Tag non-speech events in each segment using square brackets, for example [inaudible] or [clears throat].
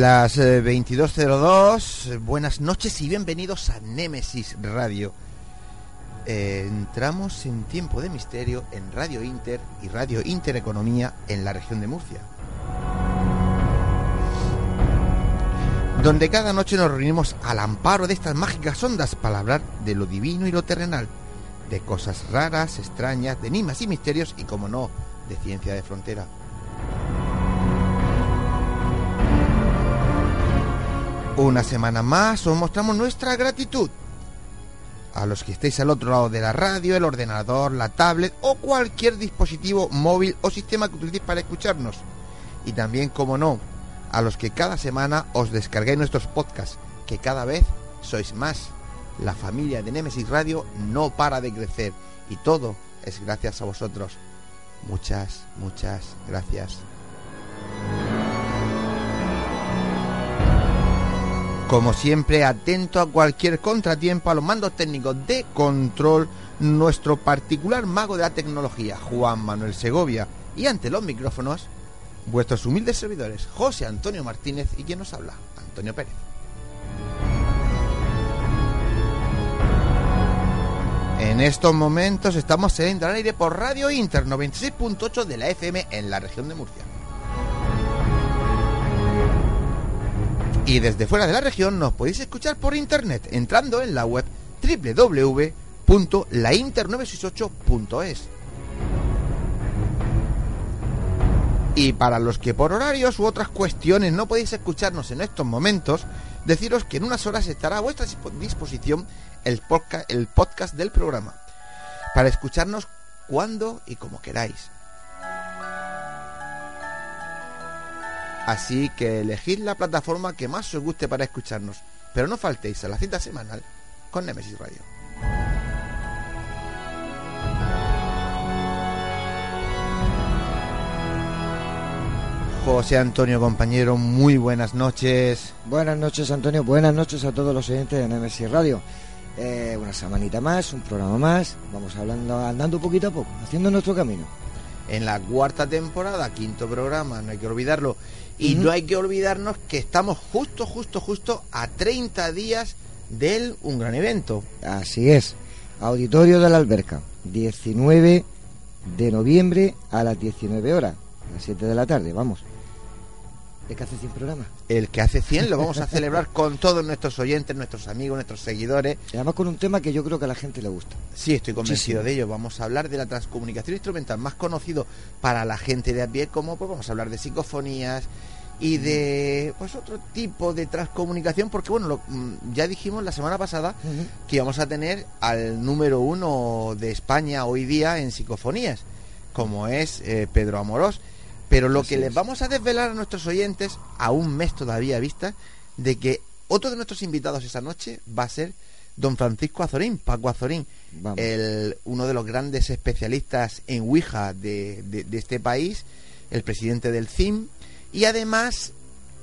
Las 22.02, eh, buenas noches y bienvenidos a Némesis Radio. Eh, entramos en tiempo de misterio en Radio Inter y Radio Intereconomía en la región de Murcia. Donde cada noche nos reunimos al amparo de estas mágicas ondas para hablar de lo divino y lo terrenal, de cosas raras, extrañas, de enigmas y misterios y, como no, de ciencia de frontera. Una semana más os mostramos nuestra gratitud. A los que estéis al otro lado de la radio, el ordenador, la tablet o cualquier dispositivo móvil o sistema que utilicéis para escucharnos. Y también, como no, a los que cada semana os descarguéis nuestros podcasts, que cada vez sois más. La familia de Nemesis Radio no para de crecer y todo es gracias a vosotros. Muchas, muchas gracias. Como siempre, atento a cualquier contratiempo a los mandos técnicos de control, nuestro particular mago de la tecnología, Juan Manuel Segovia, y ante los micrófonos, vuestros humildes servidores, José Antonio Martínez y quien nos habla, Antonio Pérez. En estos momentos estamos al aire por Radio Inter 96.8 de la FM en la región de Murcia. Y desde fuera de la región nos podéis escuchar por internet entrando en la web www.lainter968.es. Y para los que por horarios u otras cuestiones no podéis escucharnos en estos momentos, deciros que en unas horas estará a vuestra disposición el podcast, el podcast del programa, para escucharnos cuando y como queráis. Así que elegid la plataforma que más os guste para escucharnos, pero no faltéis a la cita semanal con Nemesis Radio. José Antonio, compañero, muy buenas noches. Buenas noches, Antonio. Buenas noches a todos los oyentes de Nemesis Radio. Eh, una semanita más, un programa más. Vamos hablando, andando poquito a poco, haciendo nuestro camino. En la cuarta temporada, quinto programa, no hay que olvidarlo. Y no hay que olvidarnos que estamos justo, justo, justo a 30 días del un gran evento. Así es. Auditorio de la Alberca, 19 de noviembre a las 19 horas, a las 7 de la tarde, vamos. ¿El que hace 100 programas? El que hace 100 lo vamos a celebrar [laughs] con todos nuestros oyentes, nuestros amigos, nuestros seguidores. Y además con un tema que yo creo que a la gente le gusta. Sí, estoy convencido de ello. Vamos a hablar de la transcomunicación instrumental más conocido para la gente de a pie, como pues vamos a hablar de psicofonías, y de pues otro tipo de transcomunicación porque bueno mm, ya dijimos la semana pasada que íbamos a tener al número uno de España hoy día en psicofonías como es eh, Pedro Amorós pero lo que les vamos a desvelar a nuestros oyentes a un mes todavía vista de que otro de nuestros invitados esa noche va a ser don Francisco Azorín, Paco Azorín, el, uno de los grandes especialistas en Ouija de, de este país, el presidente del CIM, y además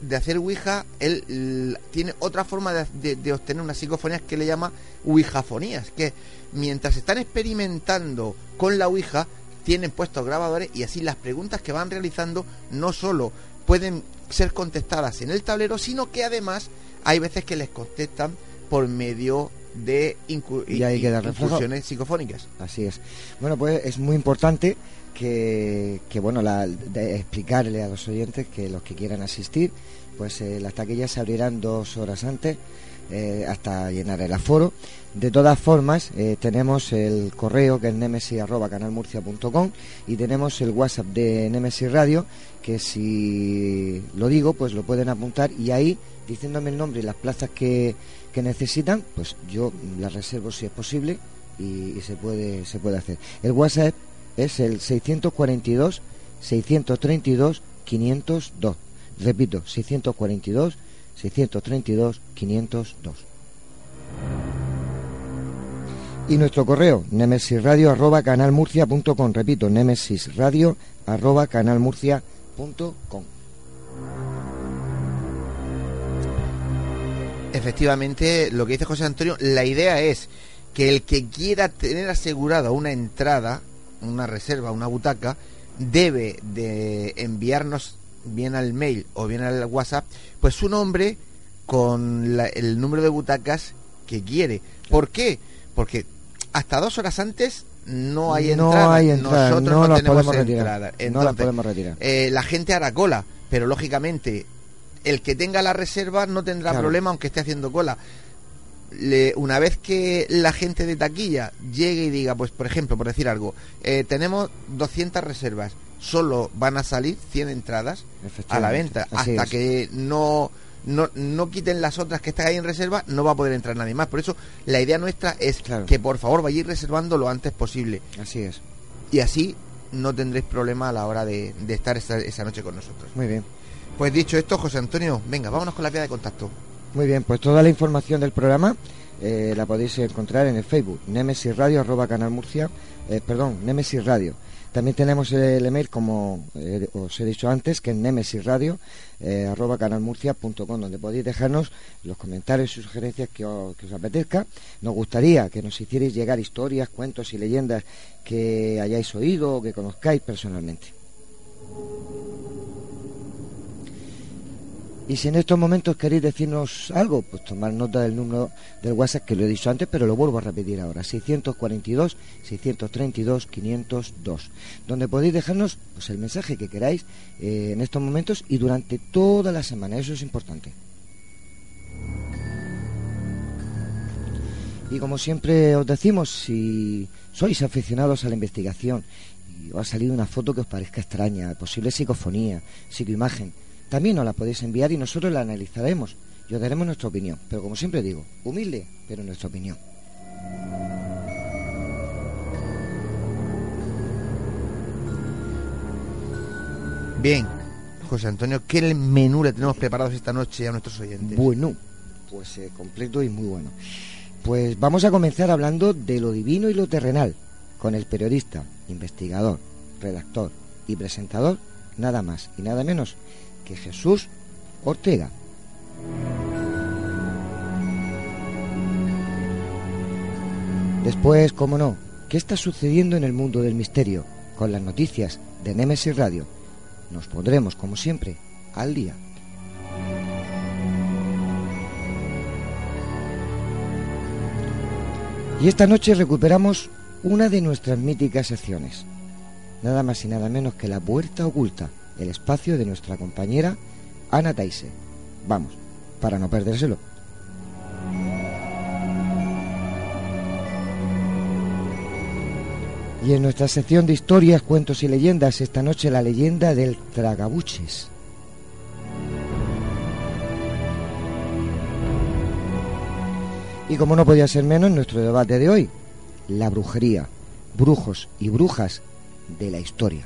de hacer Ouija, él tiene otra forma de, obtener unas psicofonías que le llama Ouijafonías, que mientras están experimentando con la Ouija, tienen puestos grabadores y así las preguntas que van realizando no solo pueden ser contestadas en el tablero, sino que además hay veces que les contestan por medio de Y ahí queda reflejado. incursiones psicofónicas. Así es. Bueno, pues es muy importante que, que, bueno, la, de explicarle a los oyentes que los que quieran asistir, pues eh, las taquillas se abrirán dos horas antes eh, hasta llenar el aforo. De todas formas, eh, tenemos el correo que es nemesis.canalmurcia.com y tenemos el WhatsApp de Nemesis Radio que si lo digo, pues lo pueden apuntar y ahí, diciéndome el nombre y las plazas que, que necesitan, pues yo las reservo si es posible y, y se puede se puede hacer. El WhatsApp es el 642 632 502. Repito, 642 632 502. Y nuestro correo, nemesisradio arroba canalmurcia.com. Repito, nemesisradio arroba canalmurcia.com. Efectivamente, lo que dice José Antonio, la idea es que el que quiera tener asegurada una entrada, una reserva, una butaca, debe de enviarnos bien al mail o bien al WhatsApp, pues su nombre con la- el número de butacas que quiere. ¿Por qué? Porque hasta dos horas antes no hay No entrada. hay entrada, Nosotros no no, las tenemos podemos retirar, entrada. no Entonces, podemos retirar. eh, la gente hará cola, pero lógicamente el que tenga la reserva no tendrá Claro. problema aunque esté haciendo cola. Le- una vez que la gente de taquilla llegue y diga, pues por ejemplo, por decir algo, eh, tenemos 200 reservas, solo van a salir 100 entradas a la venta. así Hasta es. que no, no, no quiten las otras que están ahí en reserva, no va a poder entrar nadie más. Por eso la idea nuestra es Claro. que por favor vayáis reservando lo antes posible. Así es. Y así no tendréis problema a la hora de, de estar esa, esa noche con nosotros. Muy bien. Pues dicho esto, José Antonio, venga, vámonos con la vía de contacto. Muy bien, pues toda la información del programa eh, la podéis encontrar en el Facebook, Nemesis Radio, arroba Canal Murcia, eh, perdón, Nemesis Radio. También tenemos el email, como eh, os he dicho antes, que es nemesisradio, eh, arroba canalmurcia.com, donde podéis dejarnos los comentarios y sugerencias que os, que os apetezca. Nos gustaría que nos hicierais llegar historias, cuentos y leyendas que hayáis oído o que conozcáis personalmente. Y si en estos momentos queréis decirnos algo, pues tomar nota del número del WhatsApp que lo he dicho antes, pero lo vuelvo a repetir ahora, 642 632 502, donde podéis dejarnos pues el mensaje que queráis eh, en estos momentos y durante toda la semana, eso es importante. Y como siempre os decimos, si sois aficionados a la investigación y os ha salido una foto que os parezca extraña, posible psicofonía, psicoimagen, también nos la podéis enviar y nosotros la analizaremos y os daremos nuestra opinión. Pero como siempre digo, humilde, pero nuestra opinión. Bien, José Antonio, ¿qué menú le tenemos preparados esta noche a nuestros oyentes? Bueno, pues eh, completo y muy bueno. Pues vamos a comenzar hablando de lo divino y lo terrenal, con el periodista, investigador, redactor y presentador, nada más y nada menos que Jesús Ortega. Después, cómo no, ¿qué está sucediendo en el mundo del misterio? Con las noticias de Nemesis Radio. Nos pondremos, como siempre, al día. Y esta noche recuperamos una de nuestras míticas secciones. Nada más y nada menos que la puerta oculta, el espacio de nuestra compañera Ana Taise. Vamos, para no perdérselo. Y en nuestra sección de historias, cuentos y leyendas, esta noche la leyenda del tragabuches. Y como no podía ser menos, nuestro debate de hoy, la brujería, brujos y brujas de la historia.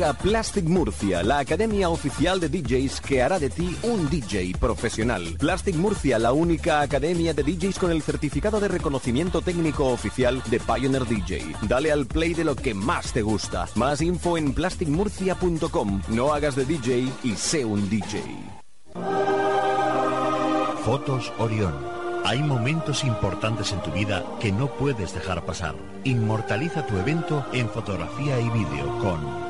Plastic Murcia, la academia oficial de DJs que hará de ti un DJ profesional. Plastic Murcia, la única academia de DJs con el certificado de reconocimiento técnico oficial de Pioneer DJ. Dale al play de lo que más te gusta. Más info en plasticmurcia.com. No hagas de DJ y sé un DJ. Fotos Orión. Hay momentos importantes en tu vida que no puedes dejar pasar. Inmortaliza tu evento en fotografía y vídeo con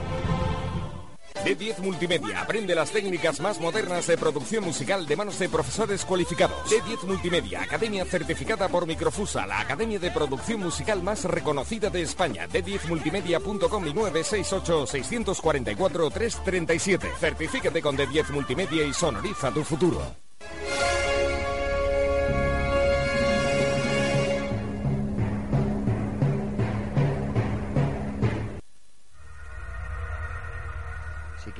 D10 Multimedia. Aprende las técnicas más modernas de producción musical de manos de profesores cualificados. D10 Multimedia, academia certificada por Microfusa, la academia de producción musical más reconocida de España. D10multimedia.com y 968-644-337. Certifícate con D10 Multimedia y sonoriza tu futuro.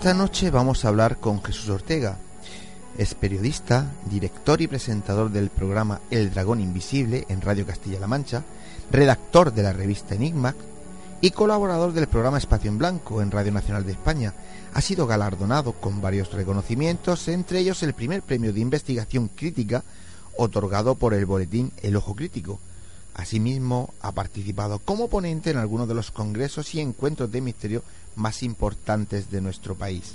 Esta noche vamos a hablar con Jesús Ortega. Es periodista, director y presentador del programa El Dragón Invisible en Radio Castilla-La Mancha, redactor de la revista Enigma y colaborador del programa Espacio en Blanco en Radio Nacional de España. Ha sido galardonado con varios reconocimientos, entre ellos el primer premio de investigación crítica otorgado por el boletín El Ojo Crítico. Asimismo, ha participado como ponente en algunos de los congresos y encuentros de misterio más importantes de nuestro país,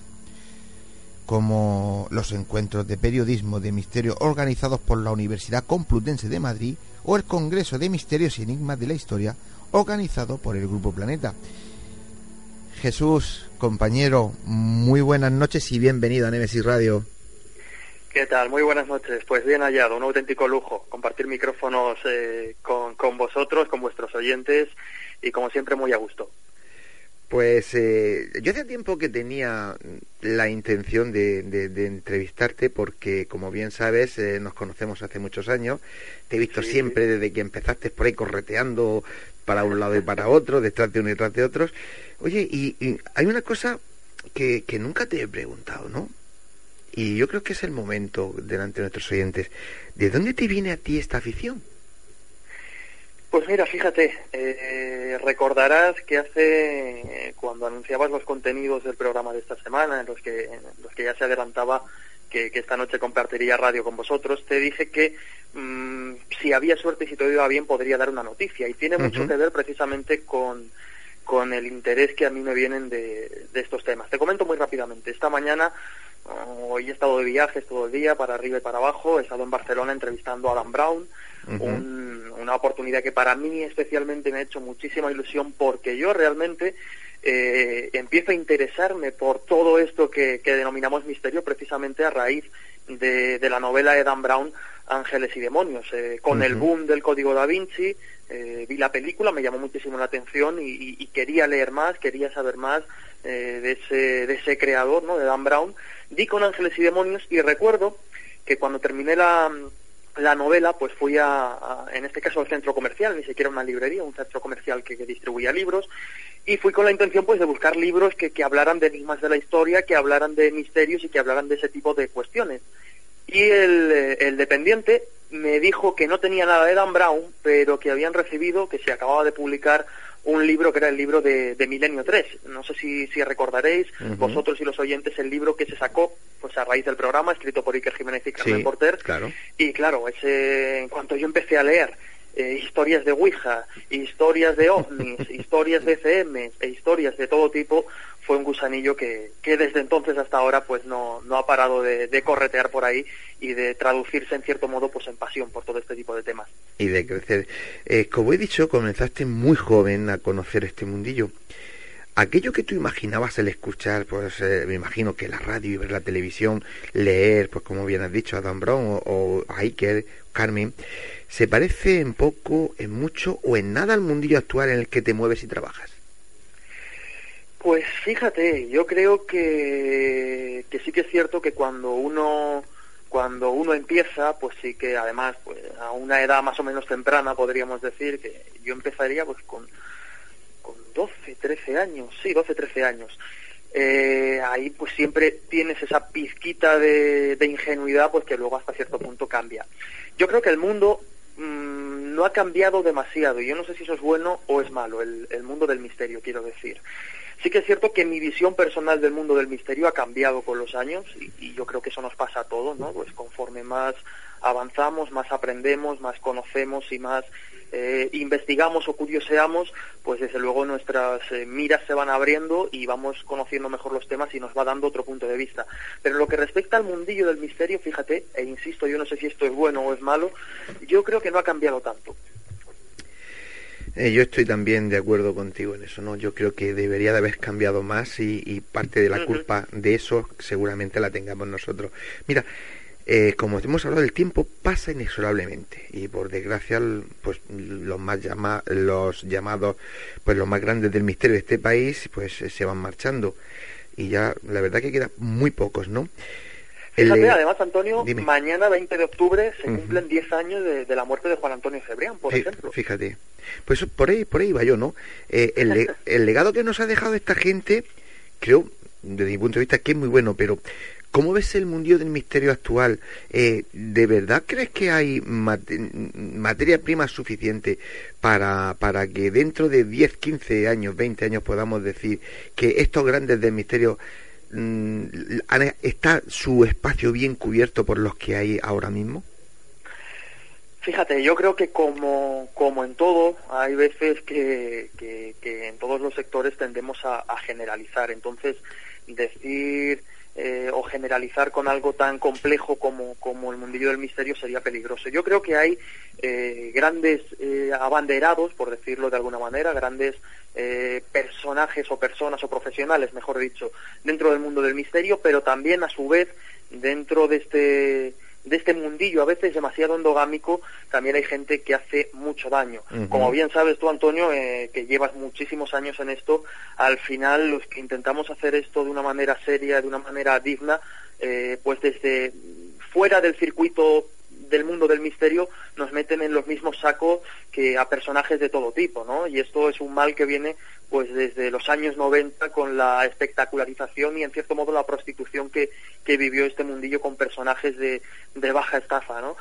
como los encuentros de periodismo de misterio organizados por la Universidad Complutense de Madrid o el Congreso de Misterios y Enigmas de la Historia organizado por el Grupo Planeta. Jesús, compañero, muy buenas noches y bienvenido a Nemesis Radio. ¿Qué tal? Muy buenas noches. Pues bien hallado, un auténtico lujo compartir micrófonos eh, con, con vosotros, con vuestros oyentes y como siempre muy a gusto. Pues eh, yo hace tiempo que tenía la intención de, de, de entrevistarte porque, como bien sabes, eh, nos conocemos hace muchos años. Te he visto Sí. siempre desde que empezaste por ahí correteando para un lado y para otro, detrás de uno y detrás de otros. Oye, y, y hay una cosa que, que nunca te he preguntado, ¿no? Y yo creo que es el momento delante de nuestros oyentes. ¿De dónde te viene a ti esta afición? Pues mira, fíjate, eh, recordarás que hace, eh, cuando anunciabas los contenidos del programa de esta semana, en los que, en los que ya se adelantaba que, que esta noche compartiría radio con vosotros, te dije que mm, si había suerte y si todo iba bien podría dar una noticia. Y tiene mucho que ver precisamente con, con el interés que a mí me vienen de, de estos temas. Te comento muy rápidamente. Esta mañana, hoy he estado de viajes todo el día, para arriba y para abajo. He estado en Barcelona entrevistando a Adam Brown, un- una oportunidad que para mí especialmente me ha hecho muchísima ilusión porque yo realmente eh, empiezo a interesarme por todo esto que, que denominamos misterio precisamente a raíz de, de la novela de Dan Brown, Ángeles y Demonios. Eh, con el boom del Código da Vinci, eh, vi la película, me llamó muchísimo la atención y, y quería leer más, quería saber más eh, de, ese, de ese creador, ¿no? de Dan Brown. Di con Ángeles y Demonios y recuerdo que cuando terminé la, la novela, pues fui a, en este caso, al centro comercial, ni siquiera una librería, un centro comercial que, que distribuía libros, y fui con la intención pues de buscar libros que, que hablaran de enigmas de la historia, que hablaran de misterios y que hablaran de ese tipo de cuestiones. Y el, eh, el dependiente me dijo que no tenía nada de Dan Brown, pero que habían recibido, que se acababa de publicar un libro que era el libro de, de Milenio 3. No sé si, si recordaréis, vosotros y los oyentes, el libro que se sacó pues a raíz del programa, escrito por Iker Jiménez y Carmen Sí, Porter. claro. Y claro, ese, en cuanto yo empecé a leer eh, historias de Ouija, historias de ovnis, [laughs] historias de CM e historias de todo tipo, fue un gusanillo que, que desde entonces hasta ahora pues no, no ha parado de, corretear por ahí y de traducirse en cierto modo pues en pasión por todo este tipo de temas. y de crecer. Eh, como he dicho, comenzaste muy joven a conocer este mundillo. Aquello que tú imaginabas el escuchar, pues eh, me imagino que la radio y ver la televisión, leer, pues como bien has dicho, a Dan Brown o, o a Iker, Carmen, ¿se parece en poco, en mucho o en nada al mundillo actual en el que te mueves y trabajas? Pues fíjate, yo creo que, que sí que es cierto que cuando uno cuando uno empieza, pues sí que además pues, a una edad más o menos temprana podríamos decir que yo empezaría pues con, con 12, 13 años, sí, 12, 13 años. Eh, ahí pues siempre tienes esa pizquita de, de ingenuidad pues que luego hasta cierto punto cambia. Yo creo que el mundo mm, no ha cambiado demasiado y yo no sé si eso es bueno o es malo, el, el mundo del misterio quiero decir. Sí que es cierto que mi visión personal del mundo del misterio ha cambiado con los años y, yo creo que eso nos pasa a todos, ¿no? Pues conforme más avanzamos, más aprendemos, más conocemos y más eh, investigamos o curioseamos, pues desde luego nuestras eh, miras se van abriendo y vamos conociendo mejor los temas y nos va dando otro punto de vista. Pero lo que respecta al mundillo del misterio, fíjate, e insisto, yo no sé si esto es bueno o es malo, yo creo que no ha cambiado tanto. Eh, yo estoy también de acuerdo contigo en eso, ¿no? Yo creo que debería de haber cambiado más y, y parte de la culpa de eso seguramente la tengamos nosotros. Mira, eh, como hemos hablado, el tiempo pasa inexorablemente y por desgracia, pues los más llama los llamados, pues los más grandes del misterio de este país, pues se van marchando y ya la verdad que quedan muy pocos, ¿no? Fíjate, eh, además, Antonio, dime. mañana 20 de octubre se cumplen 10 años de, de la muerte de Juan Antonio Cebrián, por Fí- ejemplo. Fíjate. Pues por ahí, por ahí va yo, ¿no? Eh, el, le- [laughs] el legado que nos ha dejado esta gente, creo, desde mi punto de vista, que es muy bueno, pero ¿cómo ves el mundillo del misterio actual? Eh, ¿De verdad crees que hay mate- materia prima suficiente para, para que dentro de 10, 15 años, 20 años podamos decir que estos grandes del misterio está su espacio bien cubierto por los que hay ahora mismo? Fíjate, yo creo que como, como en todo, hay veces que, que, que en todos los sectores tendemos a, a generalizar. Entonces, decir eh, o generalizar con algo tan complejo como, como el mundillo del misterio sería peligroso. Yo creo que hay eh, grandes eh, abanderados, por decirlo de alguna manera, grandes eh, personajes o personas o profesionales, mejor dicho, dentro del mundo del misterio, pero también a su vez dentro de este de este mundillo a veces demasiado endogámico también hay gente que hace mucho daño. Como bien sabes tú Antonio eh, que llevas muchísimos años en esto al final los que intentamos hacer esto de una manera seria de una manera digna eh, pues desde fuera del circuito del mundo del misterio nos meten en los mismos sacos que a personajes de todo tipo, ¿no? Y esto es un mal que viene pues desde los años 90 con la espectacularización y en cierto modo la prostitución que, que vivió este mundillo con personajes de, de baja estafa, ¿no?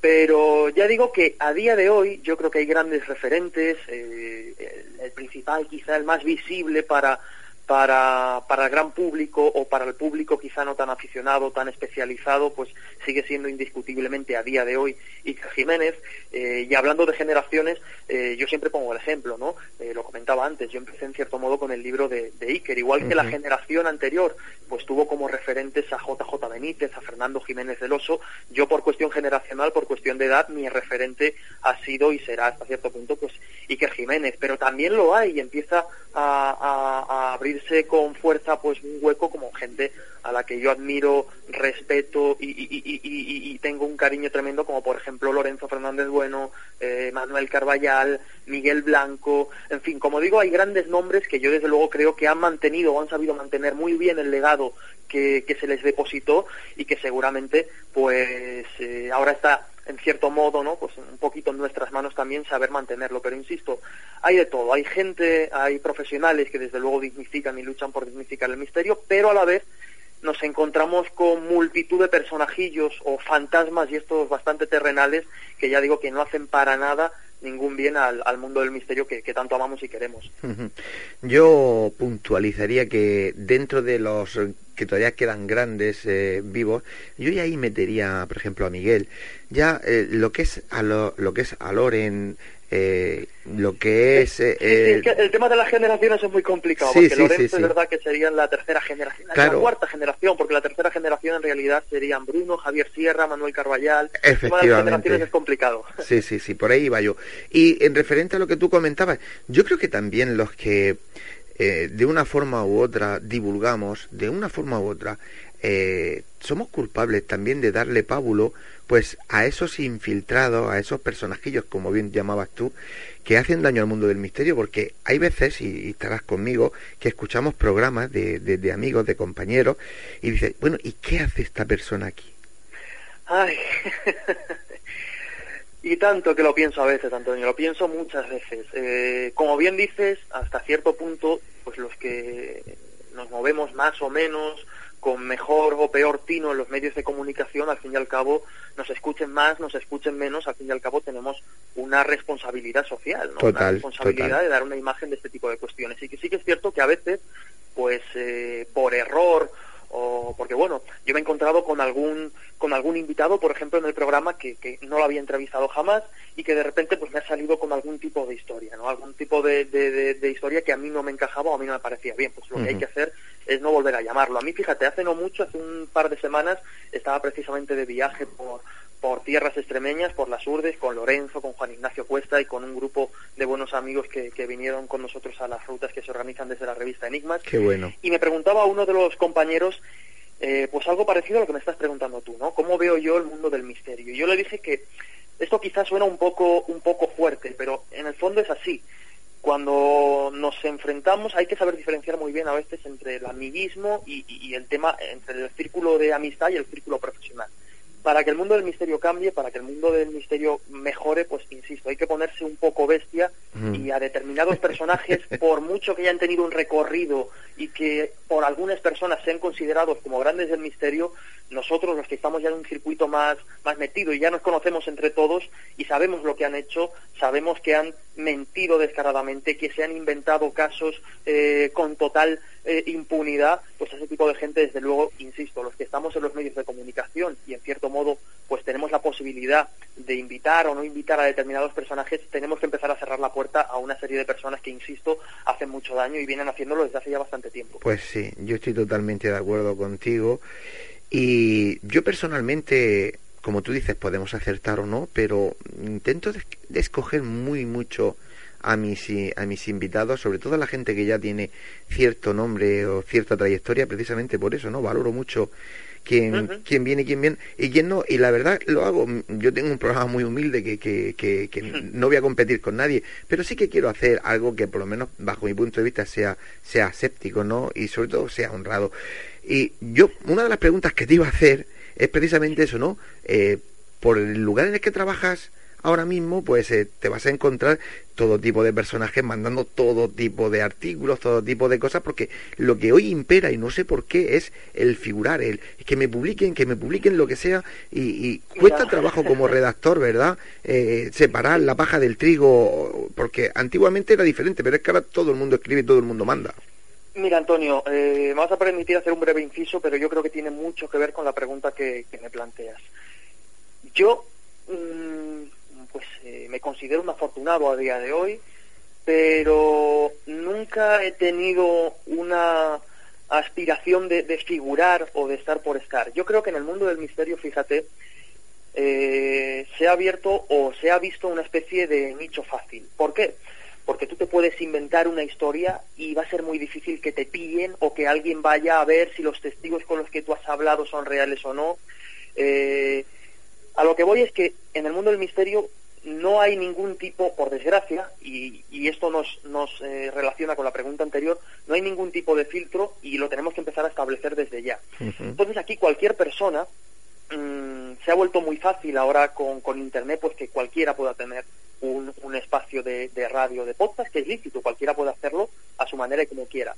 Pero ya digo que a día de hoy yo creo que hay grandes referentes, eh, el, el principal quizá el más visible para, para, para el gran público o para el público quizá no tan aficionado, tan especializado, pues sigue siendo indiscutiblemente a día de hoy Iker Jiménez. Eh, y hablando de generaciones, eh, yo siempre pongo el ejemplo, ¿no? Eh, lo comentaba antes, yo empecé en cierto modo con el libro de, de Iker, igual que la generación anterior, pues tuvo como referentes a JJ Benítez, a Fernando Jiménez del Oso. Yo por cuestión generacional, por cuestión de edad, mi referente ha sido y será hasta cierto punto, pues Iker Jiménez. Pero también lo hay y empieza a, a- a abrirse con fuerza pues un hueco como gente a la que yo admiro, respeto y, y, tengo un cariño tremendo como por ejemplo Lorenzo Fernández Bueno, eh, Manuel Carballal, Miguel Blanco, en fin, como digo, hay grandes nombres que yo desde luego creo que han mantenido o han sabido mantener muy bien el legado que, se les depositó y que seguramente pues eh, ahora está en cierto modo, ¿no? Pues un poquito en nuestras manos también saber mantenerlo. Pero insisto, hay de todo. Hay gente, hay profesionales que desde luego dignifican y luchan por dignificar el misterio, pero a la vez nos encontramos con multitud de personajillos o fantasmas y estos bastante terrenales que ya digo que no hacen para nada ningún bien al, mundo del misterio que, tanto amamos y queremos. Yo puntualizaría que dentro de los que todavía quedan grandes eh, vivos, yo ya ahí metería, por ejemplo, a Miguel. Ya eh, lo que es a lo que es a Loren, eh, lo que es... Eh, el tema de las generaciones es muy complicado, porque Lorenzo es verdad que serían la tercera generación, la cuarta generación, porque la tercera generación en realidad serían Bruno, Javier Sierra, Manuel Carballal. Efectivamente. El tema de las generaciones es complicado. Sí, sí, sí, por ahí iba yo. Y en referente a lo que tú comentabas, yo creo que también los que eh, de una forma u otra divulgamos, de una forma u otra, eh, somos culpables también de darle pábulo pues a esos infiltrados, a esos personajillos, como bien llamabas tú, que hacen daño al mundo del misterio, porque hay veces, y, estarás conmigo, que escuchamos programas de, de, amigos, de compañeros, y dices, bueno, ¿y qué hace esta persona aquí? Ay, [laughs] y tanto que lo pienso a veces, Antonio, lo pienso muchas veces. Eh, como bien dices, hasta cierto punto, pues los que nos movemos más o menos con mejor o peor tino en los medios de comunicación, al fin y al cabo, nos escuchen más, nos escuchen menos, al fin y al cabo tenemos una responsabilidad social, ¿no? una responsabilidad de dar una imagen de este tipo de cuestiones. Y que sí que es cierto que a veces, pues eh, por error o porque bueno, yo me he encontrado con algún con algún invitado, por ejemplo, en el programa que, que no lo había entrevistado jamás y que de repente pues me ha salido con algún tipo de historia, ¿no? Algún tipo de, de, historia que a mí no me encajaba o a mí no me parecía bien. Pues lo que hay que hacer es no volver a llamarlo. A mí, fíjate, hace no mucho, hace un par de semanas, estaba precisamente de viaje por, por tierras extremeñas, por las Urdes, con Lorenzo, con Juan Ignacio Cuesta y con un grupo de buenos amigos que, que vinieron con nosotros a las rutas que se organizan desde la revista Enigmas. Qué bueno. Y me preguntaba uno de los compañeros, eh, pues algo parecido a lo que me estás preguntando tú, ¿no? ¿Cómo veo yo el mundo del misterio? Y yo le dije que esto quizás suena un poco, un poco fuerte, pero en el fondo es así cuando nos enfrentamos hay que saber diferenciar muy bien a veces entre el amiguismo y, y, el tema, entre el círculo de amistad y el círculo profesional para que el mundo del misterio cambie, para que el mundo del misterio mejore, pues insisto, hay que ponerse un poco bestia y a determinados personajes, [laughs] por mucho que hayan tenido un recorrido y que por algunas personas sean considerados como grandes del misterio, nosotros los que estamos ya en un circuito más, más metido y ya nos conocemos entre todos y sabemos lo que han hecho, sabemos que han mentido descaradamente, que se han inventado casos eh, con total eh, impunidad, pues ese tipo de gente, desde luego, insisto, los que estamos en los medios de comunicación y en cierto modo, pues tenemos la posibilidad de invitar o no invitar a determinados personajes, tenemos que empezar a cerrar la puerta a una serie de personas que, insisto, hacen mucho daño y vienen haciéndolo desde hace ya bastante tiempo. Pues sí, yo estoy totalmente de acuerdo contigo y yo personalmente como tú dices, podemos acertar o no, pero intento de escoger muy mucho a mis, a mis invitados, sobre todo a la gente que ya tiene cierto nombre o cierta trayectoria, precisamente por eso, ¿no? Valoro mucho quién, quién viene, quién viene y quién no. Y la verdad lo hago. Yo tengo un programa muy humilde que, que, que, no voy a competir con nadie, pero sí que quiero hacer algo que por lo menos bajo mi punto de vista sea, sea séptico, ¿no? Y sobre todo sea honrado. Y yo, una de las preguntas que te iba a hacer es precisamente eso, ¿no? Eh, por el lugar en el que trabajas, ahora mismo pues eh, te vas a encontrar todo tipo de personajes mandando todo tipo de artículos, todo tipo de cosas, porque lo que hoy impera, y no sé por qué, es el figurar, el que me publiquen, que me publiquen lo que sea, y, cuesta trabajo como [laughs] redactor, ¿verdad? Eh, separar la paja del trigo, porque antiguamente era diferente, pero es que ahora todo el mundo escribe y todo el mundo manda. Mira, Antonio, eh, me vas a permitir hacer un breve inciso, pero yo creo que tiene mucho que ver con la pregunta que, me planteas. Yo mm, pues eh, me considero un afortunado a día de hoy, pero nunca he tenido una aspiración de, figurar o de estar por estar. Yo creo que en el mundo del misterio, fíjate, eh, se ha abierto o se ha visto una especie de nicho fácil. ¿Por qué? porque tú te puedes inventar una historia y va a ser muy difícil que te pillen o que alguien vaya a ver si los testigos con los que tú has hablado son reales o no. Eh, a lo que voy es que en el mundo del misterio no hay ningún tipo, por desgracia, y, esto nos, nos eh, relaciona con la pregunta anterior, no hay ningún tipo de filtro y lo tenemos que empezar a establecer desde ya. Entonces aquí cualquier persona mm, se ha vuelto muy fácil ahora con, con Internet, pues que cualquiera pueda tener un, un espacio de, de, radio, de podcast, que es lícito, cualquiera puede hacerlo a su manera y como quiera.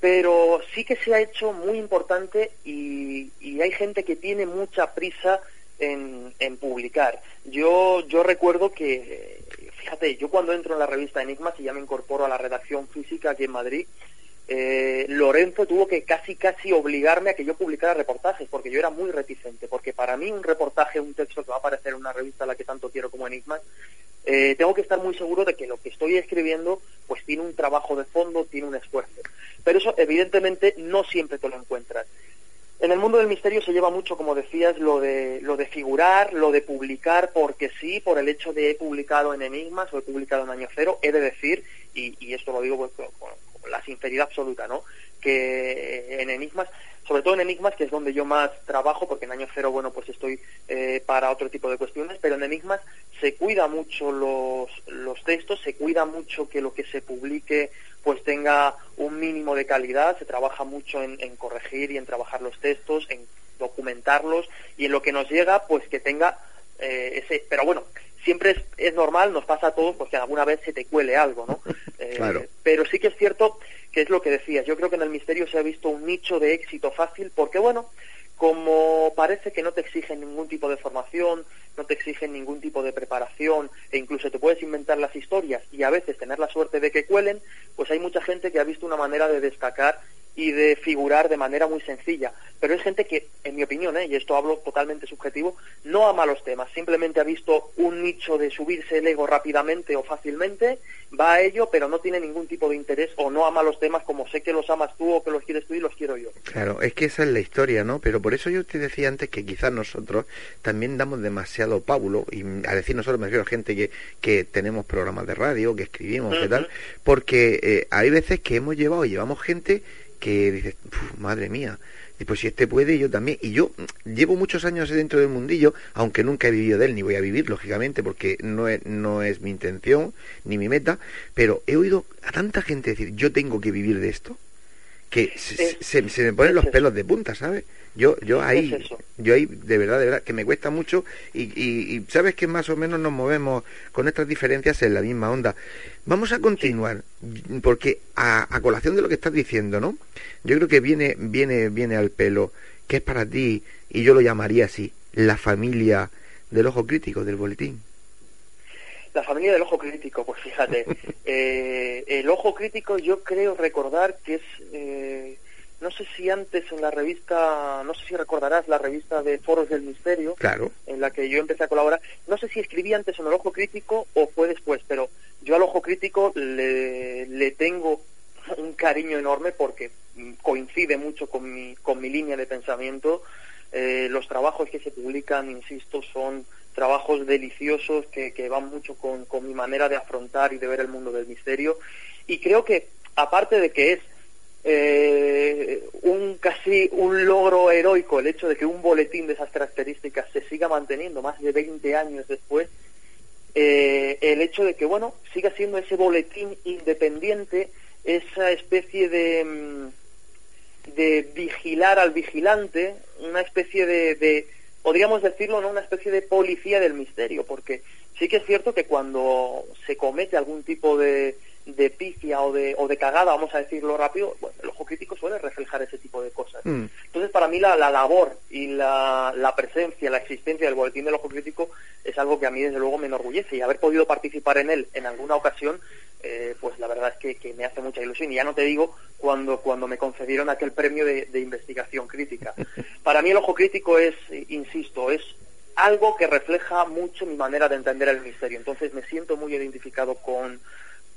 Pero sí que se ha hecho muy importante y, y hay gente que tiene mucha prisa en, en publicar. Yo, yo recuerdo que, fíjate, yo cuando entro en la revista Enigmas y ya me incorporo a la redacción física aquí en Madrid, eh, Lorenzo tuvo que casi casi obligarme a que yo publicara reportajes, porque yo era muy reticente, porque para mí un reportaje, un texto que va a aparecer en una revista a la que tanto quiero como Enigmas, eh, tengo que estar muy seguro de que lo que estoy escribiendo pues tiene un trabajo de fondo, tiene un esfuerzo. Pero eso evidentemente no siempre te lo encuentras. En el mundo del misterio se lleva mucho, como decías, lo de, lo de figurar, lo de publicar, porque sí, por el hecho de he publicado en Enigmas o he publicado en Año Cero, he de decir, y, esto lo digo con, la sinceridad absoluta, ¿no? Que en Enigmas, sobre todo en Enigmas, que es donde yo más trabajo, porque en Año Cero, bueno, pues estoy eh, para otro tipo de cuestiones, pero en Enigmas se cuida mucho los, los textos, se cuida mucho que lo que se publique pues tenga un mínimo de calidad, se trabaja mucho en, corregir y en trabajar los textos, en documentarlos y en lo que nos llega, pues que tenga eh, ese... Pero bueno, siempre es, es, normal, nos pasa a todos, pues que alguna vez se te cuele algo, ¿no? [laughs] Eh, pero sí que es cierto que es lo que decías, yo creo que en el misterio se ha visto un nicho de éxito fácil porque, bueno, como parece que no te exigen ningún tipo de formación, no te exigen ningún tipo de preparación e incluso te puedes inventar las historias y a veces tener la suerte de que cuelen, pues hay mucha gente que ha visto una manera de destacar y de figurar de manera muy sencilla. Pero es gente que, en mi opinión, ¿eh? y esto hablo totalmente subjetivo, no ama los temas, simplemente ha visto un nicho de subirse el ego rápidamente o fácilmente, va a ello, pero no tiene ningún tipo de interés o no ama los temas como sé que los amas tú o que los quieres tú y los quiero yo. Claro, es que esa es la historia, ¿no? Pero por eso yo te decía antes que quizás nosotros también damos demasiado pábulo, y a decir nosotros me refiero a gente que, que tenemos programas de radio, que escribimos, y tal, porque eh, hay veces que hemos llevado y llevamos gente que dices, madre mía, y pues si este puede, yo también. Y yo llevo muchos años dentro del mundillo, aunque nunca he vivido de él, ni voy a vivir, lógicamente, porque no es, no es mi intención, ni mi meta, pero he oído a tanta gente decir, yo tengo que vivir de esto, que se, se, me ponen los pelos de punta, ¿sabes? Yo, yo ahí, yo ahí, de verdad, de verdad, que me cuesta mucho y, y, sabes que más o menos nos movemos con estas diferencias en la misma onda. Vamos a continuar, porque a, a, colación de lo que estás diciendo, ¿no? Yo creo que viene, viene, viene al pelo, que es para ti, y yo lo llamaría así, la familia del ojo crítico, del boletín. La familia del ojo crítico, pues fíjate, [laughs] eh, el ojo crítico yo creo recordar que es... Eh, no sé si antes en la revista, no sé si recordarás la revista de Foros del Misterio, claro. en la que yo empecé a colaborar, no sé si escribí antes en el Ojo Crítico o fue después, pero yo al Ojo Crítico le, le tengo un cariño enorme porque coincide mucho con mi, con mi línea de pensamiento. Eh, los trabajos que se publican, insisto, son trabajos deliciosos que, que van mucho con, con mi manera de afrontar y de ver el mundo del misterio. Y creo que, aparte de que es eh, un casi un logro heroico el hecho de que un boletín de esas características se siga manteniendo más de 20 años después, eh, el hecho de que, bueno, siga siendo ese boletín independiente, esa especie de, mm, de vigilar al vigilante, una especie de, de, podríamos decirlo, ¿no? una especie de policía del misterio, porque sí que es cierto que cuando se comete algún tipo de, de pifia o de, o de cagada, vamos a decirlo rápido, bueno, el ojo crítico suele reflejar ese tipo de cosas. Mm. Entonces, para mí la, la labor y la, la, presencia, la existencia del boletín del ojo crítico es algo que a mí desde luego me enorgullece y haber podido participar en él en alguna ocasión, eh, pues la verdad es que, que, me hace mucha ilusión. Y ya no te digo cuando, cuando me concedieron aquel premio de, de investigación crítica. [laughs] Para mí el ojo crítico es, insisto, es algo que refleja mucho mi manera de entender el misterio. Entonces me siento muy identificado con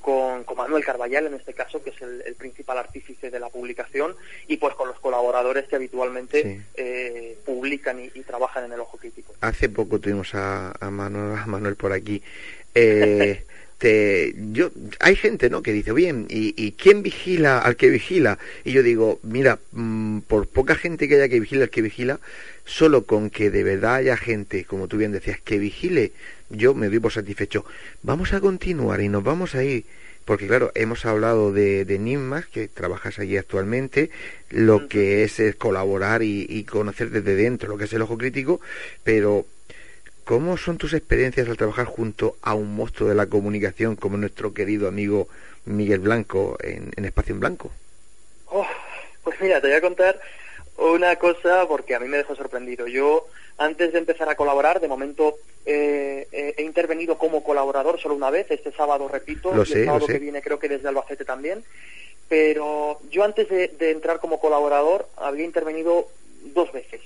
con, Manuel Carballal en este caso, que es el, principal artífice de la publicación, y pues con los colaboradores que habitualmente eh, publican y, trabajan en el Ojo Crítico. Hace poco tuvimos a, Manuel, a Manuel por aquí. Eh, [laughs] te, yo, hay gente, ¿no? Que dice, bien, ¿y, ¿y quién vigila al que vigila? Y yo digo, mira, mm, por poca gente que haya que vigila al que vigila, solo con que de verdad haya gente, como tú bien decías, que vigile, yo me doy por satisfecho. Vamos a continuar y nos vamos a ir porque claro, hemos hablado de, de NIMAS, que trabajas allí actualmente, lo que es, es colaborar y, y, conocer desde dentro lo que es el ojo crítico, pero ¿cómo son tus experiencias al trabajar junto a un monstruo de la comunicación como nuestro querido amigo Miguel Blanco en, en Espacio en Blanco? Oh, pues mira, te voy a contar una cosa porque a mí me dejó sorprendido. Yo, antes de empezar a colaborar, de momento eh, eh, he intervenido como colaborador solo una vez, este sábado, repito, lo el sábado lo sé. que viene creo que desde Albacete también, pero yo antes de, de entrar como colaborador había intervenido dos veces.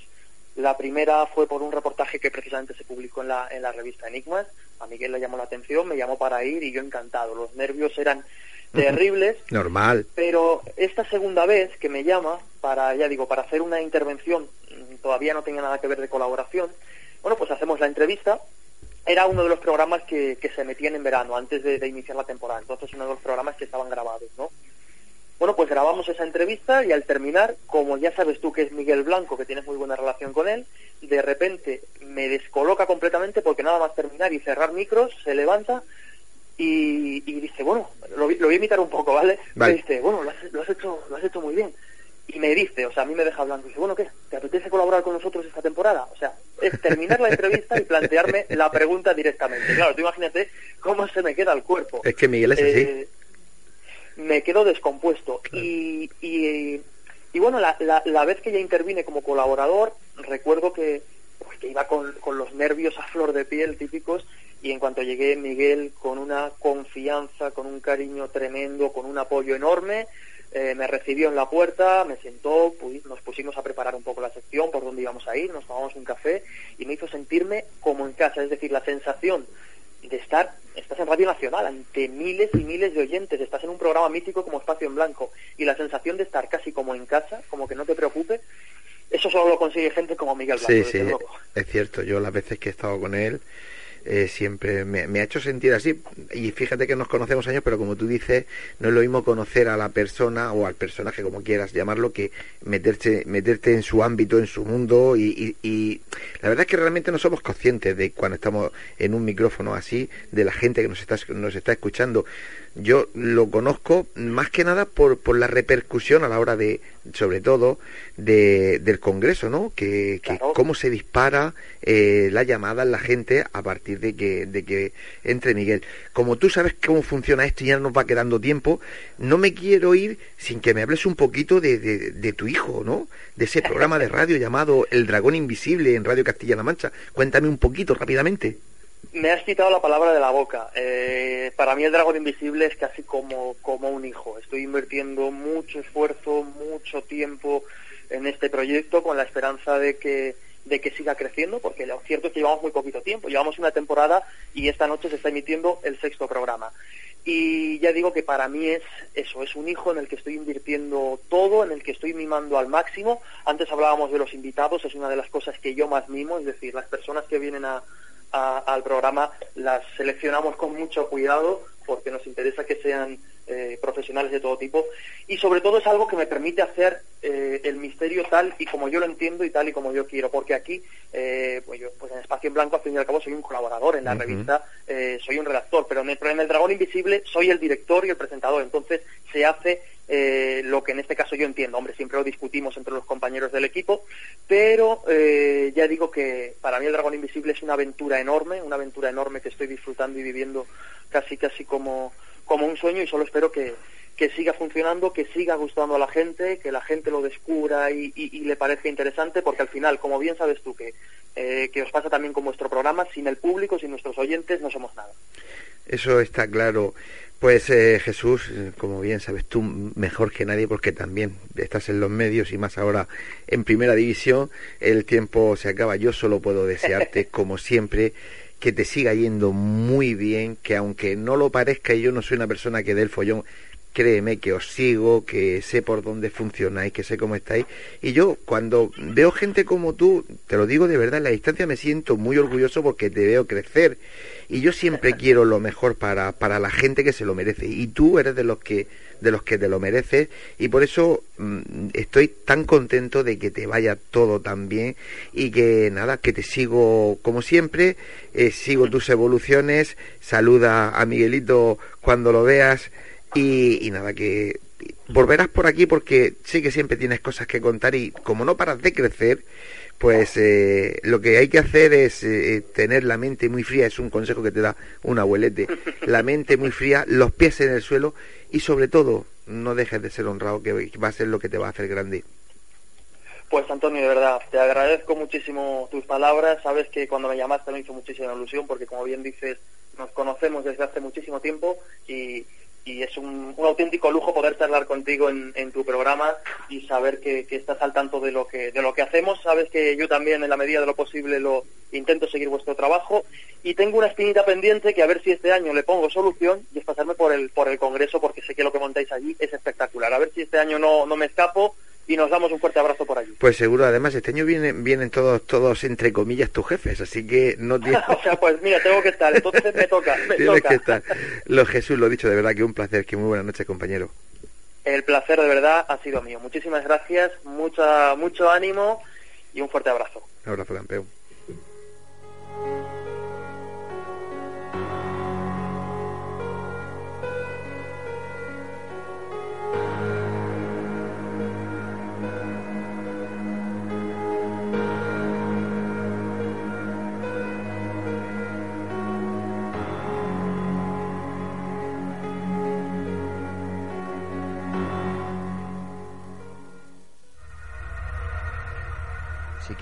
La primera fue por un reportaje que precisamente se publicó en la, en la revista Enigmas. A Miguel le llamó la atención, me llamó para ir y yo encantado. Los nervios eran terribles. Normal. Pero esta segunda vez que me llama para, ya digo, para hacer una intervención, mm, todavía no tenía nada que ver de colaboración, bueno, pues hacemos la entrevista. Era uno de los programas que, que se metían en verano, antes de, de, iniciar la temporada. Entonces, uno de los programas que estaban grabados, ¿no? Bueno, pues grabamos esa entrevista y al terminar, como ya sabes tú que es Miguel Blanco, que tienes muy buena relación con él, de repente me descoloca completamente porque nada más terminar y cerrar micros, se levanta y, y dice, bueno, lo, lo, voy a imitar un poco, ¿vale? vale. Me dice, bueno, lo has, lo has, hecho, lo has hecho muy bien. Y me dice, o sea, a mí me deja hablando, y dice, bueno, ¿qué? ¿Te apetece colaborar con nosotros esta temporada? O sea, es terminar la entrevista y plantearme la pregunta directamente. Claro, tú imagínate cómo se me queda el cuerpo. Es que Miguel es así. Me quedo descompuesto. Claro. Y, y, y, bueno, la, la, la, vez que ya intervine como colaborador, recuerdo que, pues, que iba con, con, los nervios a flor de piel típicos y en cuanto llegué Miguel con una confianza, con un cariño tremendo, con un apoyo enorme, eh, me recibió en la puerta, me sentó, pues, nos pusimos a preparar un poco la sección, por dónde íbamos a ir, nos tomamos un café y me hizo sentirme como en casa, es decir, la sensación de estar, estás en Radio Nacional ante miles y miles de oyentes, estás en un programa mítico como Espacio en Blanco y la sensación de estar casi como en casa, como que no te preocupe, eso solo lo consigue gente como Miguel Blanco. Sí, sí, luego. es cierto, yo las veces que he estado con él eh, siempre me, me, ha hecho sentir así. Y fíjate que nos conocemos años, pero como tú dices, no es lo mismo conocer a la persona o al personaje, como quieras llamarlo, que meterte, meterte en su ámbito, en su mundo. Y, y, y, la verdad es que realmente no somos conscientes de cuando estamos en un micrófono así, de la gente que nos está, nos está escuchando. Yo lo conozco más que nada por, por la repercusión a la hora de, sobre todo, de, del Congreso, ¿no? Que, que claro. cómo se dispara eh, la llamada en la gente a partir de que, de que entre Miguel. Como tú sabes cómo funciona esto y ya nos va quedando tiempo, no me quiero ir sin que me hables un poquito de, de, de tu hijo, ¿no? De ese programa de radio llamado El Dragón Invisible en Radio Castilla-La Mancha. Cuéntame un poquito rápidamente. Me has quitado la palabra de la boca. Eh, para mí el dragón invisible es casi como, como un hijo. Estoy invirtiendo mucho esfuerzo, mucho tiempo en este proyecto con la esperanza de que, de que siga creciendo, porque lo cierto es que llevamos muy poquito tiempo. Llevamos una temporada y esta noche se está emitiendo el sexto programa. Y ya digo que para mí es eso, es un hijo en el que estoy invirtiendo todo, en el que estoy mimando al máximo. Antes hablábamos de los invitados, es una de las cosas que yo más mimo, es decir, las personas que vienen a, a, al programa las seleccionamos con mucho cuidado porque nos interesa que sean eh, profesionales de todo tipo y sobre todo es algo que me permite hacer eh, el misterio tal y como yo lo entiendo y tal y como yo quiero porque aquí eh, pues yo pues en Espacio en Blanco al fin y al cabo soy un colaborador en la uh -huh. revista eh, soy un redactor pero en el, pero en el Dragón Invisible soy el director y el presentador entonces se hace eh, lo que en este caso yo entiendo. Hombre, siempre lo discutimos entre los compañeros del equipo, pero eh, ya digo que para mí el Dragón Invisible es una aventura enorme, una aventura enorme que estoy disfrutando y viviendo casi casi como, como un sueño y solo espero que, que siga funcionando, que siga gustando a la gente, que la gente lo descubra y, y, y le parezca interesante, porque al final, como bien sabes tú, que, eh, que os pasa también con vuestro programa, sin el público, sin nuestros oyentes, no somos nada. Eso está claro. Pues eh, Jesús, como bien sabes tú mejor que nadie, porque también estás en los medios y más ahora en primera división, el tiempo se acaba. Yo solo puedo desearte, [laughs] como siempre, que te siga yendo muy bien, que aunque no lo parezca, y yo no soy una persona que dé el follón, créeme que os sigo, que sé por dónde funcionáis, que sé cómo estáis. Y yo cuando veo gente como tú, te lo digo de verdad, en la distancia me siento muy orgulloso porque te veo crecer. Y yo siempre [laughs] quiero lo mejor para, para la gente que se lo merece. Y tú eres de los que de los que te lo mereces y por eso mm, estoy tan contento de que te vaya todo tan bien y que nada, que te sigo como siempre, eh, sigo tus evoluciones, saluda a Miguelito cuando lo veas y, nada, que volverás por aquí porque sé que siempre tienes cosas que contar y como no paras de crecer, pues eh, lo que hay que hacer es eh, tener la mente muy fría, es un consejo que te da un abuelete, [laughs] la mente muy fría, los pies en el suelo y sobre todo no dejes de ser honrado, que va a ser lo que te va a hacer grande. Pues Antonio, de verdad, te agradezco muchísimo tus palabras, sabes que cuando me llamaste me hizo muchísima ilusión porque como bien dices, nos conocemos desde hace muchísimo tiempo y, y es un, auténtico lujo poder charlar contigo en, tu programa y saber que, estás al tanto de lo que de lo que hacemos. Sabes que yo también en la medida de lo posible lo intento seguir vuestro trabajo. Y tengo una espinita pendiente que a ver si este año le pongo solución y es pasarme por el por el congreso porque sé que lo que montáis allí es espectacular. A ver si este año no, no me escapo y nos damos un fuerte abrazo por allí. Pues seguro, además este año vienen, vienen todos, todos entre comillas tus jefes, así que no [laughs] tienes... o sea, pues mira, tengo que estar, entonces me toca, me Tienes que estar. Lo Jesús, lo dicho, de verdad que un placer, que muy buenas noches, compañero. El placer de verdad ha sido mío. Muchísimas gracias, mucha, mucho ánimo y un fuerte abrazo. Un abrazo, campeón.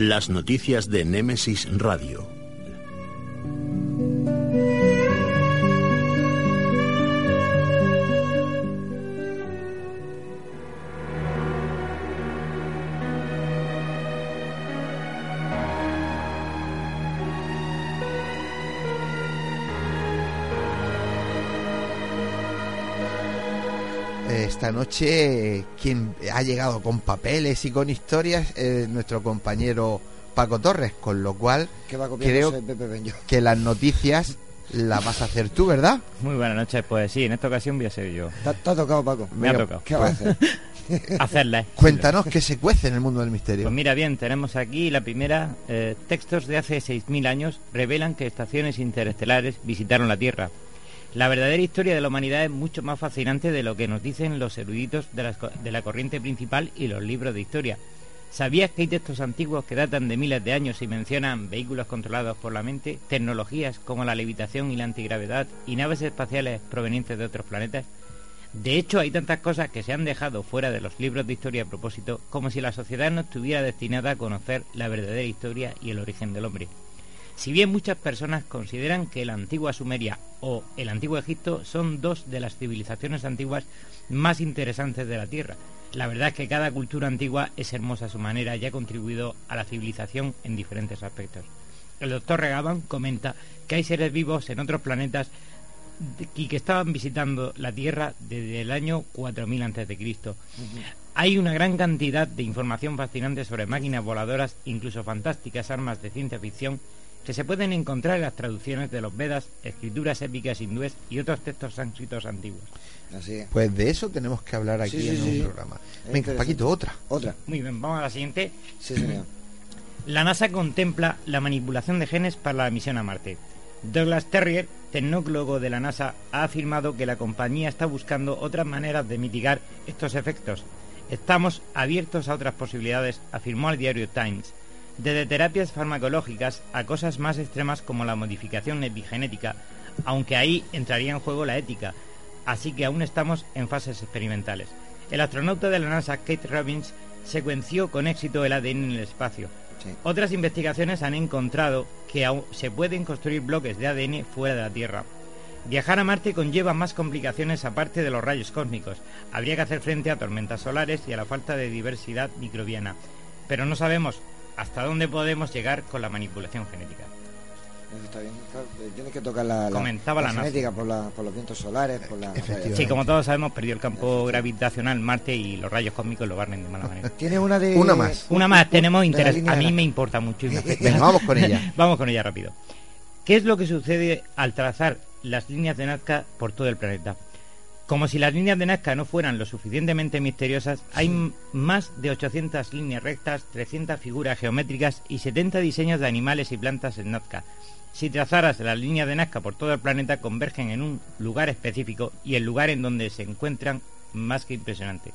Las noticias de Némesis Radio. Esta noche quien ha llegado con papeles y con historias es nuestro compañero Paco Torres, con lo cual creo que las noticias las vas a hacer tú, ¿verdad? Muy buenas noches, pues sí, en esta ocasión voy a ser yo. ¿Te, ha tocado, Paco? Me ha tocado. ¿Qué vas a hacer? [laughs] Hacerle. Cuéntanos qué se cuece en el mundo del misterio. Pues mira bien, tenemos aquí la primera. Eh, textos de hace 6.000 años revelan que estaciones interestelares visitaron la Tierra. La verdadera historia de la humanidad es mucho más fascinante de lo que nos dicen los eruditos de la, corriente principal y los libros de historia. ¿Sabías que hay textos antiguos que datan de miles de años y mencionan vehículos controlados por la mente, tecnologías como la levitación y la antigravedad y naves espaciales provenientes de otros planetas? De hecho, hay tantas cosas que se han dejado fuera de los libros de historia a propósito, como si la sociedad no estuviera destinada a conocer la verdadera historia y el origen del hombre. Si bien muchas personas consideran que la antigua Sumeria o el antiguo Egipto son dos de las civilizaciones antiguas más interesantes de la Tierra, la verdad es que cada cultura antigua es hermosa a su manera y ha contribuido a la civilización en diferentes aspectos. El doctor Regaban comenta que hay seres vivos en otros planetas y que estaban visitando la Tierra desde el año 4000 a.C. Hay una gran cantidad de información fascinante sobre máquinas voladoras, incluso fantásticas armas de ciencia ficción que se pueden encontrar en las traducciones de los Vedas, escrituras épicas hindúes y otros textos sánscritos antiguos. Así Pues de eso tenemos que hablar aquí en un programa. Venga, Paquito, otra. Otra. Muy bien, vamos a la siguiente. Sí, señor. [clears throat] La NASA contempla la manipulación de genes para la misión a Marte. Douglas Terrier, tecnólogo de la NASA, ha afirmado que la compañía está buscando otras maneras de mitigar estos efectos. Estamos abiertos a otras posibilidades, afirmó al diario Times Desde terapias farmacológicas a cosas más extremas como la modificación epigenética, aunque ahí entraría en juego la ética, así que aún estamos en fases experimentales. El astronauta de la NASA, Kate Robbins, secuenció con éxito el ADN en el espacio. Otras investigaciones han encontrado que aún se pueden construir bloques de ADN fuera de la Tierra. Viajar a Marte conlleva más complicaciones aparte de los rayos cósmicos. Habría que hacer frente a tormentas solares y a la falta de diversidad microbiana. Pero no sabemos hasta dónde podemos llegar con la manipulación genética. Está bien, claro, eh, tiene que tocar la, la- Comentaba la la NASA. genética por, la- por los vientos solares, por la... Sí, como todos sabemos, perdió el campo gravitacional Marte y los rayos cósmicos lo barren de mala manera. [laughs] Tiene una de... Una más. Una más, tenemos la interés. A mí me importa mucho y me afecta. Venga, vamos con ella. [laughs] Vamos con ella rápido. ¿Qué es lo que sucede al trazar las líneas de Nazca por todo el planeta? Como si las líneas de Nazca no fueran lo suficientemente misteriosas, hay más de 800 líneas rectas, 300 figuras geométricas y 70 diseños de animales y plantas en Nazca. Si trazaras las líneas de Nazca por todo el planeta, convergen en un lugar específico y el lugar en donde se encuentran más que impresionante.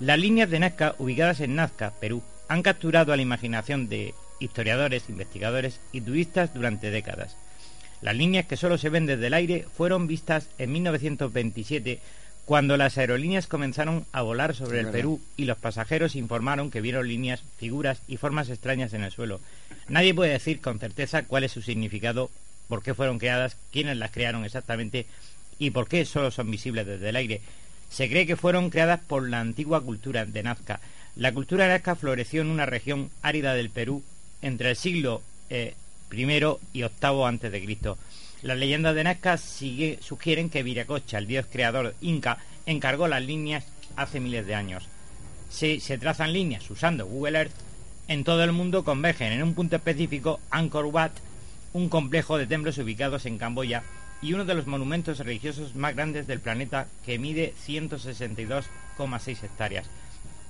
Las líneas de Nazca, ubicadas en Nazca, Perú, han capturado a la imaginación de historiadores, investigadores y turistas durante décadas. Las líneas que solo se ven desde el aire fueron vistas en 1927 cuando las aerolíneas comenzaron a volar sobre el. Perú y los pasajeros informaron que vieron líneas, figuras y formas extrañas en el suelo. Nadie puede decir con certeza cuál es su significado, por qué fueron creadas, quiénes las crearon exactamente y por qué solo son visibles desde el aire. Se cree que fueron creadas por la antigua cultura de Nazca. La cultura nazca floreció en una región árida del Perú entre el siglo eh, I y VIII antes de Cristo. Las leyendas de Nazca sugieren que Viracocha, el dios creador inca, encargó las líneas hace miles de años. Si se trazan líneas usando Google Earth, en todo el mundo convergen en un punto específico Angkor Wat, un complejo de templos ubicados en Camboya y uno de los monumentos religiosos más grandes del planeta que mide 162,6 hectáreas.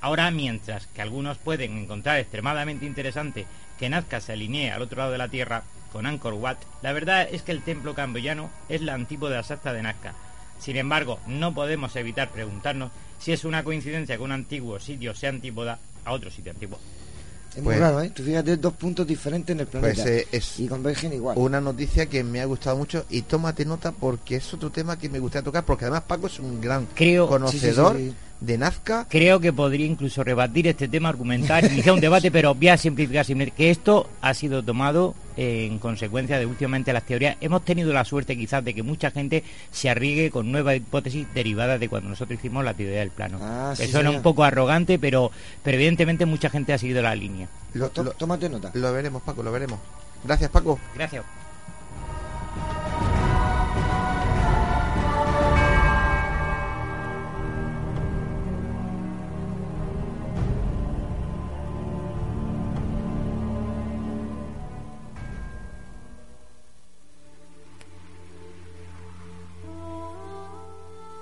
Ahora, mientras que algunos pueden encontrar extremadamente interesante que Nazca se alinee al otro lado de la Tierra con Angkor Wat, la verdad es que el templo camboyano es la antípoda exacta de Nazca. Sin embargo, no podemos evitar preguntarnos si es una coincidencia que un antiguo sitio sea antípoda a otro sitio antiguo. Es Pues- muy raro, ¿eh? Tú fíjate, dos puntos diferentes en el planeta. Pues eh, es y convergen igual. una noticia que me ha gustado mucho y tómate nota porque es otro tema que me gustaría tocar porque además Paco es un gran Creo, conocedor Sí, sí, sí, de Nazca. creo que podría incluso rebatir este tema, argumentar, [laughs] iniciar un debate, pero voy a simplificar simplemente que esto ha sido tomado eh, en consecuencia de últimamente las teorías. Hemos tenido la suerte quizás de que mucha gente se arriesgue con nuevas hipótesis derivadas de cuando nosotros hicimos la teoría del plano. Ah, sí, Eso era señor. un poco arrogante, pero, pero evidentemente mucha gente ha seguido la línea. Lo- Tómate nota. lo veremos, Paco, lo veremos. Gracias, Paco. Gracias.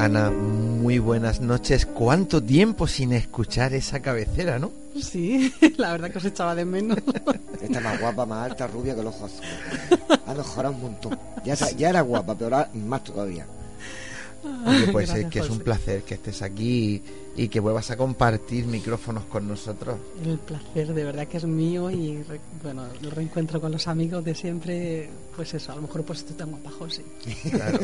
Ana, muy buenas noches. ¿Cuánto tiempo sin escuchar esa cabecera, no? Sí, [laughs] la verdad que os echaba de menos. [laughs] Está más guapa, más alta, rubia que el ojo azul. Ha mejorado un montón. Ya, ya era guapa, pero ahora más todavía. Oye, pues es que es un placer que estés aquí y que vuelvas a compartir micrófonos con nosotros. El placer de verdad que es mío y re- bueno, el reencuentro con los amigos de siempre, pues eso, a lo mejor pues estoy tan guapa, José. Claro.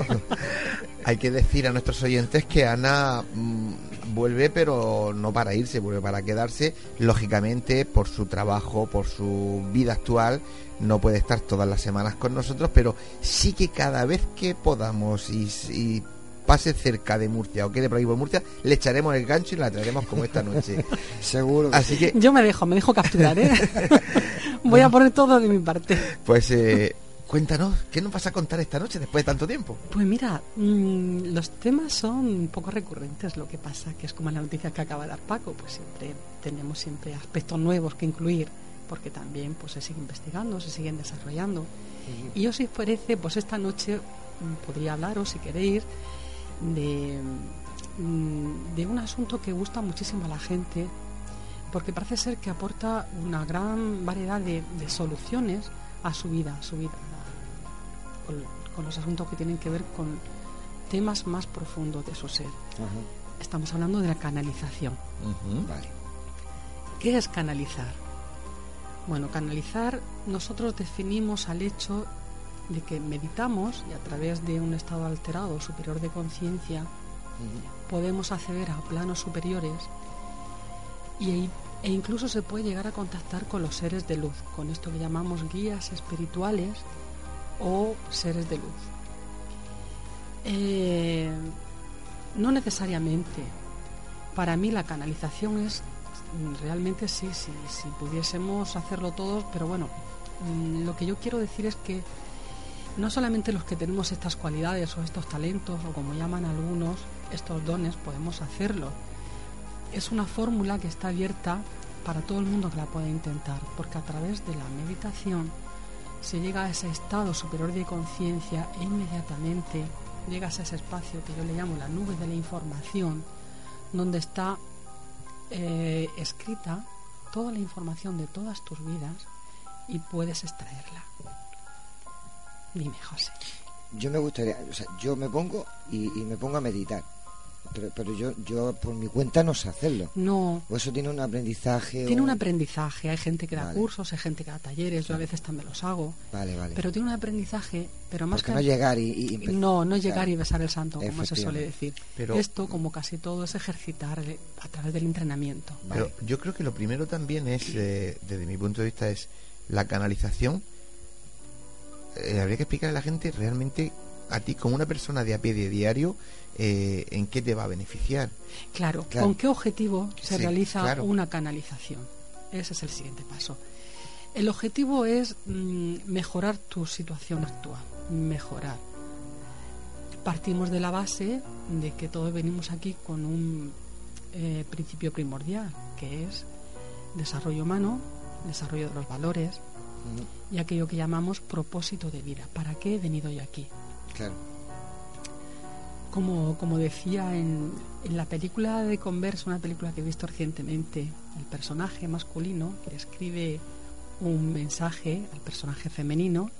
Hay que decir a nuestros oyentes que Ana mm, vuelve, pero no para irse, vuelve para quedarse. Lógicamente, por su trabajo, por su vida actual, no puede estar todas las semanas con nosotros, pero sí que cada vez que podamos y, y pase cerca de Murcia o quede por aquí por Murcia, le echaremos el gancho y la traeremos como esta noche. [laughs] Seguro. que Así que, Yo me dejo, me dejo capturar, ¿eh? [laughs] Voy a poner todo de mi parte. pues, eh, cuéntanos, ¿qué nos vas a contar esta noche después de tanto tiempo? Pues mira, mm, los temas son un poco recurrentes, lo que pasa que es como la noticia que acaba de dar Paco, pues siempre tenemos siempre aspectos nuevos que incluir, porque también pues se sigue investigando, se siguen desarrollando. Y yo si os parece, pues esta noche mm, podría hablaros, si queréis, de, mm, de un asunto que gusta muchísimo a la gente, porque parece ser que aporta una gran variedad de, de soluciones a su vida, a su vida, a- con, con los asuntos que tienen que ver con temas más profundos de su ser. Ajá. Estamos hablando de la canalización. Vale. ¿Qué es canalizar? Bueno, canalizar nosotros definimos al hecho de que meditamos y a través de un estado alterado superior de conciencia podemos acceder a planos superiores y, e incluso se puede llegar a contactar con los seres de luz, con esto que llamamos guías espirituales o seres de luz. Eh, no necesariamente. Para mí la canalización es realmente sí, sí, si pudiésemos hacerlo todos, pero bueno, mm, lo que yo quiero decir es que no solamente los que tenemos estas cualidades o estos talentos o como llaman algunos, estos dones, podemos hacerlo. Es una fórmula que está abierta para todo el mundo que la pueda intentar, porque a través de la meditación se llega a ese estado superior de conciencia e inmediatamente llegas a ese espacio que yo le llamo la nube de la información, donde está eh, escrita toda la información de todas tus vidas y puedes extraerla. Dime, José. Yo me gustaría, o sea, yo me pongo y, y me pongo a meditar. Pero, pero yo, yo por mi cuenta no sé hacerlo. No, O eso tiene un aprendizaje. tiene o- un aprendizaje. Hay gente que da Vale. cursos, hay gente que da talleres, yo a veces también los hago. Vale, vale. Pero tiene un aprendizaje, pero más Porque que no llegar y. No, no llegar Claro. y besar el santo, como se suele decir. Pero- Esto, como casi todo, es ejercitar eh, a través del entrenamiento. Pero yo creo que lo primero también es, eh, desde mi punto de vista, es la canalización. Eh, habría que explicarle a la gente realmente a ti, como una persona de a pie de diario, eh, en qué te va a beneficiar. Claro, Claro. ¿con qué objetivo se Sí, realiza claro. una canalización? Ese es el siguiente paso. El objetivo es mm, mejorar tu situación actual, mejorar. Partimos de la base de que todos venimos aquí con un eh, principio primordial, que es desarrollo humano, desarrollo de los valores y aquello que llamamos propósito de vida. ¿Para qué he venido yo aquí? Claro. Como, como decía en, en la película de Converse, una película que he visto recientemente, el personaje masculino le escribe un mensaje al personaje femenino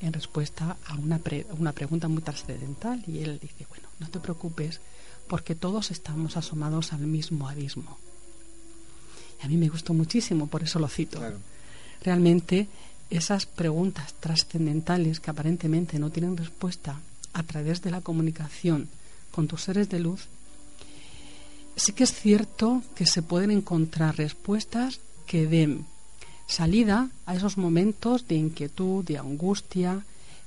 en respuesta a una, pre- una pregunta muy trascendental y él dice, bueno, no te preocupes porque todos estamos asomados al mismo abismo. Y a mí me gustó muchísimo, por eso lo cito. Claro. Realmente esas preguntas trascendentales que aparentemente no tienen respuesta a través de la comunicación con tus seres de luz, sí que es cierto que se pueden encontrar respuestas que den salida a esos momentos de inquietud, de angustia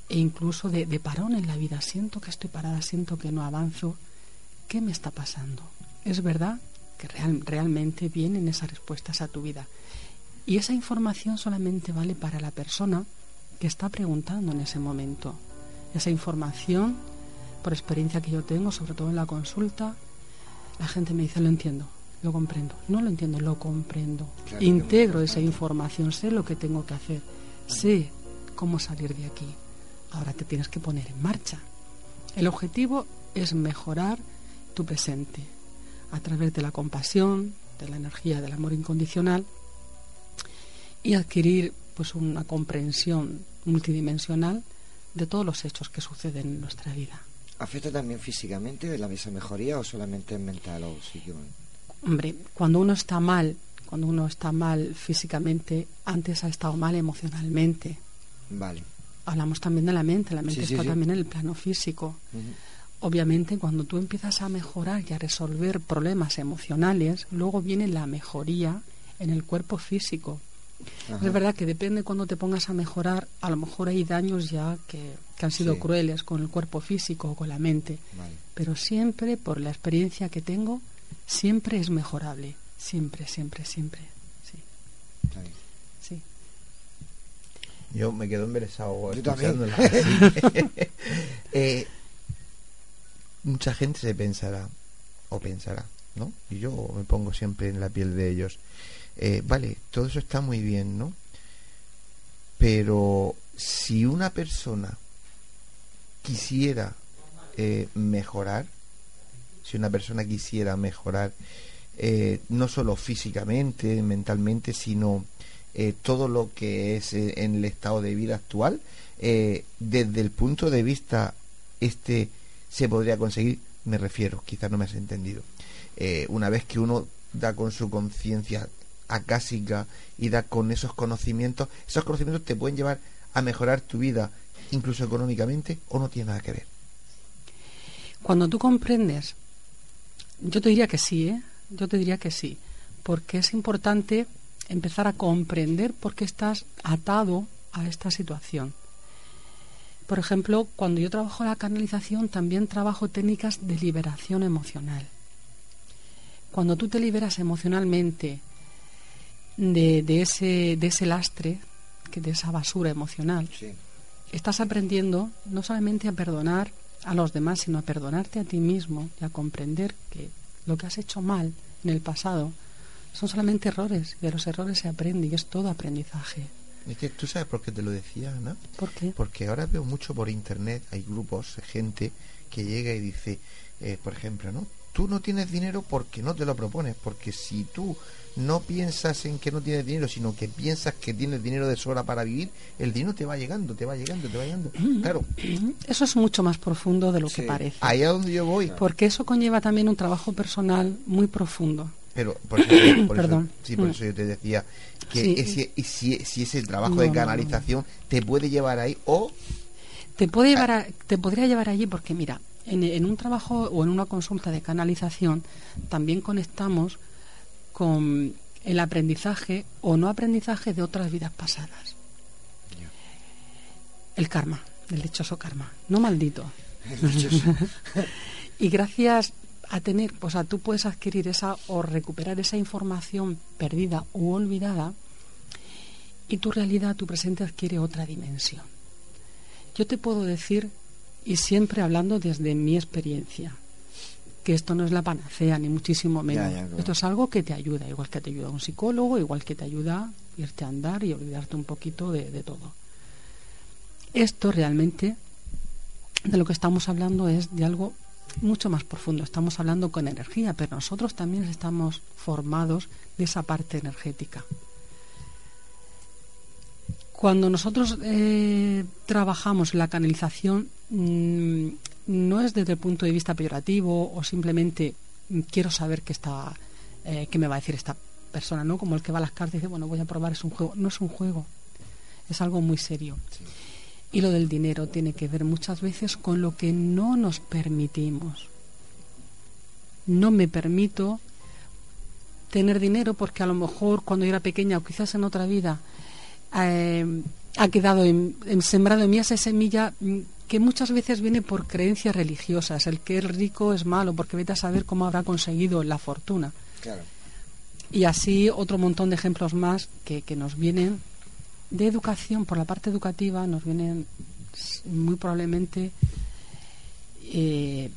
e incluso de, de parón en la vida. Siento que estoy parada, siento que no avanzo. ¿Qué me está pasando? Es verdad que real- realmente vienen esas respuestas a tu vida. Y esa información solamente vale para la persona que está preguntando en ese momento. Esa información, por experiencia que yo tengo, sobre todo en la consulta, la gente me dice, lo entiendo, lo comprendo. No lo entiendo, lo comprendo. Claro, Integro esa información, sé lo que tengo que hacer, sé cómo salir de aquí. Ahora te tienes que poner en marcha. El objetivo es mejorar tu presente a través de la compasión, de la energía del amor incondicional y adquirir pues una comprensión multidimensional de todos los hechos que suceden en nuestra vida. ¿Afecta también físicamente la misma mejoría o solamente mental o psíquico? Hombre, cuando uno está mal, cuando uno está mal físicamente, antes ha estado mal emocionalmente. Vale. Hablamos también de la mente, la mente Sí, está sí. también en el plano físico. Obviamente, cuando tú empiezas a mejorar y a resolver problemas emocionales, luego viene la mejoría en el cuerpo físico. Ajá. Es verdad que depende cuando te pongas a mejorar, a lo mejor hay daños ya que, que han sido Sí. crueles con el cuerpo físico o con la mente. Vale. Pero siempre, por la experiencia que tengo, siempre es mejorable. Siempre, siempre, siempre. Sí, sí. Yo me quedo embelesado Yo también. escuchándola. [laughs] [laughs] Eh, mucha gente se pensará, o pensará, ¿no? Y yo me pongo siempre en la piel de ellos. Eh, vale, todo eso está muy bien, ¿no? Pero si una persona quisiera eh, mejorar, si una persona quisiera mejorar, eh, no solo físicamente, mentalmente, sino todo lo que es en el estado de vida actual, desde el punto de vista este se podría conseguir, me refiero, quizás no me has entendido. Una vez que uno da con su conciencia acásica y da con esos conocimientos, esos conocimientos te pueden llevar a mejorar tu vida, incluso económicamente, o no tiene nada que ver. Cuando tú comprendes, yo te diría que sí, ¿eh? Yo te diría que sí, porque es importante empezar a comprender por qué estás atado a esta situación. Por ejemplo, cuando yo trabajo la canalización, también trabajo técnicas de liberación emocional. Cuando tú te liberas emocionalmente de, de ese, de ese lastre, que de esa basura emocional, Sí. estás aprendiendo no solamente a perdonar a los demás, sino a perdonarte a ti mismo y a comprender que lo que has hecho mal en el pasado son solamente errores y de los errores se aprende y es todo aprendizaje. Es que tú sabes por qué te lo decía, Ana. ¿Por qué? Porque ahora veo mucho por internet, hay grupos, gente que llega y dice, eh, por ejemplo, ¿no? Tú no tienes dinero porque no te lo propones, porque si tú no piensas en que no tienes dinero, sino que piensas que tienes dinero de sobra para vivir, el dinero te va llegando, te va llegando, te va llegando. Claro, Eso es mucho más profundo de lo que Sí. parece. ahí a donde yo voy. Porque eso conlleva también un trabajo personal muy profundo. Pero por eso, por eso- Perdón. sí, por eso yo te decía que Sí. ese, si, si ese trabajo No, de canalización te puede llevar ahí o Te puede llevar a- te podría llevar allí porque mira, en, en un trabajo o en una consulta de canalización también conectamos con el aprendizaje o no aprendizaje de otras vidas pasadas. El karma, el dichoso karma, no maldito. [laughs] y gracias a tener, pues a tú puedes adquirir esa o recuperar esa información perdida u olvidada y tu realidad, tu presente adquiere otra dimensión. Yo te puedo decir, y siempre hablando desde mi experiencia, que esto no es la panacea, ni muchísimo menos. Ya, ya, claro. Esto es algo que te ayuda, igual que te ayuda un psicólogo, igual que te ayuda a irte a andar y olvidarte un poquito de, de todo. Esto realmente, de lo que estamos hablando, es de algo mucho más profundo. Estamos hablando con energía, pero nosotros también estamos formados de esa parte energética. Cuando nosotros eh, trabajamos la canalización, mm, no es desde el punto de vista peyorativo o simplemente quiero saber qué está, eh, qué me va a decir esta persona, ¿no? Como el que va a las cartas y dice, bueno, voy a probar, es un juego. No es un juego, es algo muy serio. Y lo del dinero tiene que ver muchas veces con lo que no nos permitimos. No me permito tener dinero porque a lo mejor cuando yo era pequeña o quizás en otra vida eh, ha quedado en, en- sembrado en mí esa semilla mm, que muchas veces viene por creencias religiosas. El que es rico es malo porque vete a saber cómo habrá conseguido la fortuna. Claro. Y así otro montón de ejemplos más que, que nos vienen de educación, por la parte educativa, nos vienen muy probablemente eh,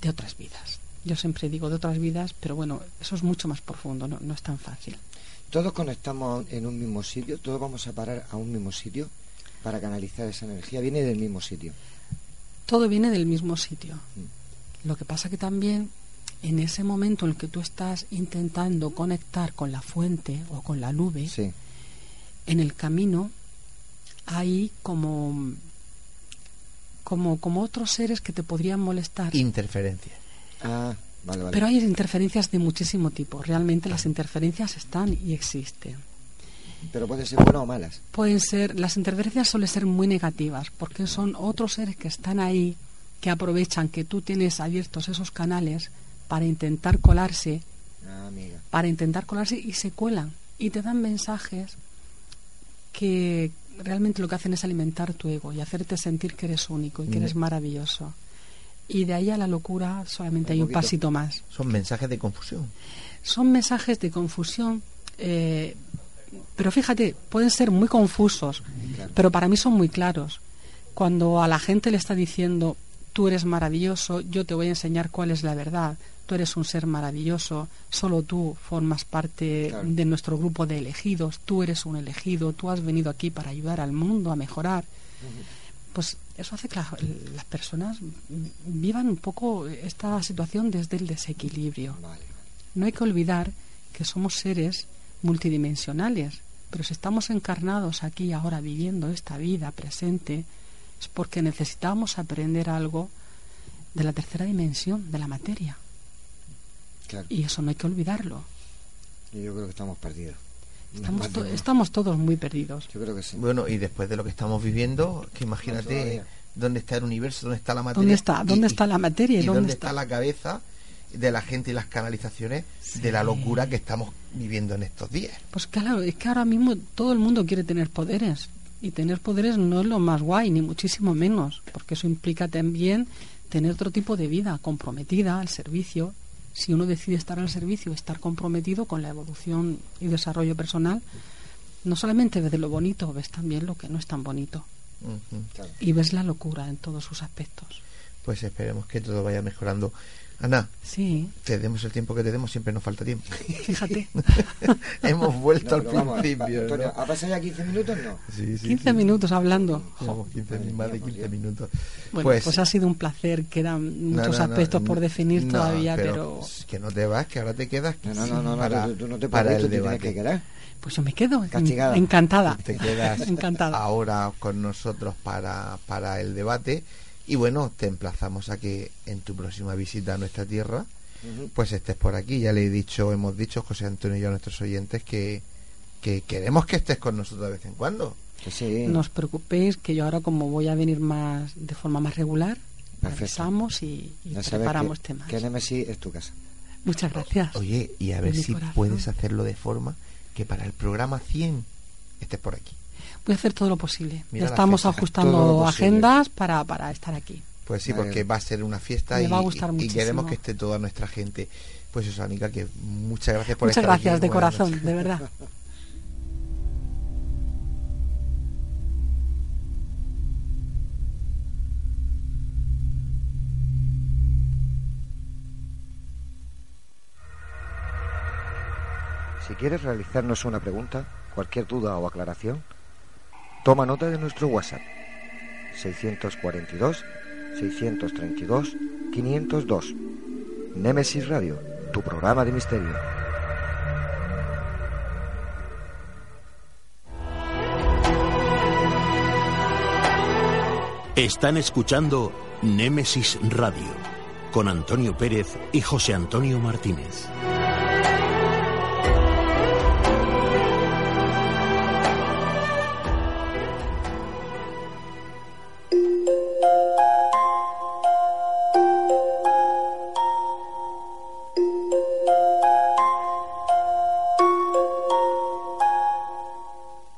de otras vidas. Yo siempre digo de otras vidas, pero bueno, eso es mucho más profundo, no, no es tan fácil. Todos conectamos en un mismo sitio, todos vamos a parar a un mismo sitio para canalizar esa energía. Viene del mismo sitio. Todo viene del mismo sitio. Lo que pasa que también en ese momento en el que tú estás intentando conectar con la fuente o con la nube, Sí. en el camino hay como como, como otros seres que te podrían molestar. Interferencias. Ah, vale, vale. Pero hay interferencias de muchísimo tipo. Realmente las interferencias están y existen. Pero pueden ser buenas o malas. Pueden ser, las interferencias suelen ser muy negativas, porque son otros seres que están ahí, que aprovechan que tú tienes abiertos esos canales para intentar colarse, Ah, amiga. para intentar colarse y se cuelan y te dan mensajes que realmente lo que hacen es alimentar tu ego y hacerte sentir que eres único y que eres maravilloso. Y de ahí a la locura solamente Un hay un poquito. pasito más. Son mensajes de confusión. Son mensajes de confusión, eh, pero fíjate, pueden ser muy confusos, Claro. pero para mí son muy claros. Cuando a la gente le está diciendo, tú eres maravilloso, yo te voy a enseñar cuál es la verdad, tú eres un ser maravilloso, solo tú formas parte Claro. de nuestro grupo de elegidos, tú eres un elegido, tú has venido aquí para ayudar al mundo a mejorar. Pues eso hace que la- las personas vivan un poco esta situación desde el desequilibrio. Vale. No hay que olvidar que somos seres multidimensionales, pero si estamos encarnados aquí ahora viviendo esta vida presente, es porque necesitamos aprender algo de la tercera dimensión, de la materia. Claro. Y eso no hay que olvidarlo. Yo creo que estamos perdidos. Estamos, to- todos muy perdidos. Yo creo que sí. Bueno, y después de lo que estamos viviendo, que imagínate dónde está el universo, dónde está la materia. ¿Dónde está? y- ¿Dónde y- está la materia? Y, ¿Y dónde, dónde está está? la cabeza de la gente y las canalizaciones de la locura que estamos viviendo en estos días. Pues claro, es que ahora mismo todo el mundo quiere tener poderes. Y tener poderes no es lo más guay, ni muchísimo menos, porque eso implica también tener otro tipo de vida comprometida al servicio. Si uno decide estar al servicio, estar comprometido con la evolución y desarrollo personal, no solamente ves de lo bonito, ves también lo que no es tan bonito. Y ves la locura en todos sus aspectos. Pues esperemos que todo vaya mejorando. Ana, Sí, te demos el tiempo que te demos, siempre nos falta tiempo. fíjate. [laughs] Hemos vuelto No, al vamos, principio. Antonio, ¿no? ¿ha pasado ya 15 minutos? No. Sí, sí, 15 sí. minutos hablando. Llevamos 15 Madre más de mía, por 15 Dios. minutos. Bueno, pues, ha sido un placer. Quedan no, muchos no, no, aspectos por no, definir no, todavía, pero, pero pues, que no te vas, que ahora te quedas No, no, no, no, no, para, tú, tú no te para puedes, tú el te tienes debate. que quedar. pues yo me quedo Castigada. encantada. Te quedas [laughs] encantada. ahora con nosotros para, para el debate y bueno, te emplazamos a que en tu próxima visita a nuestra tierra pues estés por aquí. Ya le he dicho, hemos dicho José Antonio y yo a nuestros oyentes que, que queremos que estés con nosotros de vez en cuando. Que sí. No os preocupéis que yo ahora como voy a venir más de forma más regular, avisamos y, y preparamos que, temas. que Nemesis es tu casa. Muchas gracias. Oye, y a ver si corazón. puedes hacerlo de forma que para el programa 100 estés por aquí. Voy a hacer todo lo posible. Mira estamos ajustando agendas para, para estar aquí. Pues sí, porque va a ser una fiesta y, va a gustar y- y muchísimo. queremos que esté toda nuestra gente. Pues eso, Anica, que muchas gracias por Muchas estar aquí. gracias de Buenas corazón, noches. de verdad. [laughs] Si quieres realizarnos una pregunta, cualquier duda o aclaración, toma nota de nuestro WhatsApp 642 632 502. Nemesis Radio, tu programa de misterio. Están escuchando Némesis Radio con Antonio Pérez y José Antonio Martínez.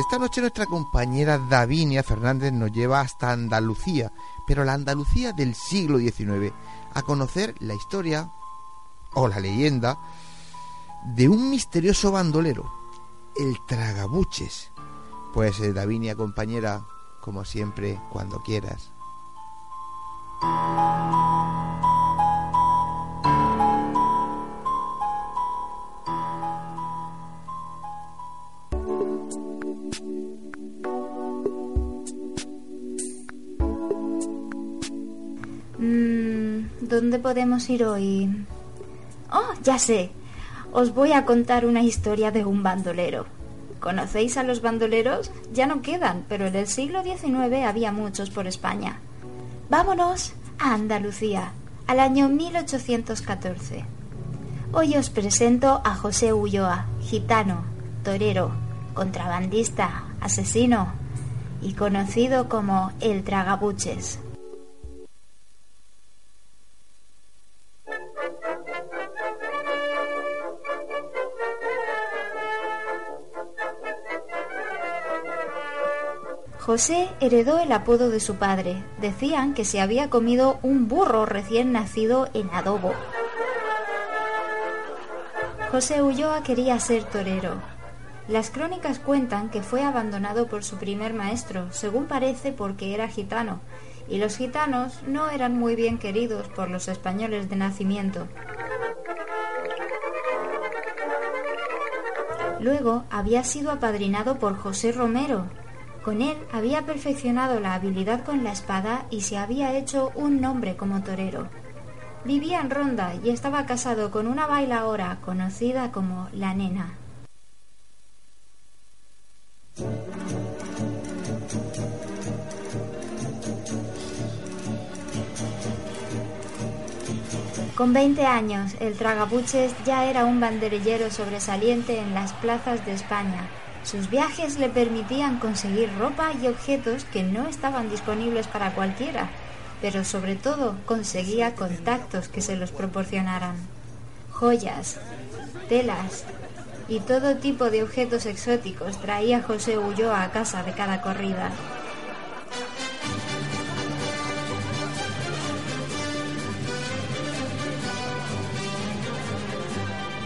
Esta noche nuestra compañera Davinia Fernández nos lleva hasta Andalucía, pero la Andalucía del siglo XIX, a conocer la historia o la leyenda de un misterioso bandolero. el tragabuches. Pues eh, Davinia, compañera, como siempre, cuando quieras. ¿Dónde podemos ir hoy? Oh, ya sé. Os voy a contar una historia de un bandolero. ¿Conocéis a los bandoleros? Ya no quedan, pero en el siglo XIX había muchos por España. Vámonos a Andalucía, al año 1814. Hoy os presento a José Ulloa, gitano, torero, contrabandista, asesino y conocido como el Tragabuches. José heredó el apodo de su padre. Decían que se había comido un burro recién nacido en adobo. José Ulloa quería ser torero. Las crónicas cuentan que fue abandonado por su primer maestro, según parece porque era gitano, y los gitanos no eran muy bien queridos por los españoles de nacimiento. Luego había sido apadrinado por José Romero, con él había perfeccionado la habilidad con la espada y se había hecho un nombre como torero. Vivía en Ronda y estaba casado con una bailaora conocida como La Nena. Con 20 años, el tragabuches ya era un banderillero sobresaliente en las plazas de España sus viajes le permitían conseguir ropa y objetos que no estaban disponibles para cualquiera, pero sobre todo conseguía contactos que se los proporcionaran. Joyas, telas y todo tipo de objetos exóticos traía José Ulloa a casa de cada corrida.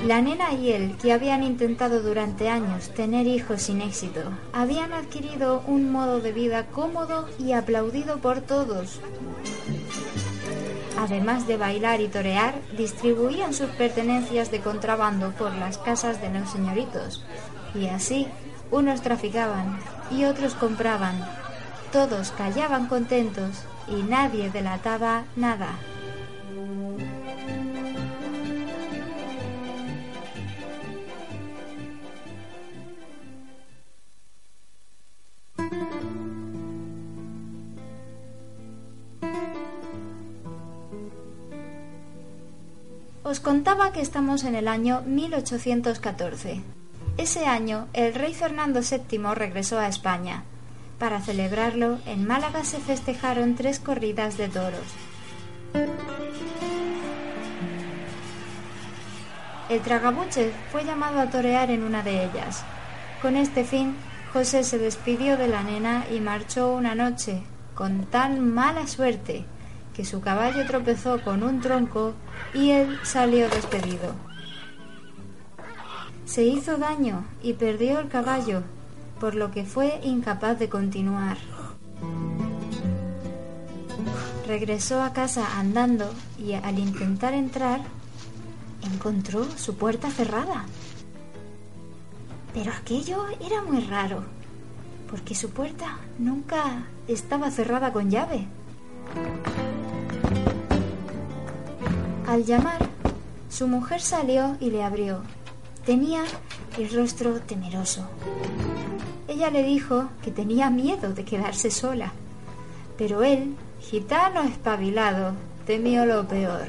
La nena y él, que habían intentado durante años tener hijos sin éxito, habían adquirido un modo de vida cómodo y aplaudido por todos. Además de bailar y torear, distribuían sus pertenencias de contrabando por las casas de los señoritos. Y así, unos traficaban y otros compraban. Todos callaban contentos y nadie delataba nada. Os contaba que estamos en el año 1814. Ese año el rey Fernando VII regresó a España. Para celebrarlo, en Málaga se festejaron tres corridas de toros. El tragabuche fue llamado a torear en una de ellas. Con este fin, José se despidió de la nena y marchó una noche, con tan mala suerte que su caballo tropezó con un tronco y él salió despedido. Se hizo daño y perdió el caballo, por lo que fue incapaz de continuar. Regresó a casa andando y al intentar entrar, encontró su puerta cerrada. Pero aquello era muy raro, porque su puerta nunca estaba cerrada con llave. Al llamar, su mujer salió y le abrió. Tenía el rostro temeroso. Ella le dijo que tenía miedo de quedarse sola, pero él, gitano espabilado, temió lo peor,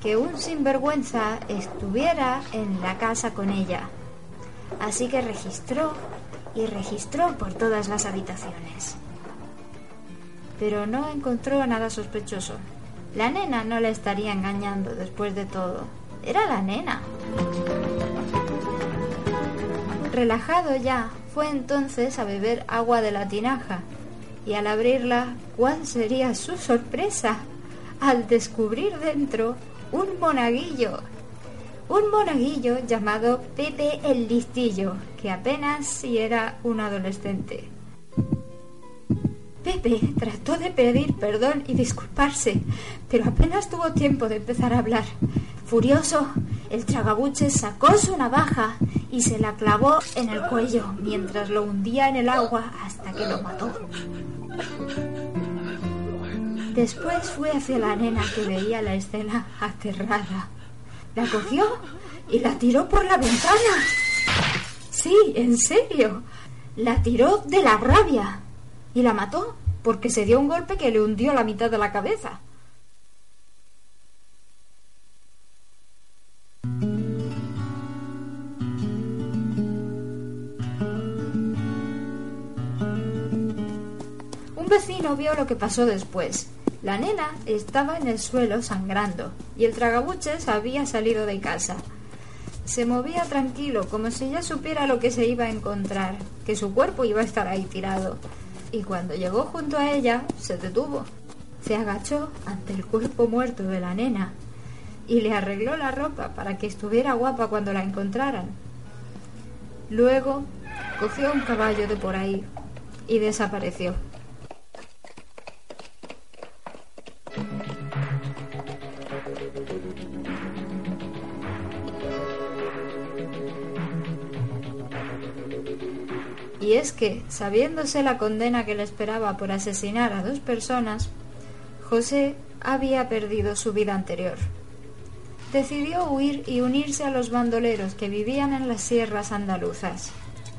que un sinvergüenza estuviera en la casa con ella. Así que registró y registró por todas las habitaciones. Pero no encontró nada sospechoso. La nena no le estaría engañando después de todo. Era la nena. Relajado ya, fue entonces a beber agua de la tinaja. Y al abrirla, ¿cuál sería su sorpresa? Al descubrir dentro un monaguillo. un monaguillo llamado Pepe el Listillo, que apenas si era un adolescente. Pepe trató de pedir perdón y disculparse, pero apenas tuvo tiempo de empezar a hablar. Furioso, el tragabuche sacó su navaja y se la clavó en el cuello mientras lo hundía en el agua hasta que lo mató. Después fue hacia la nena que veía la escena aterrada. La cogió y la tiró por la ventana. Sí, en serio. La tiró de la rabia y la mató porque se dio un golpe que le hundió la mitad de la cabeza. Un vecino vio lo que pasó después. La nena estaba en el suelo sangrando y el tragabuches había salido de casa. Se movía tranquilo, como si ya supiera lo que se iba a encontrar, que su cuerpo iba a estar ahí tirado. Y cuando llegó junto a ella, se detuvo. Se agachó ante el cuerpo muerto de la nena y le arregló la ropa para que estuviera guapa cuando la encontraran. Luego cogió un caballo de por ahí y desapareció. Y es que, sabiéndose la condena que le esperaba por asesinar a dos personas, José había perdido su vida anterior. Decidió huir y unirse a los bandoleros que vivían en las sierras andaluzas.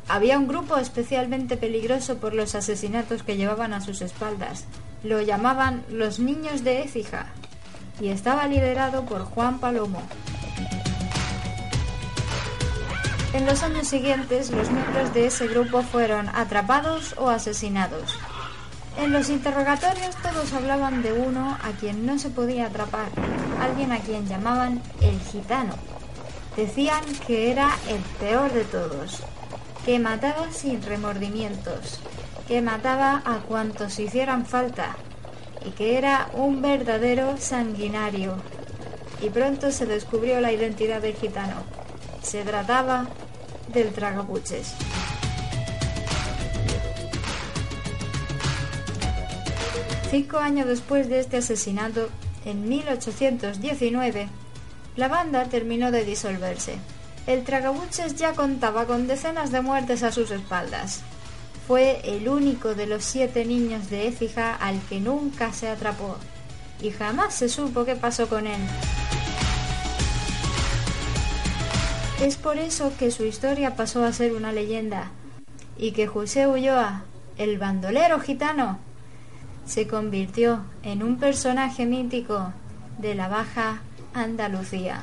Había un grupo especialmente peligroso por los asesinatos que llevaban a sus espaldas. Lo llamaban los Niños de Écija y estaba liderado por Juan Palomo. En los años siguientes, los miembros de ese grupo fueron atrapados o asesinados. En los interrogatorios todos hablaban de uno a quien no se podía atrapar, alguien a quien llamaban el gitano. Decían que era el peor de todos, que mataba sin remordimientos, que mataba a cuantos hicieran falta y que era un verdadero sanguinario. Y pronto se descubrió la identidad del gitano. Se trataba del tragabuches. Cinco años después de este asesinato, en 1819, la banda terminó de disolverse. El tragabuches ya contaba con decenas de muertes a sus espaldas. Fue el único de los siete niños de Écija al que nunca se atrapó, y jamás se supo qué pasó con él. Es por eso que su historia pasó a ser una leyenda y que José Ulloa, el bandolero gitano, se convirtió en un personaje mítico de la Baja Andalucía.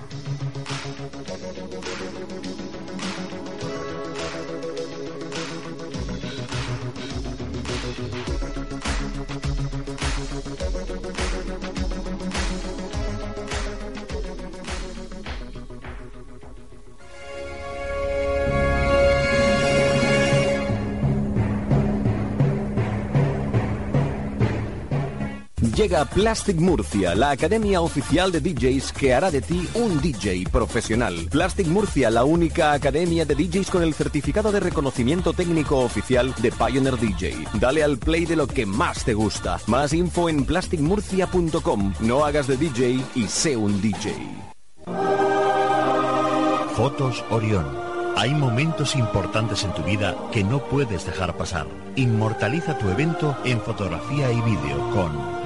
Llega Plastic Murcia, la academia oficial de DJs que hará de ti un DJ profesional. Plastic Murcia, la única academia de DJs con el certificado de reconocimiento técnico oficial de Pioneer DJ. Dale al play de lo que más te gusta. Más info en plasticmurcia.com. No hagas de DJ y sé un DJ. Fotos Orión. Hay momentos importantes en tu vida que no puedes dejar pasar. Inmortaliza tu evento en fotografía y vídeo con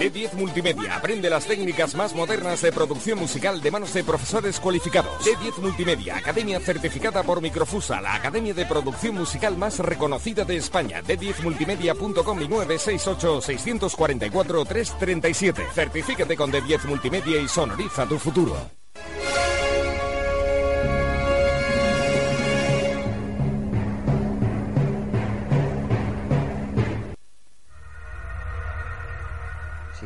D10 Multimedia. Aprende las técnicas más modernas de producción musical de manos de profesores cualificados. D10 Multimedia, academia certificada por Microfusa, la academia de producción musical más reconocida de España. D10multimedia.com y 968-644-337. Certifícate con D10 Multimedia y sonoriza tu futuro.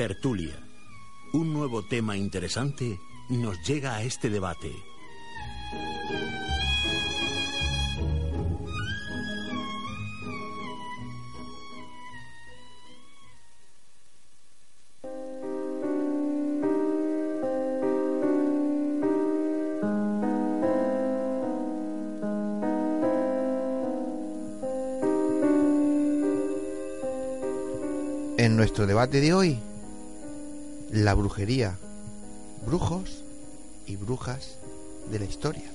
Tertulia. Un nuevo tema interesante nos llega a este debate. En nuestro debate de hoy, la brujería, brujos y brujas de la historia.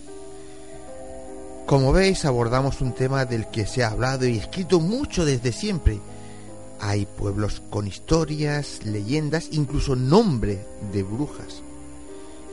Como veis, abordamos un tema del que se ha hablado y escrito mucho desde siempre. Hay pueblos con historias, leyendas, incluso nombre de brujas.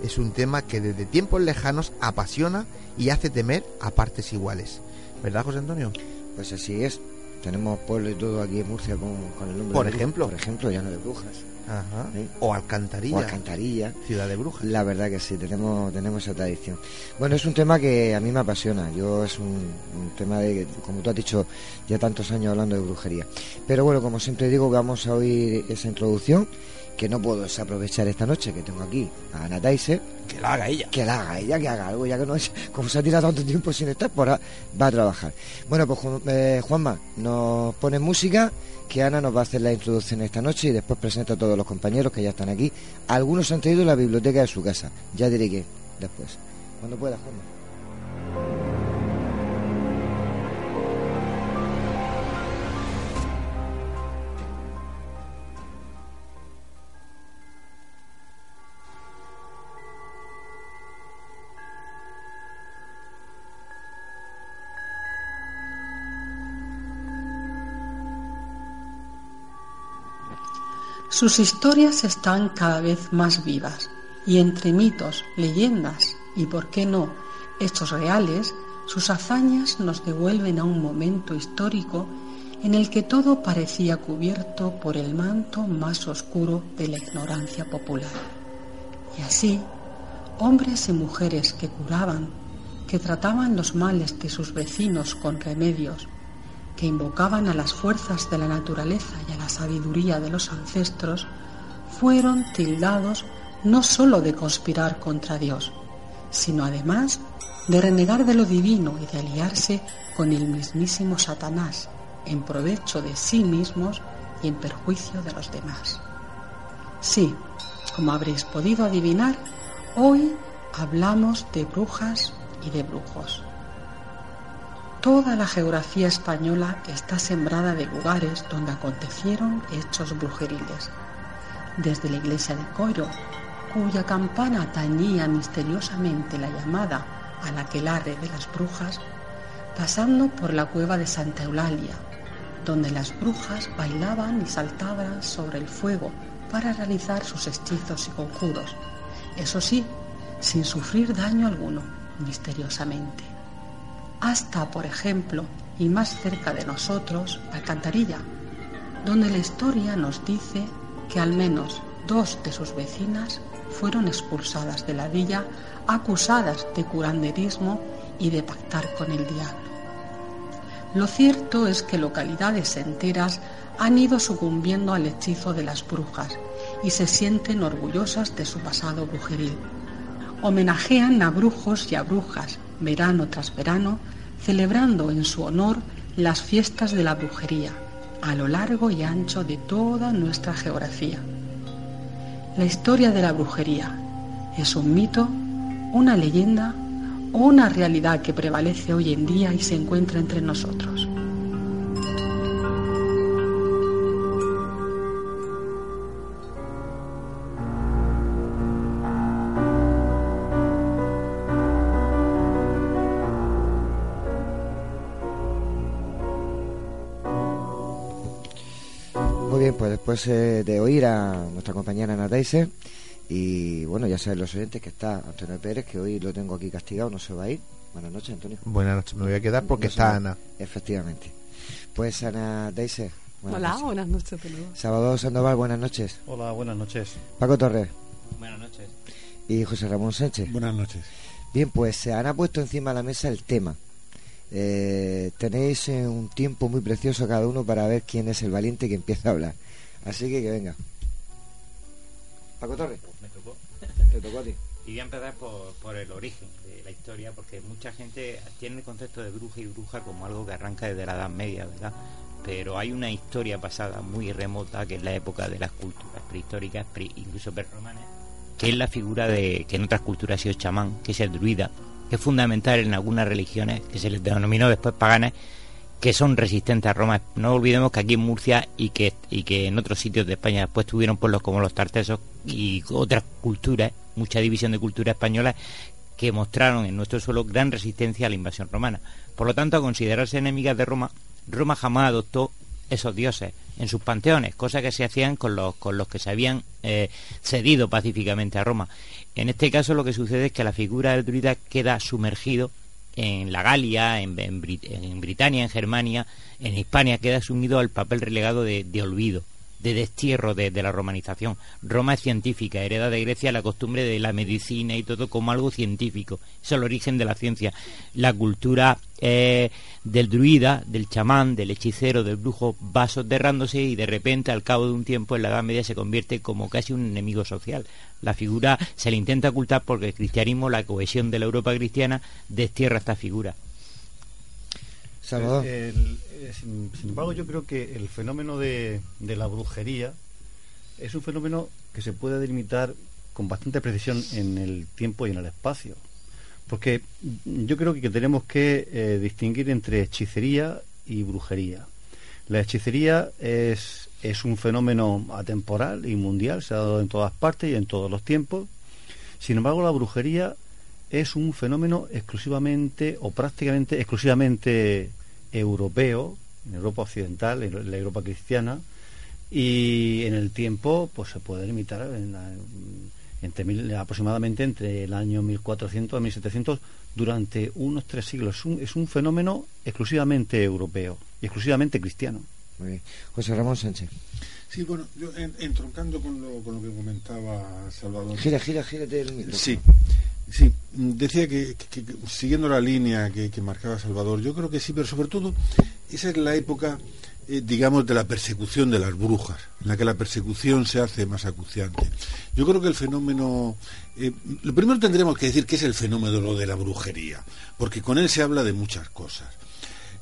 Es un tema que desde tiempos lejanos apasiona y hace temer a partes iguales. ¿Verdad, José Antonio? Pues así es. Tenemos pueblo y todo aquí en Murcia con, con el nombre Por de brujas. ejemplo. Por ejemplo, llano de brujas. Ajá. ¿sí? O Alcantarilla. O Alcantarilla. Ciudad de brujas. La verdad que sí, tenemos, tenemos esa tradición. Bueno, es un tema que a mí me apasiona. Yo es un, un tema de, como tú has dicho, ya tantos años hablando de brujería. Pero bueno, como siempre digo, vamos a oír esa introducción que no puedo desaprovechar esta noche, que tengo aquí a Ana Tyser. Que la haga ella. Que la haga ella, que haga algo, ya que no es, como se ha tirado tanto tiempo sin estar, por ahora va a trabajar. Bueno, pues eh, Juanma, nos pone música, que Ana nos va a hacer la introducción esta noche y después presenta a todos los compañeros que ya están aquí. Algunos han traído la biblioteca de su casa, ya diré que después. Cuando pueda, Juanma. Sus historias están cada vez más vivas y entre mitos, leyendas y, por qué no, hechos reales, sus hazañas nos devuelven a un momento histórico en el que todo parecía cubierto por el manto más oscuro de la ignorancia popular. Y así, hombres y mujeres que curaban, que trataban los males de sus vecinos con remedios, que invocaban a las fuerzas de la naturaleza y a la sabiduría de los ancestros, fueron tildados no sólo de conspirar contra Dios, sino además de renegar de lo divino y de aliarse con el mismísimo Satanás en provecho de sí mismos y en perjuicio de los demás. Sí, como habréis podido adivinar, hoy hablamos de brujas y de brujos. Toda la geografía española está sembrada de lugares donde acontecieron hechos brujeriles. Desde la iglesia de Coiro, cuya campana tañía misteriosamente la llamada al aquelarre de las brujas, pasando por la cueva de Santa Eulalia, donde las brujas bailaban y saltaban sobre el fuego para realizar sus hechizos y conjuros, eso sí, sin sufrir daño alguno, misteriosamente hasta, por ejemplo, y más cerca de nosotros, Alcantarilla, donde la historia nos dice que al menos dos de sus vecinas fueron expulsadas de la villa acusadas de curanderismo y de pactar con el diablo. Lo cierto es que localidades enteras han ido sucumbiendo al hechizo de las brujas y se sienten orgullosas de su pasado brujeril. Homenajean a brujos y a brujas, verano tras verano, celebrando en su honor las fiestas de la brujería a lo largo y ancho de toda nuestra geografía. La historia de la brujería es un mito, una leyenda o una realidad que prevalece hoy en día y se encuentra entre nosotros. Después eh, de oír a nuestra compañera Ana Teiser, y bueno, ya saben los oyentes que está Antonio Pérez, que hoy lo tengo aquí castigado, no se va a ir. Buenas noches, Antonio. Buenas noches, me voy a quedar porque está Ana. Efectivamente. Pues Ana Teiser. Hola, buenas noches. Salvador Sandoval, buenas noches. Hola, buenas noches. Paco Torres. Buenas noches. Y José Ramón Sánchez. Buenas noches. Bien, pues se han puesto encima de la mesa el tema. Eh, tenéis eh, un tiempo muy precioso cada uno para ver quién es el valiente que empieza a hablar. Así que que venga. Paco Torres. Me tocó. Te tocó a ti. Y voy a empezar por, por el origen de la historia, porque mucha gente tiene el concepto de bruja y bruja como algo que arranca desde la Edad Media, ¿verdad? Pero hay una historia pasada muy remota, que es la época de las culturas prehistóricas, pre- incluso prerromanas, que es la figura de que en otras culturas ha sido chamán, que es el druida, que es fundamental en algunas religiones, que se les denominó después paganas, que son resistentes a Roma. No olvidemos que aquí en Murcia y que, y que en otros sitios de España después tuvieron pueblos como los tartesos y otras culturas, mucha división de cultura española, que mostraron en nuestro suelo gran resistencia a la invasión romana. Por lo tanto, a considerarse enemigas de Roma, Roma jamás adoptó esos dioses en sus panteones, cosa que se hacían con los, con los que se habían eh, cedido pacíficamente a Roma. En este caso lo que sucede es que la figura del druida queda sumergido en la Galia, en, en Brit- en Britania, en Germania, en Hispania, queda sumido al papel relegado de olvido, de destierro de, de la romanización. Roma es científica, hereda de Grecia la costumbre de la medicina y todo como algo científico. Es el origen de la ciencia. La cultura eh, del druida, del chamán, del hechicero, del brujo va soterrándose y de repente al cabo de un tiempo en la Edad Media se convierte como casi un enemigo social. La figura se le intenta ocultar porque el cristianismo, la cohesión de la Europa cristiana, destierra esta figura. Eh, eh, sin, embargo, yo creo que el fenómeno de, de la brujería es un fenómeno que se puede delimitar con bastante precisión en el tiempo y en el espacio. Porque yo creo que tenemos que eh, distinguir entre hechicería y brujería. La hechicería es, es un fenómeno atemporal y mundial, se ha dado en todas partes y en todos los tiempos. Sin embargo, la brujería es un fenómeno exclusivamente o prácticamente exclusivamente europeo, en Europa occidental, en la Europa cristiana, y en el tiempo pues se puede limitar en entre mil- aproximadamente entre el año 1400 a 1700 durante unos tres siglos. Es un, es un fenómeno exclusivamente europeo y exclusivamente cristiano. Muy bien. José Ramón Sánchez. Sí, bueno, yo en- entroncando con lo, con lo que comentaba Salvador. Gira, gira, gírate el micro. Sí, sí. Decía que, que- que siguiendo la línea que, que marcaba Salvador, yo creo que sí, pero sobre todo esa es la época, eh, digamos, de la persecución de las brujas, en la que la persecución se hace más acuciante. Yo creo que el fenómeno, eh, lo primero tendremos que decir que es el fenómeno de la brujería, porque con él se habla de muchas cosas.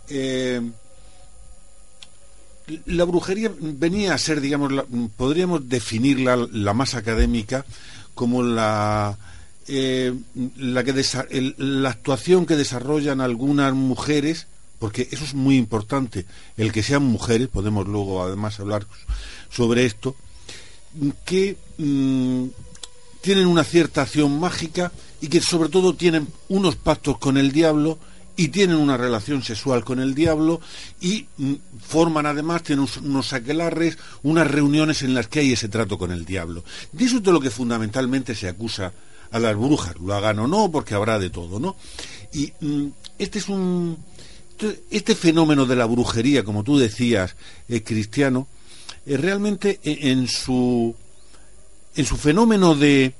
Eh, la brujería venía a ser, digamos, la- podríamos definirla la más académica como la eh, la que la actuación que desarrollan algunas mujeres, porque eso es muy importante, el que sean mujeres, podemos luego además hablar sobre esto, que mm, tienen una cierta acción mágica y que sobre todo tienen unos pactos con el diablo y tienen una relación sexual con el diablo y mm, forman además, tienen unos, aquelarres, unas reuniones en las que hay ese trato con el diablo. De eso es de lo que fundamentalmente se acusa a las brujas, lo hagan o no, porque habrá de todo, ¿no? Y mm, este es un... Este fenómeno de la brujería, como tú decías, eh, cristiano, eh, realmente eh, en su en su fenómeno de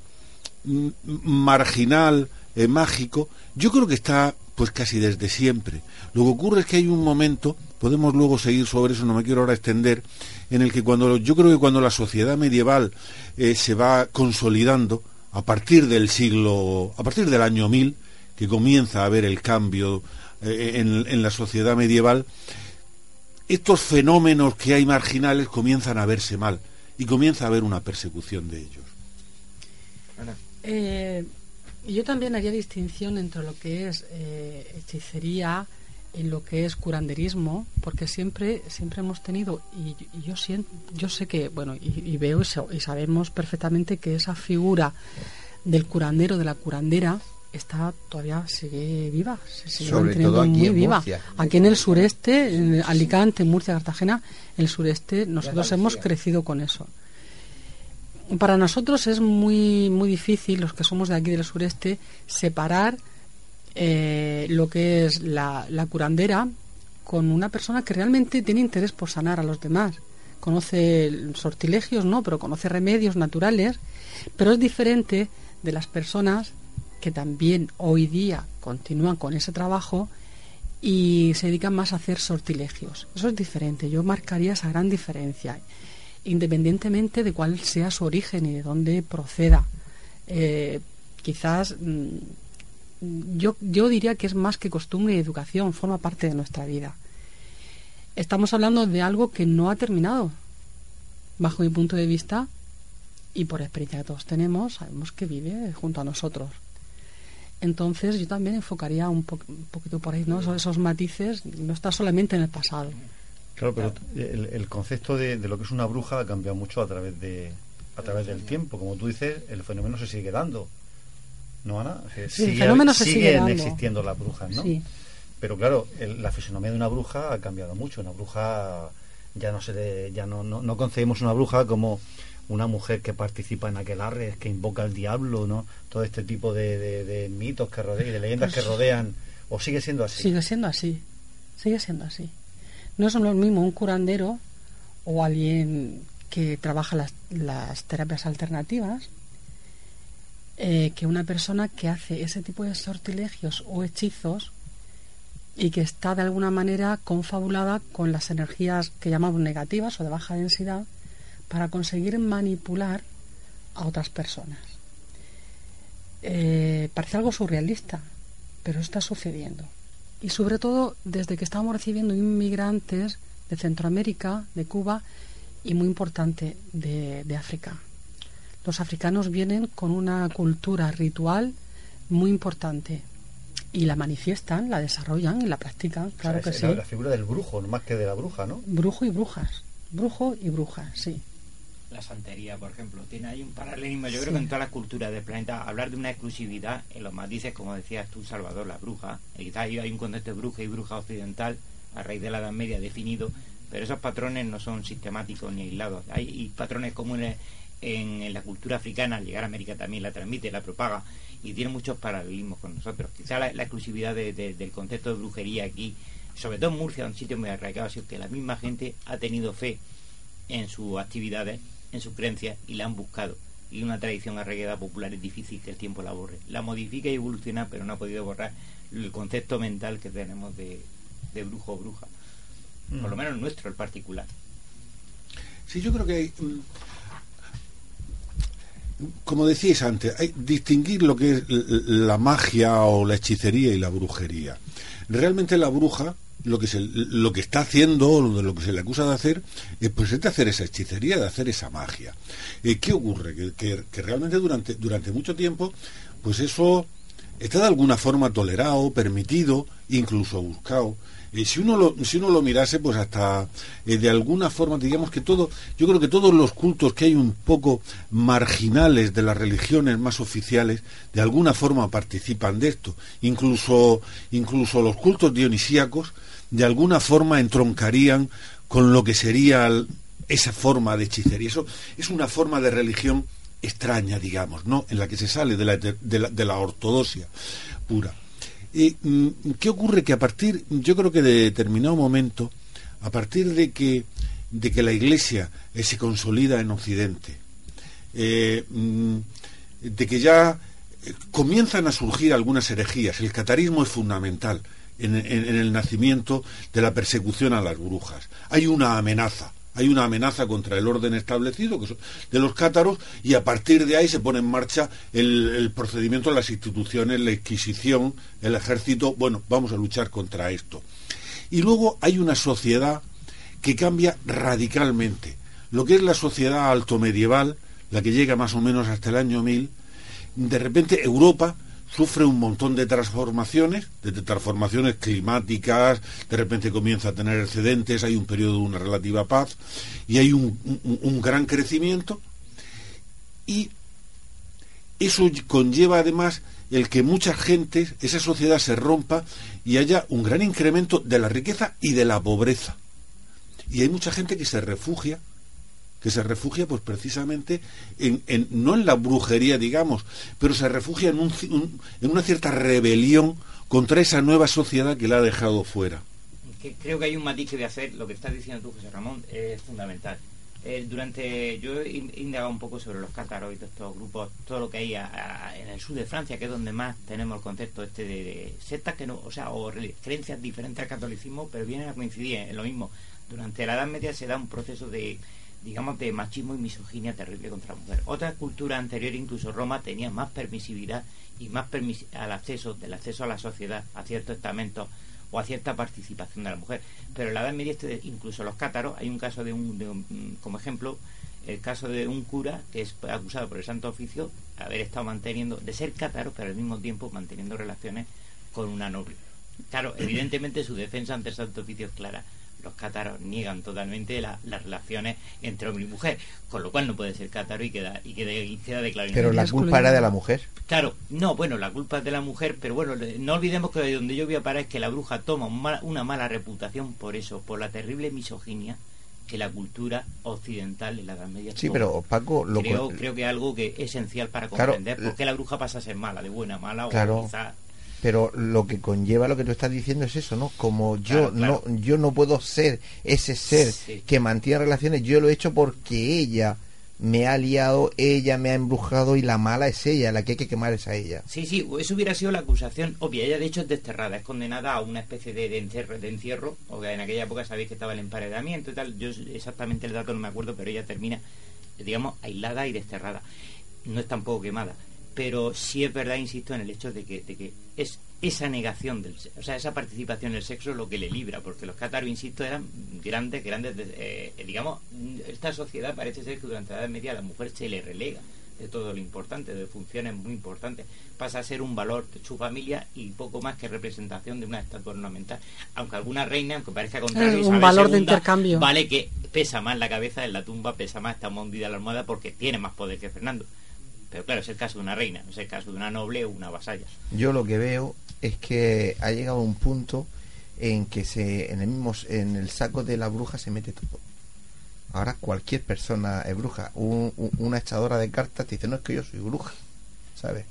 mm, marginal, mágico, yo creo que está pues casi desde siempre. Lo que ocurre es que hay un momento, podemos luego seguir sobre eso, no me quiero ahora extender, en el que cuando yo creo que cuando la sociedad medieval eh, se va consolidando a partir del siglo, a partir del año 1000, que comienza a haber el cambio eh, en, en la sociedad medieval, estos fenómenos que hay marginales comienzan a verse mal y comienza a haber una persecución de ellos. Eh, yo también haría distinción entre lo que es eh, hechicería y lo que es curanderismo, porque siempre siempre hemos tenido y, y yo siento, yo sé que bueno y, y veo y, y sabemos perfectamente que esa figura del curandero de la curandera está todavía sigue viva, se sigue Sobre manteniendo todo aquí muy en viva. Murcia. Aquí en el sureste, en Alicante, Murcia, Cartagena, el sureste, nosotros hemos crecido con eso. Para nosotros es muy muy difícil, los que somos de aquí del sureste, separar eh, lo que es la, la curandera con una persona que realmente tiene interés por sanar a los demás. Conoce sortilegios, no, pero conoce remedios naturales, pero es diferente de las personas que también hoy día continúan con ese trabajo y se dedican más a hacer sortilegios. Eso es diferente, yo marcaría esa gran diferencia, independientemente de cuál sea su origen y de dónde proceda. Eh, quizás mm, yo, yo diría que es más que costumbre y educación, forma parte de nuestra vida. Estamos hablando de algo que no ha terminado, bajo mi punto de vista, y por experiencia que todos tenemos, sabemos que vive junto a nosotros. Entonces yo también enfocaría un, po- un poquito por ahí, ¿no? Esos, esos matices, no está solamente en el pasado. Claro, pero el, el concepto de, de lo que es una bruja ha cambiado mucho a través de a través del tiempo. Como tú dices, el fenómeno se sigue dando. ¿No, Ana? Que Sí, el fenómeno se sigue siguen dando. existiendo las brujas, ¿no? Sí. Pero claro, el- la fisonomía de una bruja ha cambiado mucho. Una bruja ya no se le- ya no, no, no concebimos una bruja como una mujer que participa en aquelarres, que invoca al diablo, ¿no? Todo este tipo de, de- de mitos que rodean y de leyendas Pues- que rodean. ¿O sigue siendo así? Sigue siendo así, sigue siendo así. No es lo mismo un curandero o alguien que trabaja las, las terapias alternativas eh, que una persona que hace ese tipo de sortilegios o hechizos y que está de alguna manera confabulada con las energías que llamamos negativas o de baja densidad para conseguir manipular a otras personas. Eh, parece algo surrealista, pero está sucediendo. Y sobre todo desde que estamos recibiendo inmigrantes de Centroamérica, de Cuba y muy importante de, de África. Los africanos vienen con una cultura ritual muy importante y la manifiestan, la desarrollan y la practican, claro O sea, que sí. la, la figura del brujo, no más que de la bruja, ¿no? Brujo y brujas, brujo y brujas, sí. La santería, por ejemplo, tiene ahí un paralelismo. Yo Sí. creo que en todas las culturas del planeta, hablar de una exclusividad en los matices, como decías tú, Salvador, la bruja, y quizás ahí hay un concepto de bruja y bruja occidental a raíz de la Edad Media definido, pero esos patrones no son sistemáticos ni aislados. Hay y patrones comunes en, en la cultura africana, al llegar a América también la transmite, la propaga, y tiene muchos paralelismos con nosotros. Quizás la, la exclusividad de- de- del concepto de brujería aquí, sobre todo en Murcia, un sitio muy arraigado, ha sido que la misma gente ha tenido fe en sus actividades, en sus creencias y la han buscado. Y una tradición arraigada popular es difícil que el tiempo la borre. La modifica y evoluciona, pero no ha podido borrar el concepto mental que tenemos de, de brujo o bruja. Por lo Mm. menos nuestro, el particular. Sí, yo creo que hay, mm, como decíais antes, hay distinguir lo que es la magia o la hechicería y la brujería. Realmente la bruja lo que se, lo que está haciendo o lo que se le acusa de hacer eh, pues es de hacer esa hechicería de hacer esa magia. Eh, qué ocurre que, que- que realmente durante durante mucho tiempo pues eso está de alguna forma tolerado permitido incluso buscado. Eh, si uno lo si uno lo mirase pues hasta eh, de alguna forma digamos que todo yo creo que todos los cultos que hay un poco marginales de las religiones más oficiales de alguna forma participan de esto. Incluso incluso los cultos dionisíacos de alguna forma entroncarían con lo que sería esa forma de hechicería. Eso es una forma de religión extraña digamos no en la que se sale de la, de la, ortodoxia pura. Mm, ¿Qué ocurre? Que a partir, yo creo que de determinado momento, a partir de que, de que la Iglesia eh, se consolida en Occidente, eh, mm, de que ya eh, comienzan a surgir algunas herejías, el catarismo es fundamental en, el nacimiento de la persecución a las brujas. Hay una amenaza. Hay una amenaza contra el orden establecido que de los cátaros y a partir de ahí se pone en marcha el, el procedimiento las instituciones, la Inquisición, el ejército. Bueno, vamos a luchar contra esto. Y luego hay una sociedad que cambia radicalmente. Lo que es la sociedad alto medieval, la que llega más o menos hasta el año 1000, de repente Europa sufre un montón de transformaciones, de transformaciones climáticas, de repente comienza a tener excedentes, hay un periodo de una relativa paz y hay un, un- un gran crecimiento y eso conlleva además el que mucha gente, esa sociedad se rompa y haya un gran incremento de la riqueza y de la pobreza. Y hay mucha gente que se refugia, que se refugia pues precisamente en, en- no en la brujería, digamos, pero se refugia en, un en una cierta rebelión contra esa nueva sociedad que la ha dejado fuera. creo que hay un matiz que hacer, lo que estás diciendo tú, José Ramón, es fundamental. Eh, durante yo he in- he indagado un poco sobre los cátaros y todos estos grupos, todo lo que hay a- en el sur de Francia, que es donde más tenemos el concepto este de, de sectas que no, o sea, o creencias diferentes al catolicismo, pero vienen a coincidir en lo mismo. Durante la Edad Media se da un proceso de digamos de machismo y misoginia terrible contra la mujer. Otras culturas anteriores, incluso Roma, tenía más permisividad y más permis al acceso, del acceso a la sociedad, a ciertos estamentos o a cierta participación de la mujer. Pero en la Edad Media, este- incluso los cátaros, hay un caso de un, de un- como ejemplo, el caso de un cura que es acusado por el Santo Oficio de haber estado manteniendo, de ser cátaro, pero al mismo tiempo manteniendo relaciones con una noble. Claro, evidentemente su defensa ante el Santo Oficio es clara. Los cátaros niegan totalmente la- las relaciones entre hombre y mujer, con lo cual no puede ser cátaro y queda, y queda, y queda declarado Pero la culpa era de la mujer. Claro, no, bueno, la culpa es de la mujer, pero bueno, no olvidemos que de donde yo voy a parar es que la bruja toma una mala reputación por eso, por la terrible misoginia que la cultura occidental en la Edad Media Sí, pero Paco, lo creo, creo que es algo que es esencial para Claro, comprender por qué la bruja pasa a ser mala, de buena, mala Claro. o quizá Pero lo que conlleva lo que tú estás diciendo es eso, ¿no? Como yo Claro, claro. no yo no puedo ser ese ser Sí. que mantiene relaciones, yo lo he hecho porque ella me ha liado, ella me ha embrujado y la mala es ella, la que hay que quemar es a ella. Sí, sí, eso hubiera sido la acusación obvia. Ella, de hecho, es desterrada, es condenada a una especie de, de encierro, de encierro. O en aquella época sabéis que estaba el emparedamiento y tal. Yo exactamente el dato no me acuerdo, pero ella termina, digamos, aislada y desterrada. No es tampoco quemada. Pero sí es verdad, insisto, en el hecho de que, de que es esa negación del o sea, esa participación en el sexo lo que le libra, porque los cátaros, insisto, eran grandes, grandes, de- eh, digamos, esta sociedad parece ser que durante la Edad Media a la mujer se le relega de todo lo importante, de funciones muy importantes, pasa a ser un valor de su familia y poco más que representación de una estatua ornamental. Aunque alguna reina, aunque parezca contrario, un Isabel valor de intercambio. Vale que pesa más la cabeza en la tumba, pesa más, está hundida la almohada porque tiene más poder que Fernando. Pero claro, es el caso de una reina, no es el caso de una noble o una vasalla. Yo lo que veo es que ha llegado un punto en que se en el mismo en el saco de la bruja se mete todo. Ahora cualquier persona es bruja. Un- un- una echadora de cartas te dice, no es que yo soy bruja, ¿sabes?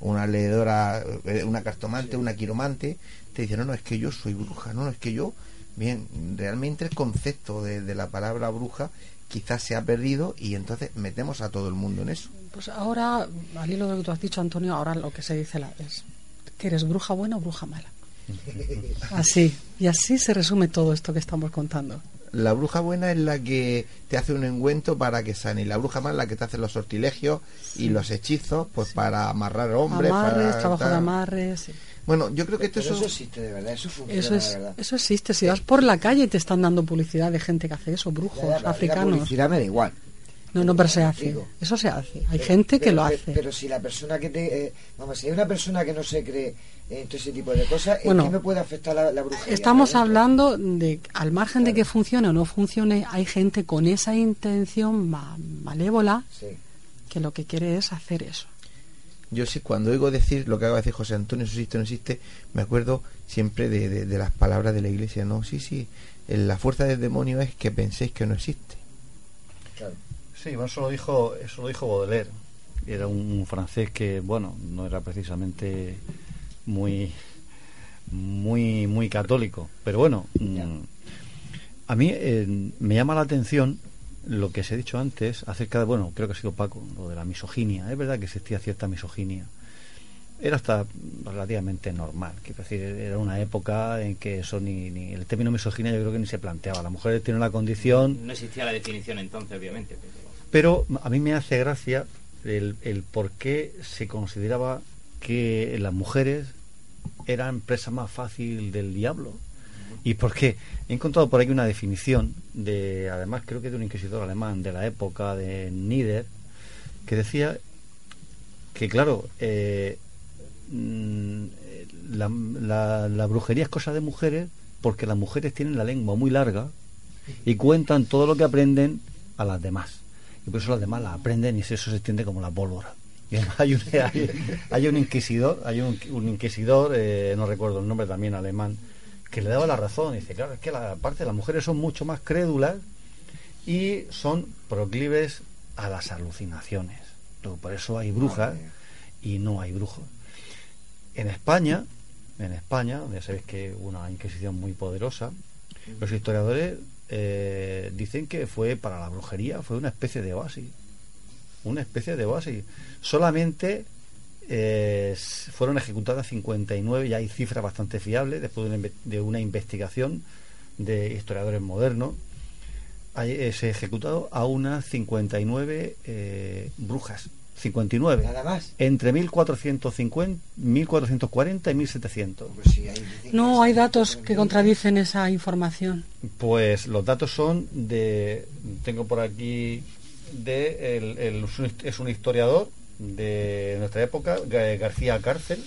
Una leedora, eh, una cartomante, una quiromante, te dice, no, no, es que yo soy bruja, no, no, es que yo... Bien, realmente el concepto de, de la palabra bruja quizás se ha perdido y entonces metemos a todo el mundo en eso. Pues ahora, al hilo de lo que tú has dicho, Antonio, ahora lo que se dice la- es que eres bruja buena o bruja mala. [laughs] Así, y así se resume todo esto que estamos contando. La bruja buena es la que te hace un engüento para que sane. Y la bruja mala es la que te hace los sortilegios y los hechizos, pues para amarrar hombres. Amarres, para trabajo de amarres. sí. Bueno, yo creo que esto Pero eso existe de verdad, eso funciona Eso, es, de verdad. eso existe. Si vas por la calle te están dando publicidad de gente que hace eso, brujos, Ya, ya, pero La africanos. publicidad me da igual. No, no, pero se hace. Digo. Eso se hace. Hay Pero- gente que pero- lo hace. Pero si la persona que te. eh, vamos, si hay una persona que no se cree en todo ese tipo de cosas, Bueno, ¿en qué me puede afectar la, la brujería? Estamos hablando de, al margen de que funcione o no funcione, hay gente con esa intención ma- malévola Sí. que lo que quiere es hacer eso. yo sí, cuando oigo decir lo que acaba de decir José Antonio, eso existe o no existe, me acuerdo siempre de, de- de las palabras de la iglesia. No, sí, sí, eh, la fuerza del demonio es que penséis que no existe. Claro. Sí, bueno, eso lo dijo, eso lo dijo Baudelaire. Era un francés que, bueno, no era precisamente muy, muy, muy católico. Pero bueno, mm, a mí eh, me llama la atención lo que se ha dicho antes acerca de, bueno, creo que ha sido Paco, lo de la misoginia. Es verdad que existía cierta misoginia. Era hasta relativamente normal. Quiero decir, era una época en que eso ni, ni el término misoginia yo creo que ni se planteaba. La mujer tiene una condición No existía la definición entonces, obviamente. Pero... pero a mí me hace gracia el, por qué se consideraba que las mujeres eran presa más fácil del diablo. ¿Y por qué? He encontrado por ahí una definición de, además creo que de un inquisidor alemán de la época de Nieder, que decía que claro, eh, mm, la brujería es cosa de mujeres porque las mujeres tienen la lengua muy larga y cuentan todo lo que aprenden a las demás. Y por eso las demás la aprenden y eso se extiende como la pólvora. Y además hay un, [laughs] hay, hay un inquisidor, hay un, un inquisidor, eh, no recuerdo el nombre también alemán, que le daba la razón. Dice, claro, es que la parte de las mujeres son mucho más crédulas y son proclives a las alucinaciones. Entonces, por eso hay brujas y no hay brujos. En España, en España, ya sabéis que hubo una inquisición muy poderosa, los historiadores eh, dicen que fue para la brujería, fue una especie de oasis. Una especie de oasis. Solamente eh, fueron ejecutadas 59, ya hay cifras bastante fiables, después de una, investigación de historiadores modernos. Hay, eh, se ejecutado a unas 59 eh, brujas. 59. Nada más. Entre 1450, 1440 y 1700. No hay datos que contradicen esa información. Pues los datos son de. Tengo por aquí. De, el, el- es un- historiador de nuestra época, Ga- García Cárcel.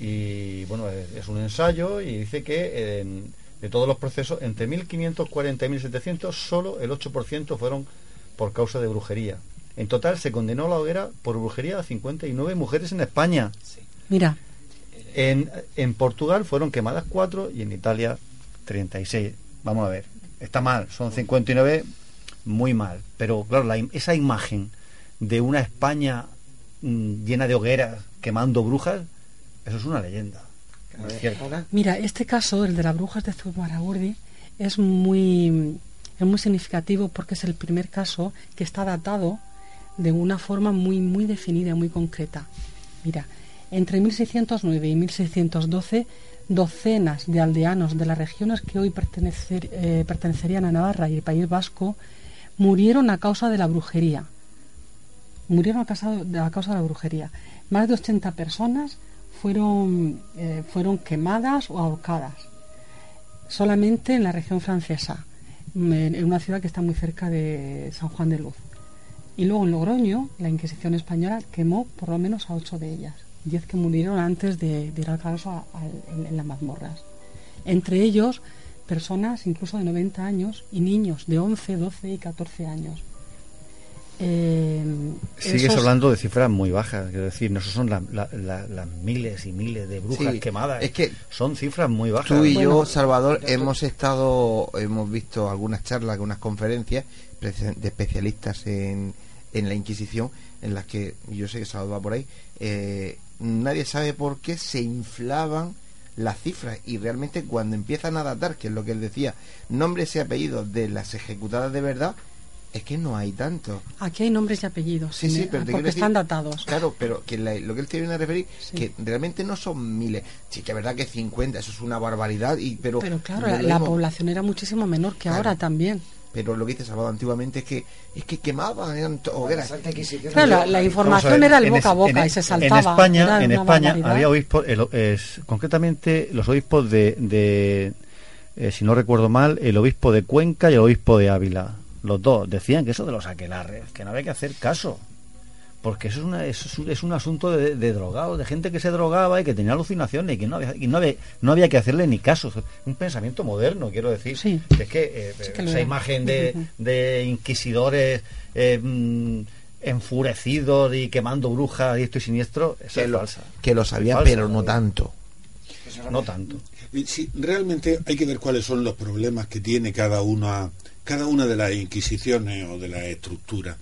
Y bueno, es, es un ensayo y dice que en- de todos los procesos, entre 1540 y 1700, solo el 8% fueron por causa de brujería. En total se condenó a la hoguera por brujería a 59 mujeres en España. Mira, En, en Portugal fueron quemadas 4 y en Italia 36. Vamos a ver, está mal, son 59, muy mal. Pero claro, la im- esa imagen de una España mm, llena de hogueras quemando brujas, eso es una leyenda. No es cierto. Mira, este caso, el de las brujas de Zumaragurdi, es muy, es muy significativo porque es el primer caso que está datado de una forma muy, muy definida, muy concreta. Mira, entre 1609 y 1612, docenas de aldeanos de las regiones que hoy eh, pertenecerían a Navarra y el País Vasco murieron a causa de la brujería. Murieron a causa de, a causa de la brujería. Más de 80 personas fueron, eh, fueron quemadas o ahorcadas. Solamente en la región francesa, en en una ciudad que está muy cerca de San Juan de Luz. Y luego en Logroño, la Inquisición española quemó por lo menos a ocho de ellas. Diez que murieron antes de, de ir al a- en, en las mazmorras. Entre ellos, personas incluso de 90 años y niños de 11, 12 y 14 años. Eh, Sigues esos- hablando de cifras muy bajas, quiero decir, no son la- la- la- las miles y miles de brujas Sí, quemadas. es que son cifras muy bajas. Tú y yo, Salvador, hemos estado, hemos visto algunas charlas, algunas conferencias de especialistas en, en la Inquisición, en las que yo sé que Salvador va por ahí. eh, nadie sabe por qué se inflaban las cifras y realmente cuando empiezan a datar, que es lo que él decía, nombres y apellidos de las ejecutadas de verdad, es que no hay tanto. Aquí hay nombres y apellidos, Sí, sí, ¿eh? pero te porque decir- están datados. Claro, pero que la- lo que él te viene a referir, que realmente no son miles. Sí, que es verdad que 50, eso es una barbaridad, y pero... Pero claro, la, población era muchísimo menor que Claro. ahora también. Pero lo que dice Salvador antiguamente es que es que quemaban, eran to- hogueras. Claro, la, la información ver, era el boca a boca en- y se saltaba. En España, en España barbaridad. había obispos, el- es- concretamente los obispos de, de, eh, si no recuerdo mal, el obispo de Cuenca y el obispo de Ávila. Los dos decían que eso de los aquelarres, que no había que hacer caso. Porque eso es, una, eso es, un, es un asunto de, de drogados, de gente que se drogaba y que tenía alucinaciones y que no había, y no había, no había que hacerle ni caso. Un pensamiento moderno, quiero decir. Que es que, eh, Sí que lo esa imagen de, inquisidores eh, mm, enfurecidos y quemando brujas y esto y siniestro, eso Que es lo- falsa. que lo falsa. pero no tanto. No tanto. Sí, realmente hay que ver cuáles son los problemas que tiene cada una, cada una de las inquisiciones o de las estructuras.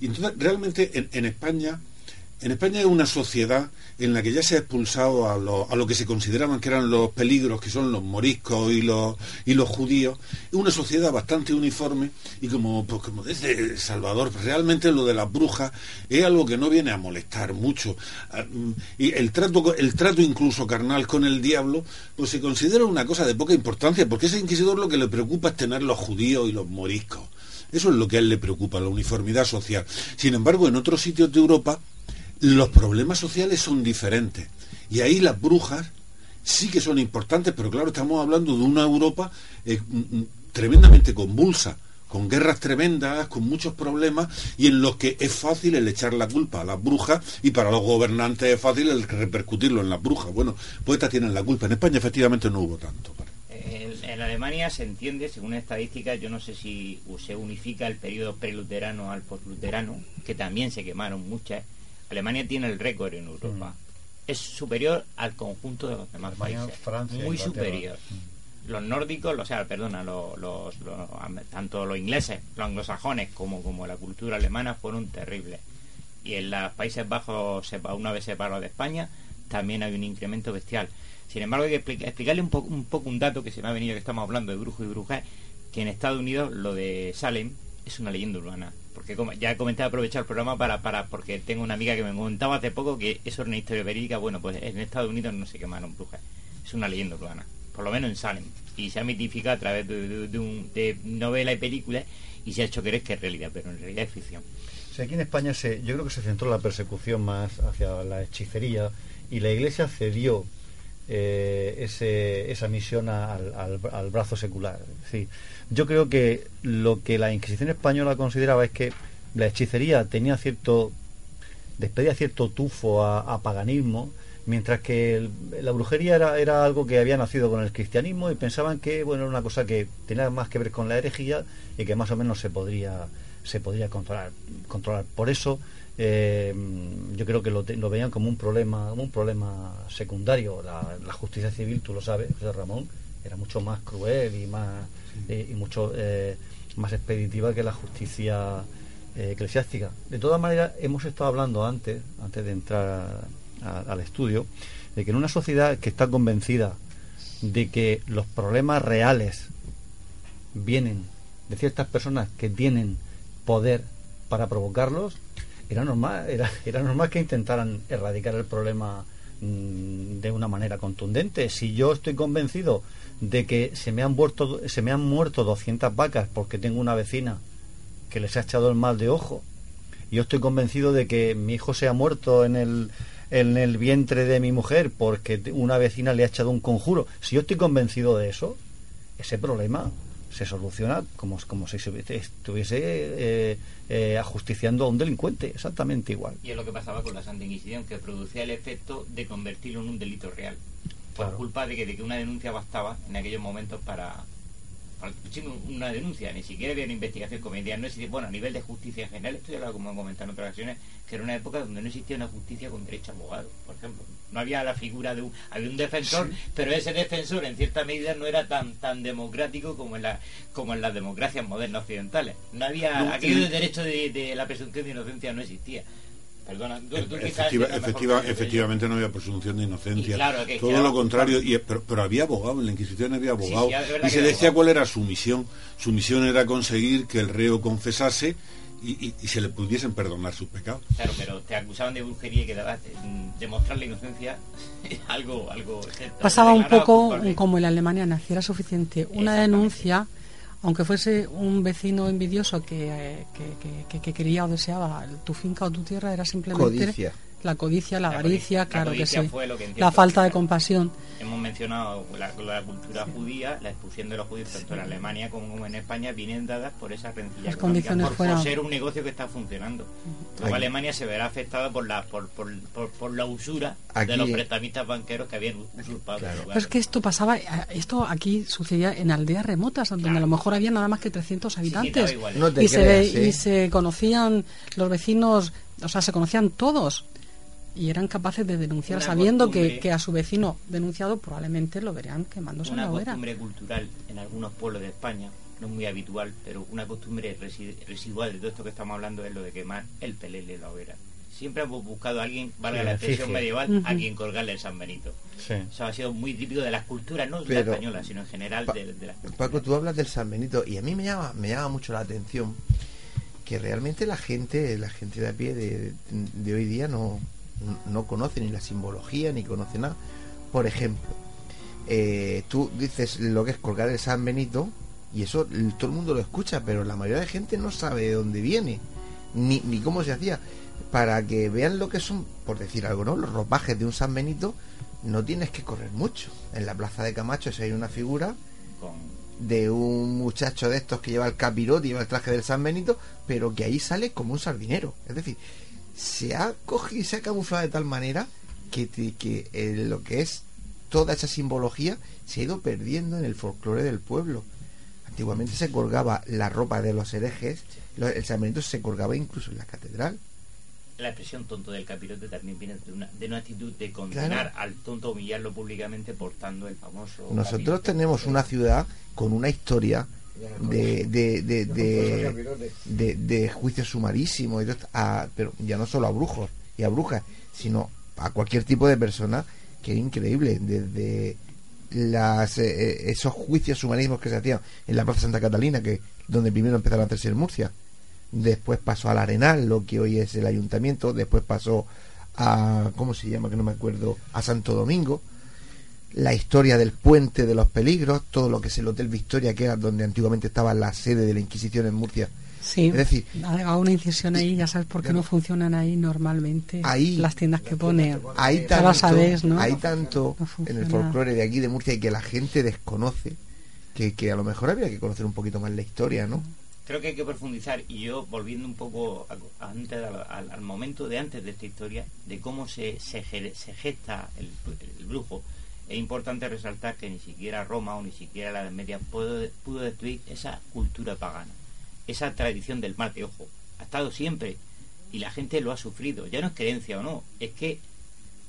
Y entonces, realmente en, España, en España es una sociedad en la que ya se ha expulsado a lo, que se consideraban que eran los peligros, que son los moriscos y los, judíos. Es una sociedad bastante uniforme y como, pues, dice Salvador, realmente lo de las brujas es algo que no viene a molestar mucho. Ah, Y el trato, el trato incluso carnal con el diablo, pues se considera una cosa de poca importancia, porque ese inquisidor lo que le preocupa es tener los judíos y los moriscos. Eso es lo que a él le preocupa, la uniformidad social. Sin embargo, en otros sitios de Europa, los problemas sociales son diferentes. Y ahí las brujas sí que son importantes, pero claro, estamos hablando de una Europa eh, mm, mm, tremendamente convulsa, con guerras tremendas, con muchos problemas, y en los que es fácil el echar la culpa a las brujas, y para los gobernantes es fácil el repercutirlo en las brujas. Bueno, pues estas tienen la culpa. En España efectivamente no hubo tanto. En, en Alemania se entiende, según estadísticas, yo no sé si se unifica el periodo preluterano al postluterano, que también se quemaron muchas, Alemania tiene el récord en Europa. Es superior al conjunto de los demás Alemania, países. Francia, Muy Inglaterra. superior. Los nórdicos, o sea, perdona, los, los- los- tanto los ingleses, los anglosajones, como, como la cultura alemana fueron terribles. Y en los Países Bajos, sepa- una vez separado de España, también hay un incremento bestial. Sin embargo, hay que expli- explicarle un, poco un poco un dato que se me ha venido, que estamos hablando de brujos y brujas, que en Estados Unidos lo de Salem es una leyenda urbana. Porque como ya comenté aprovechar el programa para, para porque tengo una amiga que me comentaba hace poco que eso era una historia verídica. Bueno, pues en Estados Unidos no se quemaron brujas. Es una leyenda urbana. Por lo menos en Salem. Y se ha mitificado a través de, un, de novela y películas y se ha hecho creer que es realidad, pero en realidad es ficción. O aquí en España se, yo creo que se centró la persecución más hacia la hechicería y la Iglesia cedió eh, ese- esa misión al, brazo secular. Sí, yo creo que lo que la Inquisición española consideraba es que la hechicería tenía cierto despedía cierto tufo a, paganismo, mientras que la brujería era, era algo que había nacido con el cristianismo y pensaban que bueno era una cosa que tenía más que ver con la herejía y que más o menos se podría se podría controlar controlar por eso eh, yo creo que lo, veían como un problema como un problema secundario la, la justicia civil tú lo sabes José Ramón era mucho más cruel y más eh, y mucho eh, más expeditiva que la justicia eclesiástica. De todas maneras, hemos estado hablando antes, antes de entrar a- al estudio, de que en una sociedad que está convencida de que los problemas reales vienen de ciertas personas que tienen poder para provocarlos, era normal, era, era normal que intentaran erradicar el problema mm, de una manera contundente. Si yo estoy convencido de que se me han muerto, se me han muerto 200 vacas porque tengo una vecina que les ha echado el mal de ojo, yo estoy convencido de que mi hijo se ha muerto en el en el vientre de mi mujer porque una vecina le ha echado un conjuro. Si yo estoy convencido de eso, ese problema se soluciona como, como si se estuviese eh, eh, ajusticiando a un delincuente, exactamente igual. Y es lo que pasaba con la Santa Inquisición, que producía el efecto de convertirlo en un delito real. Por Claro. culpa de que, de que una denuncia bastaba en aquellos momentos para, una denuncia, ni siquiera había una investigación comedia. No existía, bueno, a nivel de justicia en general, esto ya lo como he comentado en otras ocasiones, que era una época donde no existía una justicia con derecho a abogado, por ejemplo. No había la figura de un, había un defensor, pero ese defensor en cierta medida no era tan tan democrático como en la como en las democracias modernas occidentales. No había No, aquello de derecho de, de la presunción de inocencia no existía. Perdona, tú, tú quizás Efectiva- efectivamente no había presunción de inocencia. Y claro, que- Todo lo contrario, y, pero, pero había abogado, en la Inquisición había Sí, sí, abogado. y se decía abogado. cuál era su misión. Su misión era conseguir que el reo confesase y, y- y se le pudiesen perdonar sus pecados. Claro, pero te acusaban de brujería y que dabas- mm, demostrar la inocencia [laughs] algo algo Pasaba un poco culpable. como en la Alemania nazi, era suficiente una denuncia, aunque fuese un vecino envidioso que, eh, que- que- que quería o deseaba tu finca o tu tierra, era simplemente Codicia. La codicia, la La avaricia, codicia- la claro que codicia sí, fue lo que la falta de compasión. Hemos mencionado la, la cultura judía, la expulsión de los judíos tanto en Alemania como en España vienen dadas por esas rencillas Las condiciones por, ser un negocio que está funcionando. Luego Alemania se verá afectada por la por, por, por- por la usura Aquí- de los prestamistas banqueros que habían usurpado. lugar. Pero es que esto pasaba, eh, esto aquí sucedía en aldeas remotas, donde a lo mejor había nada más que 300 habitantes. No te y, se creas, ve- ¿eh? y se conocían los vecinos, o sea, se conocían todos. Y eran capaces de denunciar Una sabiendo que, que a su vecino denunciado probablemente lo verían quemándose en una la hoguera. costumbre cultural en algunos pueblos de España, no es muy habitual, pero una costumbre resi- residual de todo esto que estamos hablando es lo de quemar el pelele en la hoguera. Siempre hemos buscado a alguien, valga Sí, la expresión medieval, a Ujú. quien colgarle el San Benito. Sí. Eso ha sido muy típico de las culturas, no de Pero- la española, sino en general Pa- de, de las culturas. Paco, tú hablas del San Benito y a mí me llama, me llama mucho la atención que realmente la gente, la gente de a pie de, de hoy día no, no conoce ni la simbología ni conoce nada. Por ejemplo, eh, tú dices lo que es colgar el San Benito y eso todo el mundo lo escucha, pero la mayoría de gente no sabe de dónde viene ni, ni cómo se hacía. Para que vean lo que son, por decir algo, ¿no? Los ropajes de un San Benito no tienes que correr mucho. En la plaza de Camacho si hay una figura de un muchacho de estos que lleva el capirote y lleva el traje del San Benito, pero que ahí sale como un sardinero. Es decir, se ha cogido y se ha camuflado de tal manera que, te- que eh, lo que es toda esa simbología se ha ido perdiendo en el folclore del pueblo. Antiguamente se colgaba la ropa de los herejes, el San Benito se colgaba incluso en la catedral. la expresión tonto del capirote también viene de una, de una actitud de condenar al tonto, humillarlo públicamente portando el famoso. Nosotros capirote. tenemos una ciudad con una historia de, de, de, de, de- de juicios sumarísimos, y de esto, a- pero ya no solo a brujos y a brujas, sino a cualquier tipo de persona, que es increíble, desde las, eh, eh, esos juicios sumarísimos que se hacían en la Plaza Santa Catalina, que donde primero empezaron a hacerse en Murcia, después pasó al Arenal, lo que hoy es el ayuntamiento, después pasó a, ¿cómo se llama? Que no me acuerdo, a Santo Domingo, la historia del puente de los peligros, todo lo que es el Hotel Victoria, que era donde antiguamente estaba la sede de la Inquisición en Murcia. Sí, Es decir, una incisión ahí, ya sabes por qué no funcionan ahí normalmente Ahí- las tiendas que pone. hay Ya tanto, hay tanto No en el folclore de aquí de Murcia y que la gente desconoce que, que a lo mejor habría que conocer un poquito más la historia, ¿no? Creo que hay que profundizar y yo volviendo un poco a- antes al, al- al momento de antes de esta historia, de cómo se, se, se gesta el, el brujo, es importante resaltar que ni siquiera Roma o ni siquiera la Edad Media pudo, pudo destruir esa cultura pagana, esa tradición del mal, que ojo, ha estado siempre y la gente lo ha sufrido. Ya no es creencia o no, es que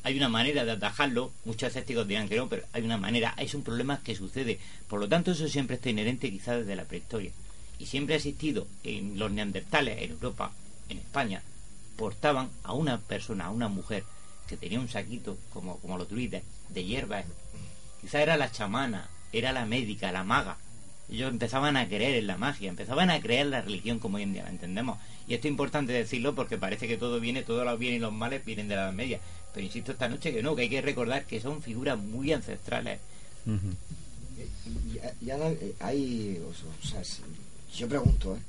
hay una manera de atajarlo. Muchos escépticos dirán que no, pero hay una manera, es un problema que sucede. Por lo tanto, eso siempre está inherente quizás desde la prehistoria. Y siempre ha existido en los neandertales, en Europa, en España, portaban a una persona, a una mujer, que tenía un saquito, como, como los druidas, de hierbas. Quizás era la chamana, era la médica, la maga. Ellos empezaban a creer en la magia, empezaban a creer en la religión como hoy en día la entendemos. Y esto es importante decirlo porque parece que todo viene, todos los bienes y los males vienen de la Edad Media. Pero insisto esta noche que no, que hay que recordar que son figuras muy ancestrales. Y, y ahora eh, hay, o sea, o sea, si- yo pregunto, ¿eh?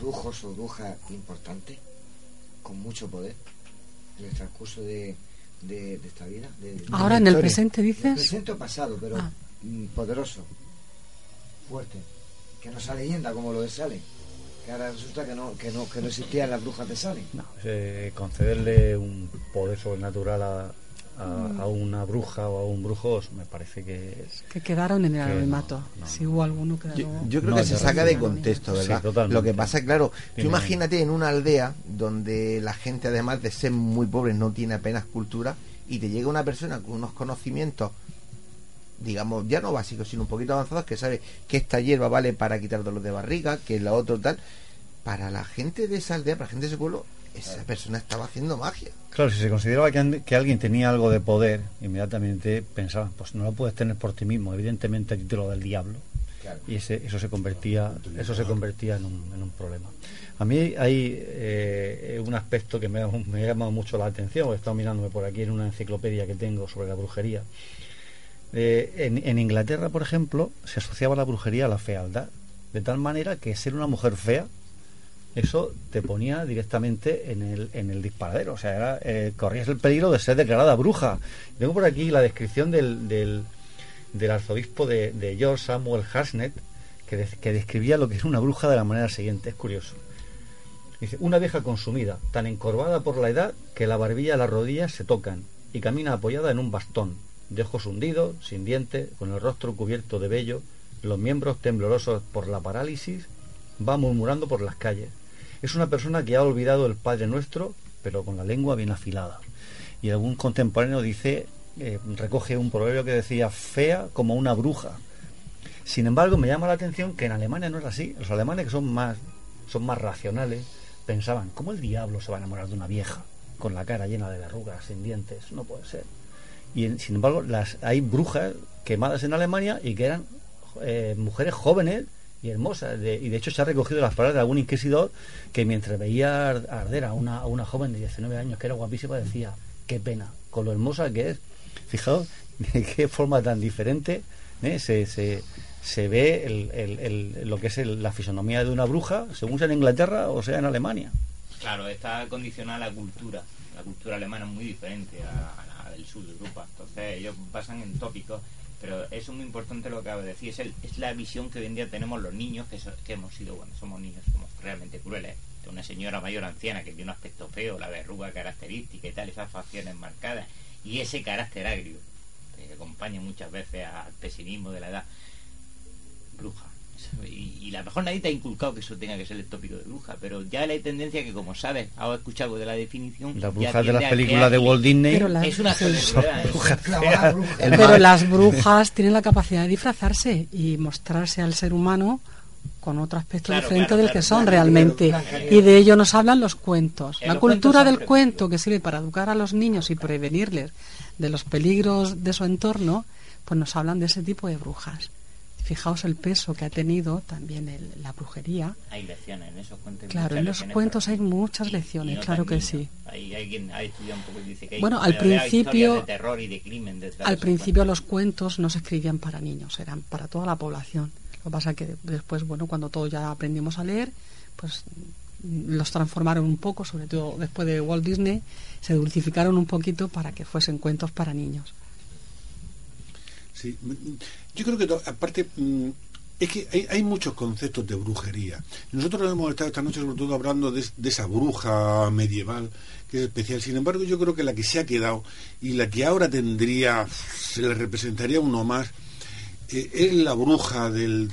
brujos o brujas importantes con mucho poder en el transcurso de, de, de esta vida. de- de- Ahora en el presente dices. El presente o pasado, pero Ah. mm, poderoso, fuerte, que no sea leyenda como lo de Salem. Que ahora resulta que no, que no, que no existían las brujas de Salem. Eh, concederle un poder sobrenatural a, a- a una bruja o a un brujo me parece que es que quedaron en el Que no, anonimato. Si hubo alguno que Yo, yo creo No, que se saca de contexto, Sí, ¿verdad? totalmente. Lo que pasa, claro, tú imagínate en una aldea donde la gente, además de ser muy pobre, no tiene apenas cultura y te llega una persona con unos conocimientos, digamos, ya no básicos, sino un poquito avanzados, que sabe que esta hierba vale para quitar dolor de barriga, que la otra tal. Para la gente de esa aldea, para la gente de ese pueblo, esa persona estaba haciendo magia. Claro, si se consideraba que, alguien tenía algo de poder, inmediatamente pensaban, pues no lo puedes tener por ti mismo, evidentemente a ti te lo da el diablo. Y ese, eso se convertía, eso se convertía en un, en un problema. A mí hay eh, un aspecto que me ha, me ha llamado mucho la atención, he estado mirándome por aquí en una enciclopedia que tengo sobre la brujería. Eh, en, en Inglaterra, por ejemplo, se asociaba la brujería a la fealdad, de tal manera que ser una mujer fea eso te ponía directamente en el, disparadero. O sea, eh, corrías el peligro de ser declarada bruja. Tengo por aquí la descripción del, arzobispo de, York, Samuel Harsnet, que, que describía lo que es una bruja de la manera siguiente. Es curioso. Dice, una vieja consumida, tan encorvada por la edad que la barbilla y las rodillas se tocan, y camina apoyada en un bastón, de ojos hundidos, sin dientes, con el rostro cubierto de vello, los miembros temblorosos por la parálisis, va murmurando por las calles. Es una persona que ha olvidado el Padre Nuestro, pero con la lengua bien afilada. Y algún contemporáneo dice, eh, recoge un proverbio que decía, fea como una bruja. Sin embargo, me llama la atención que en Alemania no es así. Los alemanes que son más, son más racionales, pensaban, ¿cómo el diablo se va a enamorar de una vieja con la cara llena de verrugas, sin dientes? No puede ser. Y sin embargo, las, hay brujas quemadas en Alemania y que eran eh, mujeres jóvenes y hermosas. De- y de hecho se ha recogido las palabras de algún inquisidor que mientras veía ar- arder a una, a una joven de 19 años que era guapísima decía, qué pena, con lo hermosa que es. Fijaos de [laughs] qué forma tan diferente ¿eh? se, se, se ve el- el- el- lo que es la fisonomía de una bruja, según sea en Inglaterra o sea en Alemania. Claro, está condicionada la cultura. La cultura alemana es muy diferente a, a la del sur de Europa. Entonces ellos basan en tópicos. Pero es muy importante lo que acabo de decir. Es, el- es la visión que hoy en día tenemos los niños, que, hemos sido cuando somos niños, somos realmente crueles. De una señora mayor anciana que tiene un aspecto feo, la verruga característica y tal, esas facciones marcadas. Y ese carácter agrio, que acompaña muchas veces al pesimismo de la edad. Bruja. Y, y a lo mejor nadie te ha inculcado que eso tenga que ser el tópico de bruja, pero ya hay tendencia que, como sabes, has escuchado algo de la definición. Las brujas de las películas de Walt Disney Pero las- Es una ¿eh? brujas [laughs] Pero las brujas tienen la capacidad de disfrazarse y mostrarse al ser humano con otro aspecto Claro, diferente claro, del claro, que son claro. realmente. Claro. Y de ello nos hablan los cuentos. En La los cultura cuentos del cuento que sirve para educar a los niños y prevenirles de los peligros de su entorno, pues nos hablan de ese tipo de brujas. Fijaos el peso que ha tenido también el- la brujería. Hay lecciones en esos cuentos. Claro, en los cuentos hay muchas lecciones, y no claro que sí. Hay, hay quien ha estudiado un poco y dice que hay Bueno, al principio- de terror y de crimen Al principio los cuentos no se escribían para niños, eran para toda la población. Lo que pasa es que después, bueno, cuando todos ya aprendimos a leer, pues mm, los transformaron un poco, sobre todo después de Walt Disney, se dulcificaron un poquito para que fuesen cuentos para niños. Sí, mm, yo creo que aparte mm, es que hay, muchos conceptos de brujería. Nosotros hemos estado esta noche sobre todo hablando de, esa bruja medieval que es especial. Sin embargo, yo creo que la que se ha quedado y la que ahora tendría, se le representaría uno más, eh, es la bruja del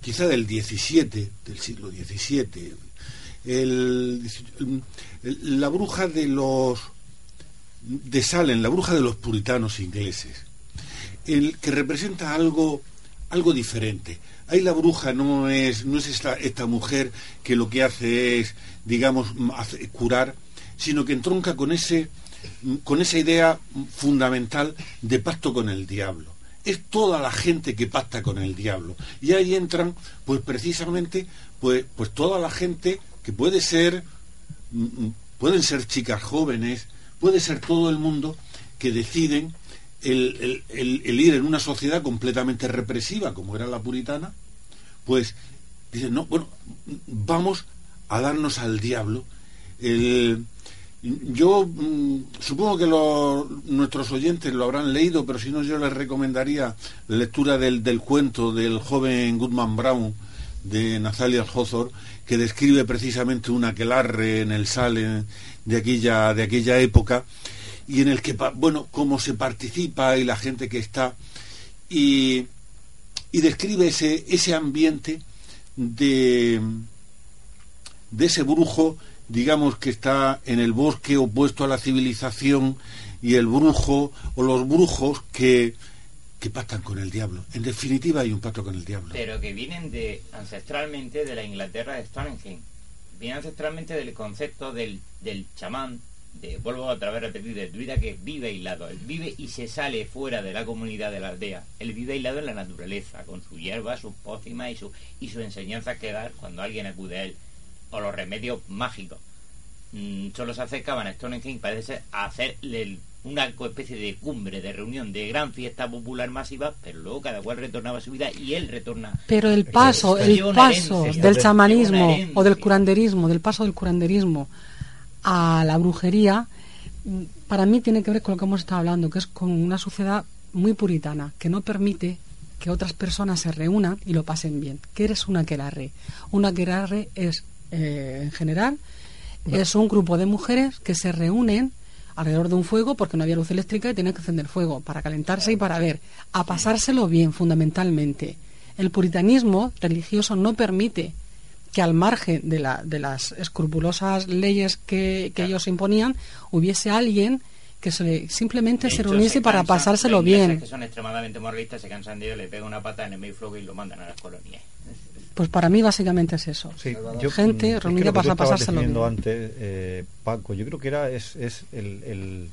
quizá del 17, del siglo XVII. El- la bruja de los de Salem, la bruja de los puritanos ingleses el que representa algo algo diferente. Ahí la bruja no es no es esta, esta mujer que lo que hace es digamos curar, sino que entronca con ese con esa idea fundamental de pacto con el diablo. Es toda la gente que pacta con el diablo. Y ahí entran, pues precisamente, pues, pues toda la gente que puede ser, pueden ser chicas jóvenes, puede ser todo el mundo que deciden el, el- el- ir en una sociedad completamente represiva, como era la puritana, pues dicen, no, bueno, vamos a darnos al diablo. El- yo mm, supongo que nuestros oyentes lo habrán leído, pero si no yo les recomendaría la lectura del, del cuento del joven Goodman Brown de Nathaniel Hawthorne, que describe precisamente un aquelarre en el Salem de aquella, de aquella época, y en el que, bueno, cómo se participa y la gente que está, y, y describe ese, ese ambiente de, de ese brujo, digamos que está en el bosque opuesto a la civilización, y el brujo o los brujos que, que pactan con el diablo. En definitiva hay un pacto con el diablo. Pero que vienen de ancestralmente de la Inglaterra de Stonehenge. Vienen ancestralmente del concepto del, del chamán, de, vuelvo otra vez a repetir, del druida que vive aislado. Él vive y se sale fuera de la comunidad de la aldea. Él vive aislado en la naturaleza, con su hierba, sus pócimas y, su, y sus enseñanzas que dar cuando alguien acude a él. O los remedios mágicos. Mm, solo se acercaban a Stonehenge, parece ser, a hacer el- una especie de cumbre, de reunión, de gran fiesta popular masiva, pero luego cada cual retornaba a su vida y él retorna. Pero el paso, Lleva el paso herencia, del chamanismo o del curanderismo, del paso del curanderismo a la brujería, para mí tiene que ver con lo que hemos estado hablando, que es con una sociedad muy puritana, que no permite que otras personas se reúnan y lo pasen bien. ¿Qué eres una aquelarre? Una aquelarre es, eh, en general, es un grupo de mujeres que se reúnen alrededor de un fuego porque no había luz eléctrica y tenían que encender fuego para calentarse y para ver, a pasárselo bien fundamentalmente. El puritanismo religioso no permite que al margen de, la, de las escrupulosas leyes que, que ellos imponían hubiese alguien que se le- simplemente De se reuniese se para cansan, pasárselo bien. que son extremadamente moralistas, se cansan de ello, le pegan una pata en el Mayflower y lo mandan a las colonias. Pues para mí básicamente es eso. Sí, Gente yo, mm, es que reunida lo que tú para pasárselo bien. antes, eh, Paco, yo creo que era es, es el- el-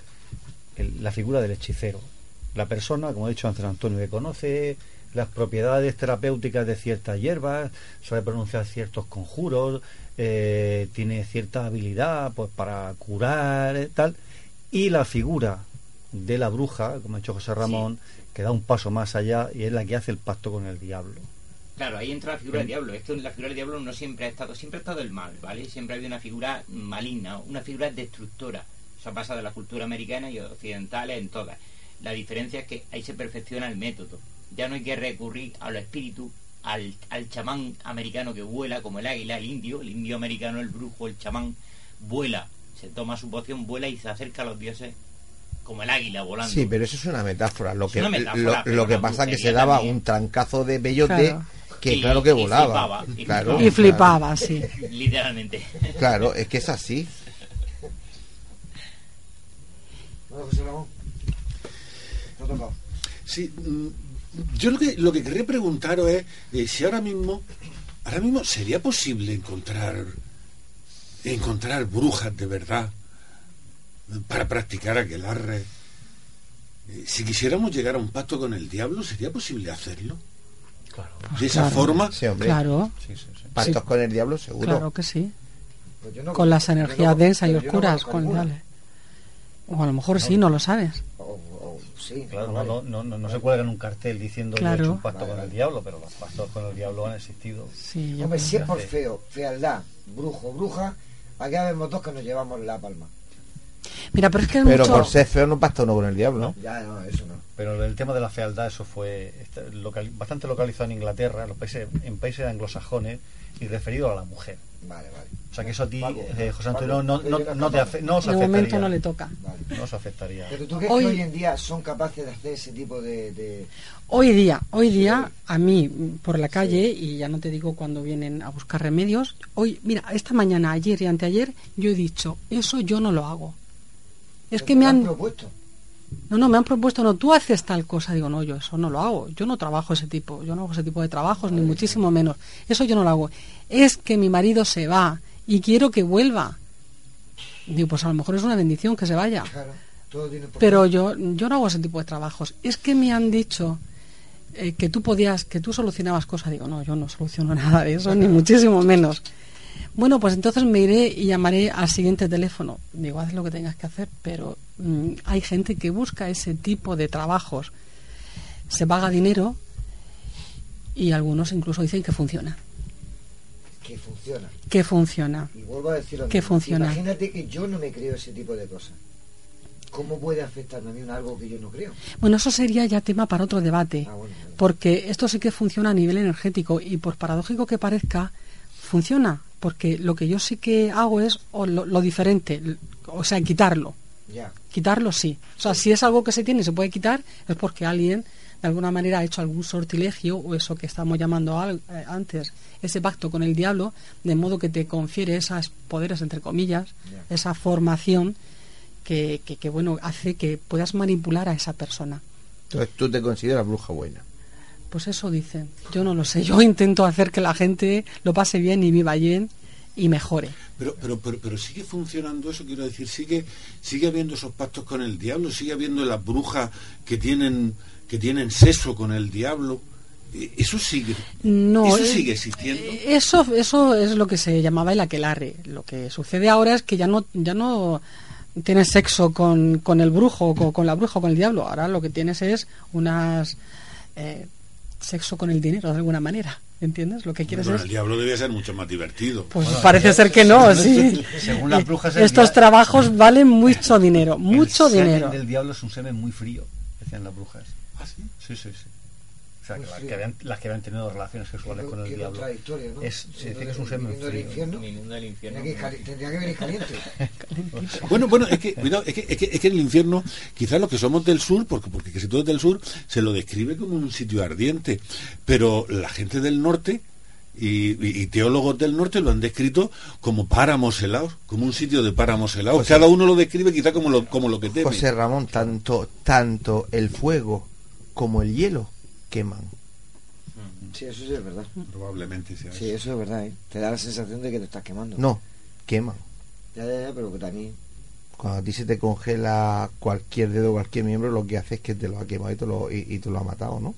el- la figura del hechicero. La persona, como ha dicho antes Antonio, que conoce las propiedades terapéuticas de ciertas hierbas, sabe pronunciar ciertos conjuros, eh, tiene cierta habilidad pues para curar, eh, tal. Y la figura de la bruja, como ha dicho José Ramón, que da un paso más allá y es la que hace el pacto con el diablo. Claro, ahí entra la figura del diablo. Es que la figura del diablo no siempre ha estado, siempre ha estado el mal, ¿vale? Siempre ha habido una figura maligna, una figura destructora. Eso pasa de la cultura americana y occidental en todas. La diferencia es que ahí se perfecciona el método. Ya no hay que recurrir a los espíritus, al, al chamán americano que vuela como el águila, el indio, el indio americano, el brujo, el chamán, vuela, se toma su poción, vuela y se acerca a los dioses como el águila volando. Sí, pero eso es una metáfora. Lo Es que, una metáfora, lo, que pasa que se daba también. un trancazo de bellote Claro. Que Y- claro que y volaba. flipaba, y claro, Y flipaba, sí. [laughs] Literalmente. Claro, es que es así. Bueno, José Ramón. Sí, mm, yo lo que, lo que querría preguntaros es eh, si ahora mismo, ahora mismo sería posible encontrar, encontrar brujas de verdad eh, para practicar aquelarre. Eh, si quisiéramos llegar a un pacto con el diablo, ¿sería posible hacerlo? De esa Claro. forma. Sí, hombre. Claro, Pactos con el diablo, seguro. claro que sí. Pues yo no- Con las yo no- energías densas y yo no oscuras, con dale. O a lo mejor sí, no lo sabes. O- Claro, no, no, no, no, no se cuelga en un cartel diciendo que Claro. he hecho un pacto Vale, con el diablo, pero los pactos con el diablo han existido. Sí, Hombre, si es por feo, fealdad, brujo, bruja, aquí vemos dos que nos llevamos la palma. Mira, pero es que es Pero mucho... por ser feo no pacta uno con el diablo, ¿no? Ya, no, eso no. Pero el tema de la fealdad, eso fue local- bastante localizado en Inglaterra, en, los países, en países anglosajones, y referido a la mujer. Vale, vale. O sea que eso a ti, Paco, eh, José Paco, Antonio, no, no, yo no, te afe- no os De afectaría. momento no le toca. Vale. No os afectaría. Pero tú crees Hoy- que hoy en día son capaces de hacer ese tipo de... de- Hoy día, hoy día, a mí, por la calle, y ya no te digo cuando vienen a buscar remedios, hoy, mira, esta mañana, ayer y anteayer, yo he dicho, eso yo no lo hago. Es que me han han... propuesto? No, no, me han propuesto, no, tú haces tal cosa. Digo, no, yo eso no lo hago. Yo no trabajo ese tipo, yo no hago ese tipo de trabajos, ni muchísimo menos. Eso yo no lo hago. Es que mi marido se va y quiero que vuelva. Digo, pues a lo mejor es una bendición que se vaya. Claro, todo tiene por Pero yo, yo no hago ese tipo de trabajos. Es que me han dicho eh, que tú podías, que tú solucionabas cosas. Digo, no, yo no soluciono [laughs] nada de eso, ni muchísimo menos. Bueno, pues entonces me iré y llamaré al siguiente teléfono. Digo, haz lo que tengas que hacer, pero mm, hay gente que busca ese tipo de trabajos. Se paga dinero y algunos incluso dicen que funciona. Que funciona. Que funciona. Y vuelvo a decirlo. Que funciona. Imagínate que yo no me creo ese tipo de cosas. ¿Cómo puede afectarme a mí en algo que yo no creo? Bueno, eso sería ya tema para otro debate, Ah, bueno, porque esto sí que funciona a nivel energético y por paradójico que parezca, funciona, porque lo que yo sí que hago es o lo, lo diferente, o sea, quitarlo. Ya. Quitarlo sí. O sea, si es algo que se tiene y se puede quitar, es porque alguien de alguna manera ha hecho algún sortilegio o eso que estamos llamando al- eh, antes, ese pacto con el diablo, de modo que te confiere esos poderes, entre comillas, esa formación que, que, que, bueno, hace que puedas manipular a esa persona. Entonces tú te consideras bruja buena. Pues eso dicen. Yo no lo sé. Yo intento hacer que la gente lo pase bien y viva bien y mejore. Pero, pero, pero, pero sigue funcionando eso, quiero decir, sigue, sigue habiendo esos pactos con el diablo, sigue habiendo las brujas que tienen, que tienen sexo con el diablo. Eh, Eso sigue, No, eso eh, sigue existiendo. Eso, eso es lo que se llamaba el aquelarre. Lo que sucede ahora es que ya no, ya no tienes sexo con, con el brujo, con, con la bruja o con el diablo. Ahora lo que tienes es unas eh, sexo con el dinero de alguna manera. ¿Entiendes? Lo que quieres es el diablo debía ser mucho más divertido. Pues parece ser que no, sí. Según las brujas, el Estos trabajos valen mucho dinero, mucho el semen dinero. del diablo es un semen muy frío, decían las brujas. ¿Ah, sí? Sí, sí, sí. O sea, que Muy las frío. que, habían, las que habían tenido relaciones sexuales con el diablo. ¿no? Es, se dice que es un semen viniendo del frío. infierno, del infierno. tendría que, cali- tendría que venir caliente. [laughs] Bueno, bueno, es que, cuidado, es que, es que, es que en el infierno, quizás los que somos del sur, porque, porque casi todo es del sur, se lo describe como un sitio ardiente, pero la gente del norte y, y- teólogos del norte lo han descrito como páramos helados, como un sitio de páramos helados. José- Cada uno lo describe quizás como lo, como lo que teme. José Ramón, tanto, tanto el fuego como el hielo queman. Sí, eso sí es verdad. Probablemente sea Sí, eso es verdad, ¿eh? Te da la sensación de que te estás quemando. No, queman. Ya, ya, ya, pero que también... Cuando a ti se te congela cualquier dedo, cualquier miembro, lo que hace es que te lo ha quemado y te lo, y, y te lo ha matado, ¿no?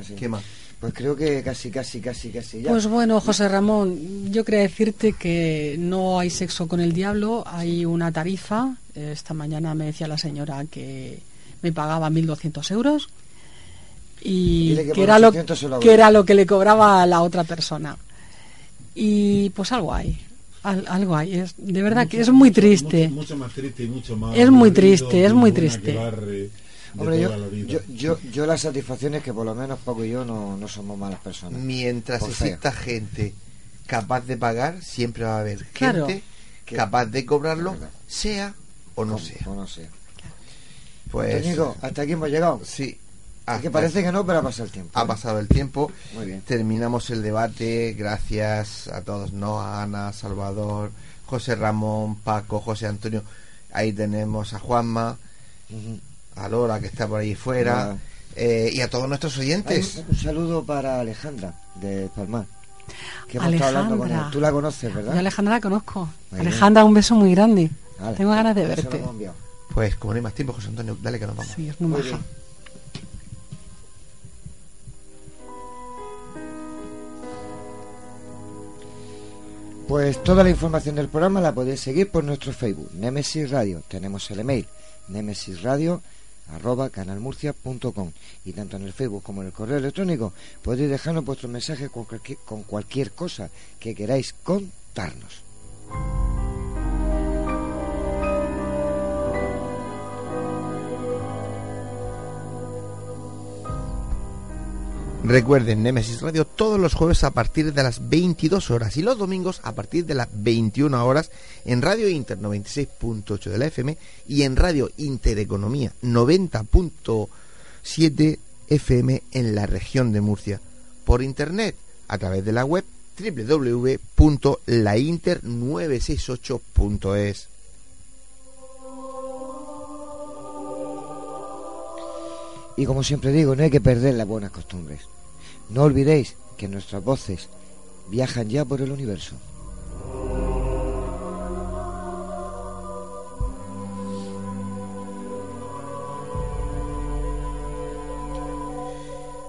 así. ¿Qué más? Pues creo que casi, casi, casi, casi ya. Pues bueno, José Ramón, yo quería decirte que no hay sexo con el diablo, hay una tarifa. Esta mañana me decía la señora que me pagaba 1.200 euros y que era, lo, 800 se lo hago que era lo que le cobraba a la otra persona. Y pues algo hay, al- algo hay. Es, de verdad que es muy triste. Mucho, más triste y mucho más. Es muy triste, es muy triste. Hombre, yo, la yo, yo, yo la satisfacción es que por lo menos Paco y yo no, no somos malas personas. Mientras exista gente capaz de pagar, siempre va a haber Claro. gente capaz de cobrarlo, sea o no sea. O no sea. Pues hasta aquí hemos llegado. sí, que parece que no, pero ha pasado el tiempo. Ha pasado el tiempo. Muy bien. Terminamos el debate. Gracias a todos, ¿no? A Ana, Salvador, José Ramón, Paco, José Antonio. Ahí tenemos a Juanma, a Lora, que está por ahí fuera. Eh, y a todos nuestros oyentes. Un, un saludo para Alejandra de Palmar. Que hemos estado hablando con Alejandra. ella. Tú la conoces, ¿verdad? Yo Alejandra la conozco. Muy bien. Alejandra, un beso muy grande. Vale. Tengo ganas de verte. Pues como no hay más tiempo, José Antonio, dale que nos vamos. Sí, es muy Muy Pues toda la información del programa la podéis seguir por nuestro Facebook, Nemesis Radio. Tenemos el email, nemesisradio arroba canalmurcia.com y tanto en el Facebook como en el correo electrónico podéis dejarnos vuestros mensajes con cualquier, con cualquier cosa que queráis contarnos. Recuerden, Nemesis Radio todos los jueves a partir de las 22 horas y los domingos a partir de las 21 horas en Radio Inter 96.8 de la FM y en Radio Intereconomía 90.7 FM en la región de Murcia. Por internet a través de la web www.lainter968.es. Y como siempre digo, no hay que perder las buenas costumbres. No olvidéis que nuestras voces viajan ya por el universo.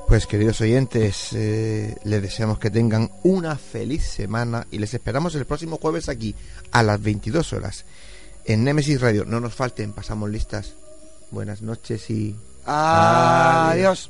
Pues queridos oyentes, eh, les deseamos que tengan una feliz semana y les esperamos el próximo jueves aquí a las 22 horas en Nemesis Radio. No nos falten, pasamos listas. Buenas noches y Adiós.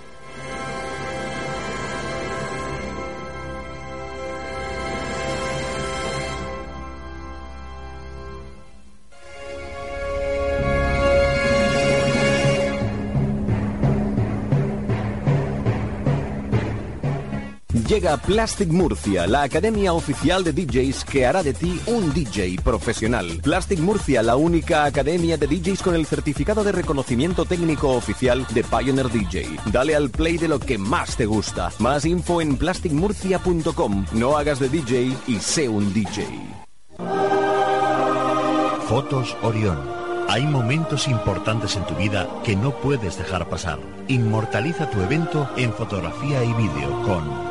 Llega Plastic Murcia, la academia oficial de DJs que hará de ti un DJ profesional. Plastic Murcia, la única academia de DJs con el certificado de reconocimiento técnico oficial de Pioneer DJ. Dale al play de lo que más te gusta. Más info en plasticmurcia.com. No hagas de DJ y sé un DJ. Fotos Orión. Hay momentos importantes en tu vida que no puedes dejar pasar. Inmortaliza tu evento en fotografía y vídeo con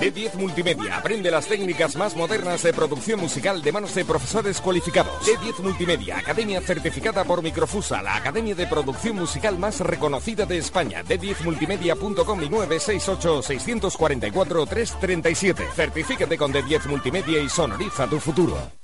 D10 Multimedia. Aprende las técnicas más modernas de producción musical de manos de profesores cualificados. D10 Multimedia, academia certificada por Microfusa, la academia de producción musical más reconocida de España. D10multimedia.com y 968-644-337. Certifícate con D10 Multimedia y sonoriza tu futuro.